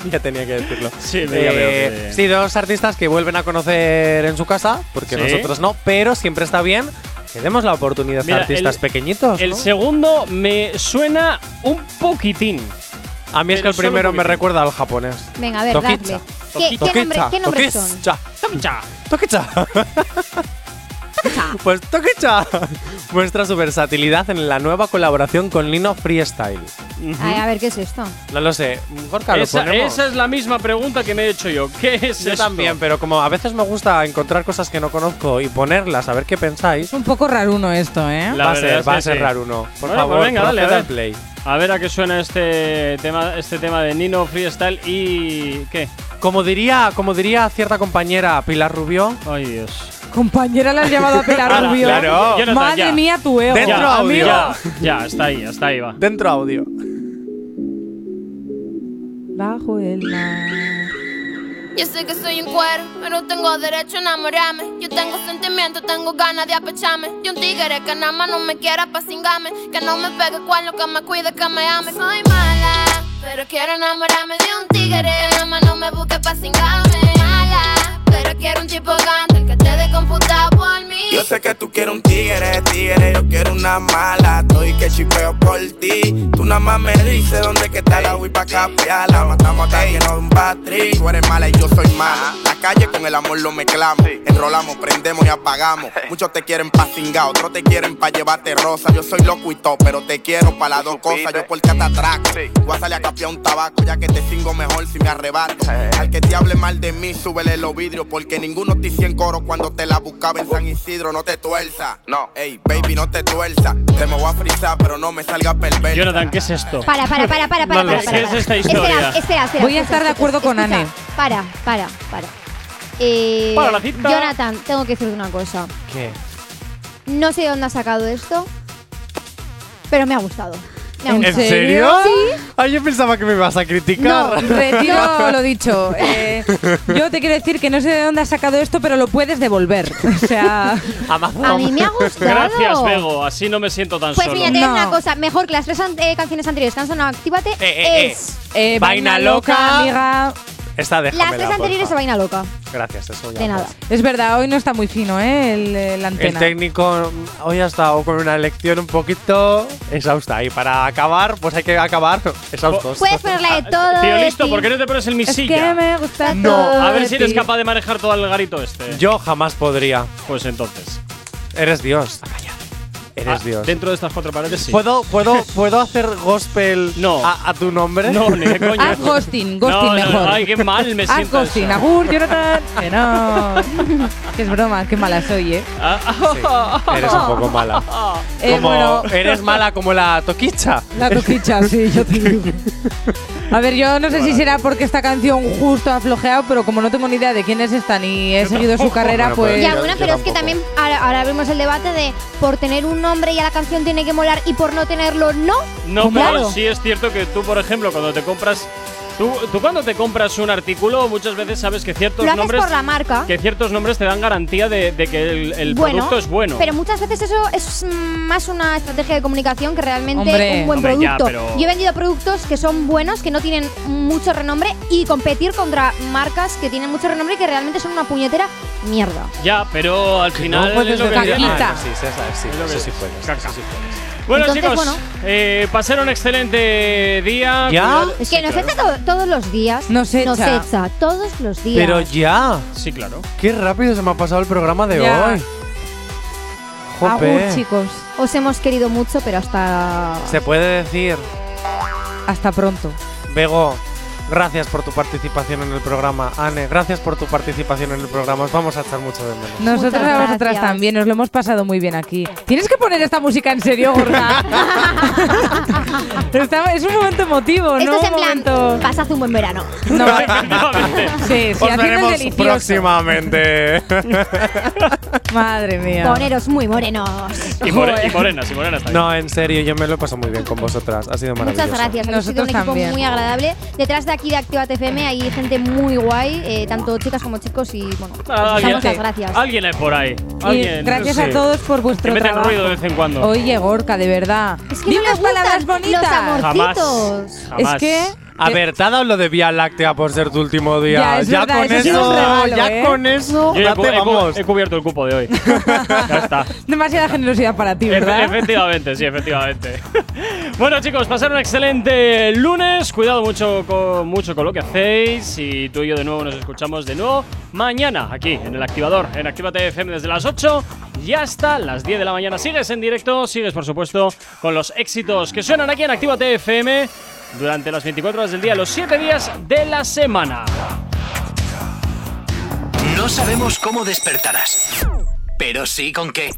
S4: ya tenía que decirlo.
S2: Sí,
S4: Eh,
S2: veo que-
S4: sí, dos artistas que vuelven a conocer en su casa, porque
S2: Sí.
S4: nosotros no, pero siempre está bien que demos la oportunidad
S2: Mira,
S4: a artistas
S2: el-
S4: pequeñitos.
S2: El
S4: ¿no?
S2: segundo me suena un poquitín.
S4: A mí es que el primero me recuerda al japonés.
S5: Venga, a ver, dadle. ¿Qué, qué, nombre- qué nombres son?
S4: Tokicha. Tokicha. Pues Tokicha muestra su versatilidad en la nueva colaboración con Lino Freestyle.
S5: Ay, a ver, ¿qué es esto?
S4: No lo sé. Gorka, lo
S2: Esa,
S4: ponemos.
S2: esa es la misma pregunta que me he hecho yo. ¿Qué es
S4: Yo
S2: esto?
S4: también, pero como a veces me gusta encontrar cosas que no conozco y ponerlas a ver qué pensáis.
S3: Un poco raruno esto, ¿eh?
S2: La
S4: va a
S2: verdad
S4: ser,
S2: es
S4: va
S2: que
S4: a ser
S2: sí.
S4: raro uno. Por
S2: Bueno,
S4: favor,
S2: pues venga, dale, a
S4: proceda
S2: ver.
S4: al play.
S2: A ver a qué suena este tema, este tema de Nino Freestyle y. ¿Qué?
S4: Como diría, como diría cierta compañera Pilar Rubio.
S2: Ay, Dios.
S3: Compañera la has llamado a Pilar
S2: Ahora,
S3: Rubio.
S2: claro. Jonathan,
S3: Madre
S2: ya.
S3: mía, tu ego.
S4: Dentro
S2: Ya,
S4: audio.
S2: Ya, ya, está ahí, hasta ahí va.
S4: Dentro audio.
S3: Bajo el mar.
S31: Yo sé que soy un cuero, pero tengo derecho a enamorarme. Yo tengo sentimientos, tengo ganas de apecharme. Yo un tigre que nada más no me quiera pa' cingarme. Que no me pegue cuerno, que me cuide, que me ame. Soy mala, pero quiero enamorarme de un tigre. Que nada más no me busque pa' cingarme. Mala, pero quiero un tipo grande que te dé computado.
S26: Yo sé que tú quieres un tigre, tigre, yo quiero una mala. Estoy que chipeo por ti. Tú nada más me dices dónde que está la Wii pa' capearla. Matamos acá lleno de un battery. Tú eres mala y yo soy mala. La calle con el amor lo mezclamos. Enrolamos, prendemos y apagamos. Muchos te quieren pa' cingar, otros te quieren pa' llevarte rosa. Yo soy loco y todo, pero te quiero pa' las dos cosas. Yo por te atraco. Voy a salir a capear un tabaco, ya que te cingo mejor si me arrebato. Al que te hable mal de mí, súbele los vidrios. Porque ninguno te hizo en coro cuando te la buscaba en San Isidro. No te tuerza. No, ey, baby, no te tuerza. Te me voy a frizar, pero no me salga perversa.
S2: Jonathan, ¿qué es esto?
S5: Para, para, para, para, para,
S2: No,
S5: para,
S2: ¿qué
S5: para,
S2: es
S5: para.
S2: esta historia?
S5: Espera, espera, espera.
S3: Voy a estar de acuerdo con. Anne.
S5: Para, para, para. Eh,
S2: Para la cita.
S5: Jonathan, tengo que decirte una cosa.
S4: ¿Qué?
S5: No sé de dónde has sacado esto, pero me ha gustado.
S3: ¿En serio?
S4: Sí. Ay, yo pensaba que me ibas a criticar.
S3: No, retiro lo dicho. Eh, yo te quiero decir que no sé de dónde has sacado esto, pero lo puedes devolver. O sea,
S4: Amazon.
S5: A mí me ha gustado.
S2: Gracias, Bego. Así no me siento tan
S5: Pues
S2: solo.
S5: mira, te digo
S3: No.
S5: una cosa. Mejor que las tres an- eh, canciones anteriores que han sonado Actívate
S4: Eh, eh,
S5: es...
S3: eh,
S4: Vaina loca.
S3: amiga.
S4: Esta déjamela,
S5: Las tres
S4: porfa.
S5: anteriores se Vaina Loca.
S4: Gracias, eso ya.
S5: De nada.
S3: Es verdad, hoy no está muy fino, ¿eh? El, el
S4: El técnico hoy ha estado con una lección un poquito exhausta y para acabar, pues hay que acabar exhaustos.
S5: Puedes ponerla de todo.
S2: Tío, listo. ¿por qué no te pones en mi
S3: es que me gusta
S4: No,
S3: todo
S2: A ver si eres capaz de manejar todo el garito este.
S4: Yo jamás podría.
S2: Pues entonces.
S4: Eres Dios. Eres
S2: Ah,
S4: Dios.
S2: Dentro de estas cuatro paredes sí.
S4: ¿Puedo, puedo, ¿Puedo hacer gospel
S2: No.
S4: a, a tu nombre?
S2: No, ni de coña.
S3: Haz ghosting, ghosting
S2: No, no,
S3: mejor.
S2: Ay, qué mal me
S3: Haz
S2: siento.
S3: ghosting,
S2: eso.
S3: agur, Jonathan. Que no. que es broma, qué mala soy, ¿eh?
S2: Ah,
S4: Eres un poco mala.
S3: Eh,
S4: Como
S3: bueno,
S4: eres mala como la toquicha.
S3: la toquicha, sí, yo te digo. A ver, yo no sé si será porque esta canción justo ha flojeado, pero como no tengo ni idea de quién es esta ni he seguido su carrera,
S4: Bueno,
S3: pues.
S5: Ya, bueno,
S4: yo
S5: pero es que también ahora, ahora abrimos el debate de por tener un nombre ya la canción tiene que molar y por no tenerlo no.
S2: No,
S3: Claro.
S2: pero sí es cierto que tú, por ejemplo, cuando te compras. Tú, tú cuando te compras un artículo, muchas veces sabes que ciertos
S5: Lo
S2: nombres.
S5: por la marca.
S2: Que ciertos nombres te dan garantía de, de que el, el
S5: bueno,
S2: producto es bueno.
S5: Pero muchas veces eso es más una estrategia de comunicación que realmente
S3: Hombre.
S5: un buen
S2: Hombre, ya,
S5: producto.
S2: pero-
S5: Yo he vendido productos que son buenos, que no tienen mucho renombre y competir contra marcas que tienen mucho renombre y que realmente son una puñetera mierda.
S2: Ya, pero al final.
S4: no puedes
S2: es lo que.
S3: Caquita.
S4: Ah, no, sí, sí, sí, sí, sí, sí sí.
S2: Bueno,
S5: Entonces,
S2: chicos,
S5: bueno.
S2: eh, pasar un excelente día.
S4: ¿Ya?
S5: Es
S2: Sí,
S5: que nos
S2: claro.
S5: echa to- todos los días.
S3: Nos echa.
S5: Nos echa todos los días.
S4: Pero ya.
S2: Sí, claro.
S4: Qué rápido se me ha pasado el programa de
S3: Ya.
S4: hoy.
S3: Agur,
S4: Jope.
S3: chicos.
S5: Os hemos querido mucho, pero hasta.
S4: Se puede decir,
S3: Hasta pronto.
S4: Bego, gracias por tu participación en el programa. Anne, gracias por tu participación en el programa. Os vamos a echar mucho de menos.
S3: Nosotros
S5: Muchas
S3: a vosotras también, nos lo hemos pasado muy bien aquí. Tienes que poner esta música en serio, gorda. Está- es un momento emotivo,
S5: Esto
S3: ¿no?
S5: es en
S3: un
S5: plan.
S3: momento.
S5: Pasad un buen verano.
S3: No, sí, sí,
S4: Os veremos
S3: delicioso.
S4: próximamente.
S3: Madre mía.
S5: Poneros muy morenos.
S2: Y, more- y morenas, y morenas también.
S4: no, en serio, yo me lo he pasado muy bien con vosotras. Ha sido maravilloso.
S5: Muchas gracias. Habéis sido un equipo
S3: también.
S5: muy agradable. Detrás de aquí de Activate FM hay gente muy guay, eh, tanto chicas como chicos y bueno, os
S2: Ah,
S5: las gracias.
S2: alguien hay por ahí.
S3: Y gracias
S2: sí.
S3: a todos por
S2: Que
S3: vuestro
S2: meten
S3: trabajo.
S2: ruido de vez en cuando.
S3: Oye, Gorka, de verdad.
S5: Es que no
S3: unas palabras bonitas.
S5: los.
S2: Jamás.
S3: Es que.
S4: A ver, te ha dado lo de Vía Láctea por ser tu último día.
S3: Ya, es verdad,
S4: con
S3: eso sí es
S4: eso,
S3: un regalo,
S4: ya
S3: ¿eh?
S4: con eso,
S2: Yo
S4: date,
S2: he
S4: vamos.
S2: he cubierto el cupo de hoy. ya está.
S3: Demasiada generosidad para ti,
S2: Efe-
S3: ¿verdad?
S2: efectivamente, sí, efectivamente. bueno, chicos, pasar un excelente lunes. Cuidado mucho con, mucho con lo que hacéis. Y tú y yo de nuevo nos escuchamos de nuevo mañana aquí en el activador, en Actívate FM desde las 8 y hasta las 10 de la mañana. Sigues en directo, sigues por supuesto con los éxitos que suenan aquí en Actívate FM durante las 24 horas del día, los 7 días de la semana.
S1: No sabemos cómo despertarás, pero sí con qué.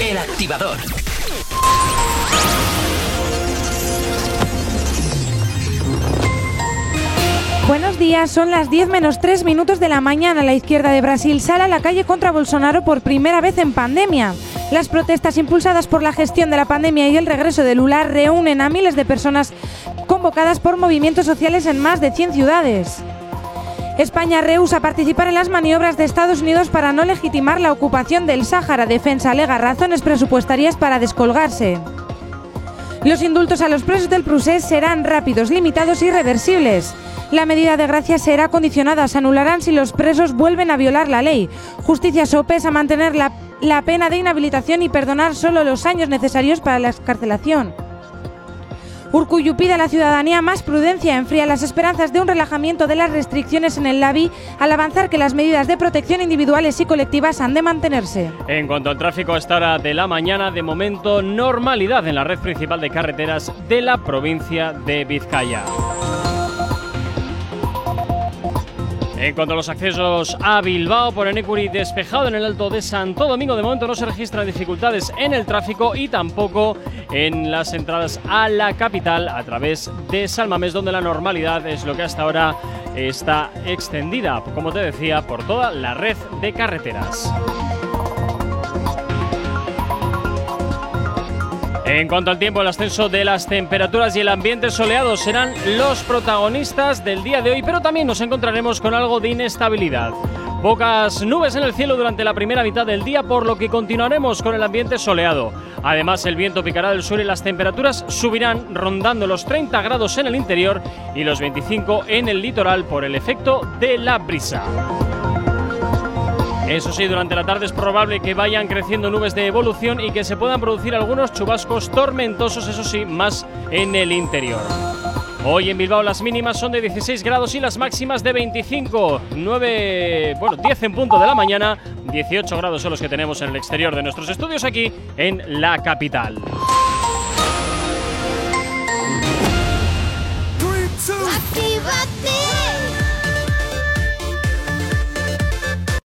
S1: El activador.
S3: Buenos días, son las 10 menos 3 minutos de la mañana. La izquierda de Brasil sale a la calle contra Bolsonaro por primera vez en pandemia. Las protestas impulsadas por la gestión de la pandemia y el regreso de Lula reúnen a miles de personas convocadas por movimientos sociales en más de 100 ciudades. España rehúsa participar en las maniobras de Estados Unidos para no legitimar la ocupación del Sáhara. Defensa alega razones presupuestarias para descolgarse. Los indultos a los presos del procés serán rápidos, limitados y reversibles. La medida de gracia será condicionada, se anularán si los presos vuelven a violar la ley. Justicia sopesa mantener la, la pena de inhabilitación y perdonar solo los años necesarios para la escarcelación. Urcuyu pide a la ciudadanía más prudencia, enfría las esperanzas de un relajamiento de las restricciones en el LABI al avanzar que las medidas de protección individuales y colectivas han de mantenerse.
S2: En cuanto al tráfico a esta hora de la mañana, de momento normalidad en la red principal de carreteras de la provincia de Vizcaya. En cuanto a los accesos a Bilbao por Enecuri despejado en el Alto de Santo Domingo, de momento no se registran dificultades en el tráfico y tampoco en las entradas a la capital a través de Salmamés, donde la normalidad es lo que hasta ahora está extendida, como te decía, por toda la red de carreteras. En cuanto al tiempo, el ascenso de las temperaturas y el ambiente soleado serán los protagonistas del día de hoy, pero también nos encontraremos con algo de inestabilidad. Pocas nubes en el cielo durante la primera mitad del día, por lo que continuaremos con el ambiente soleado. Además, el viento picará del sur y las temperaturas subirán, rondando los 30 grados en el interior y los 25 en el litoral por el efecto de la brisa. Eso sí, durante la tarde es probable que vayan creciendo nubes de evolución y que se puedan producir algunos chubascos tormentosos, eso sí, más en el interior. Hoy en Bilbao las mínimas son de 16 grados y las máximas de 25. 9, bueno, 10 en punto de la mañana, 18 grados son los que tenemos en el exterior de nuestros estudios aquí en la capital.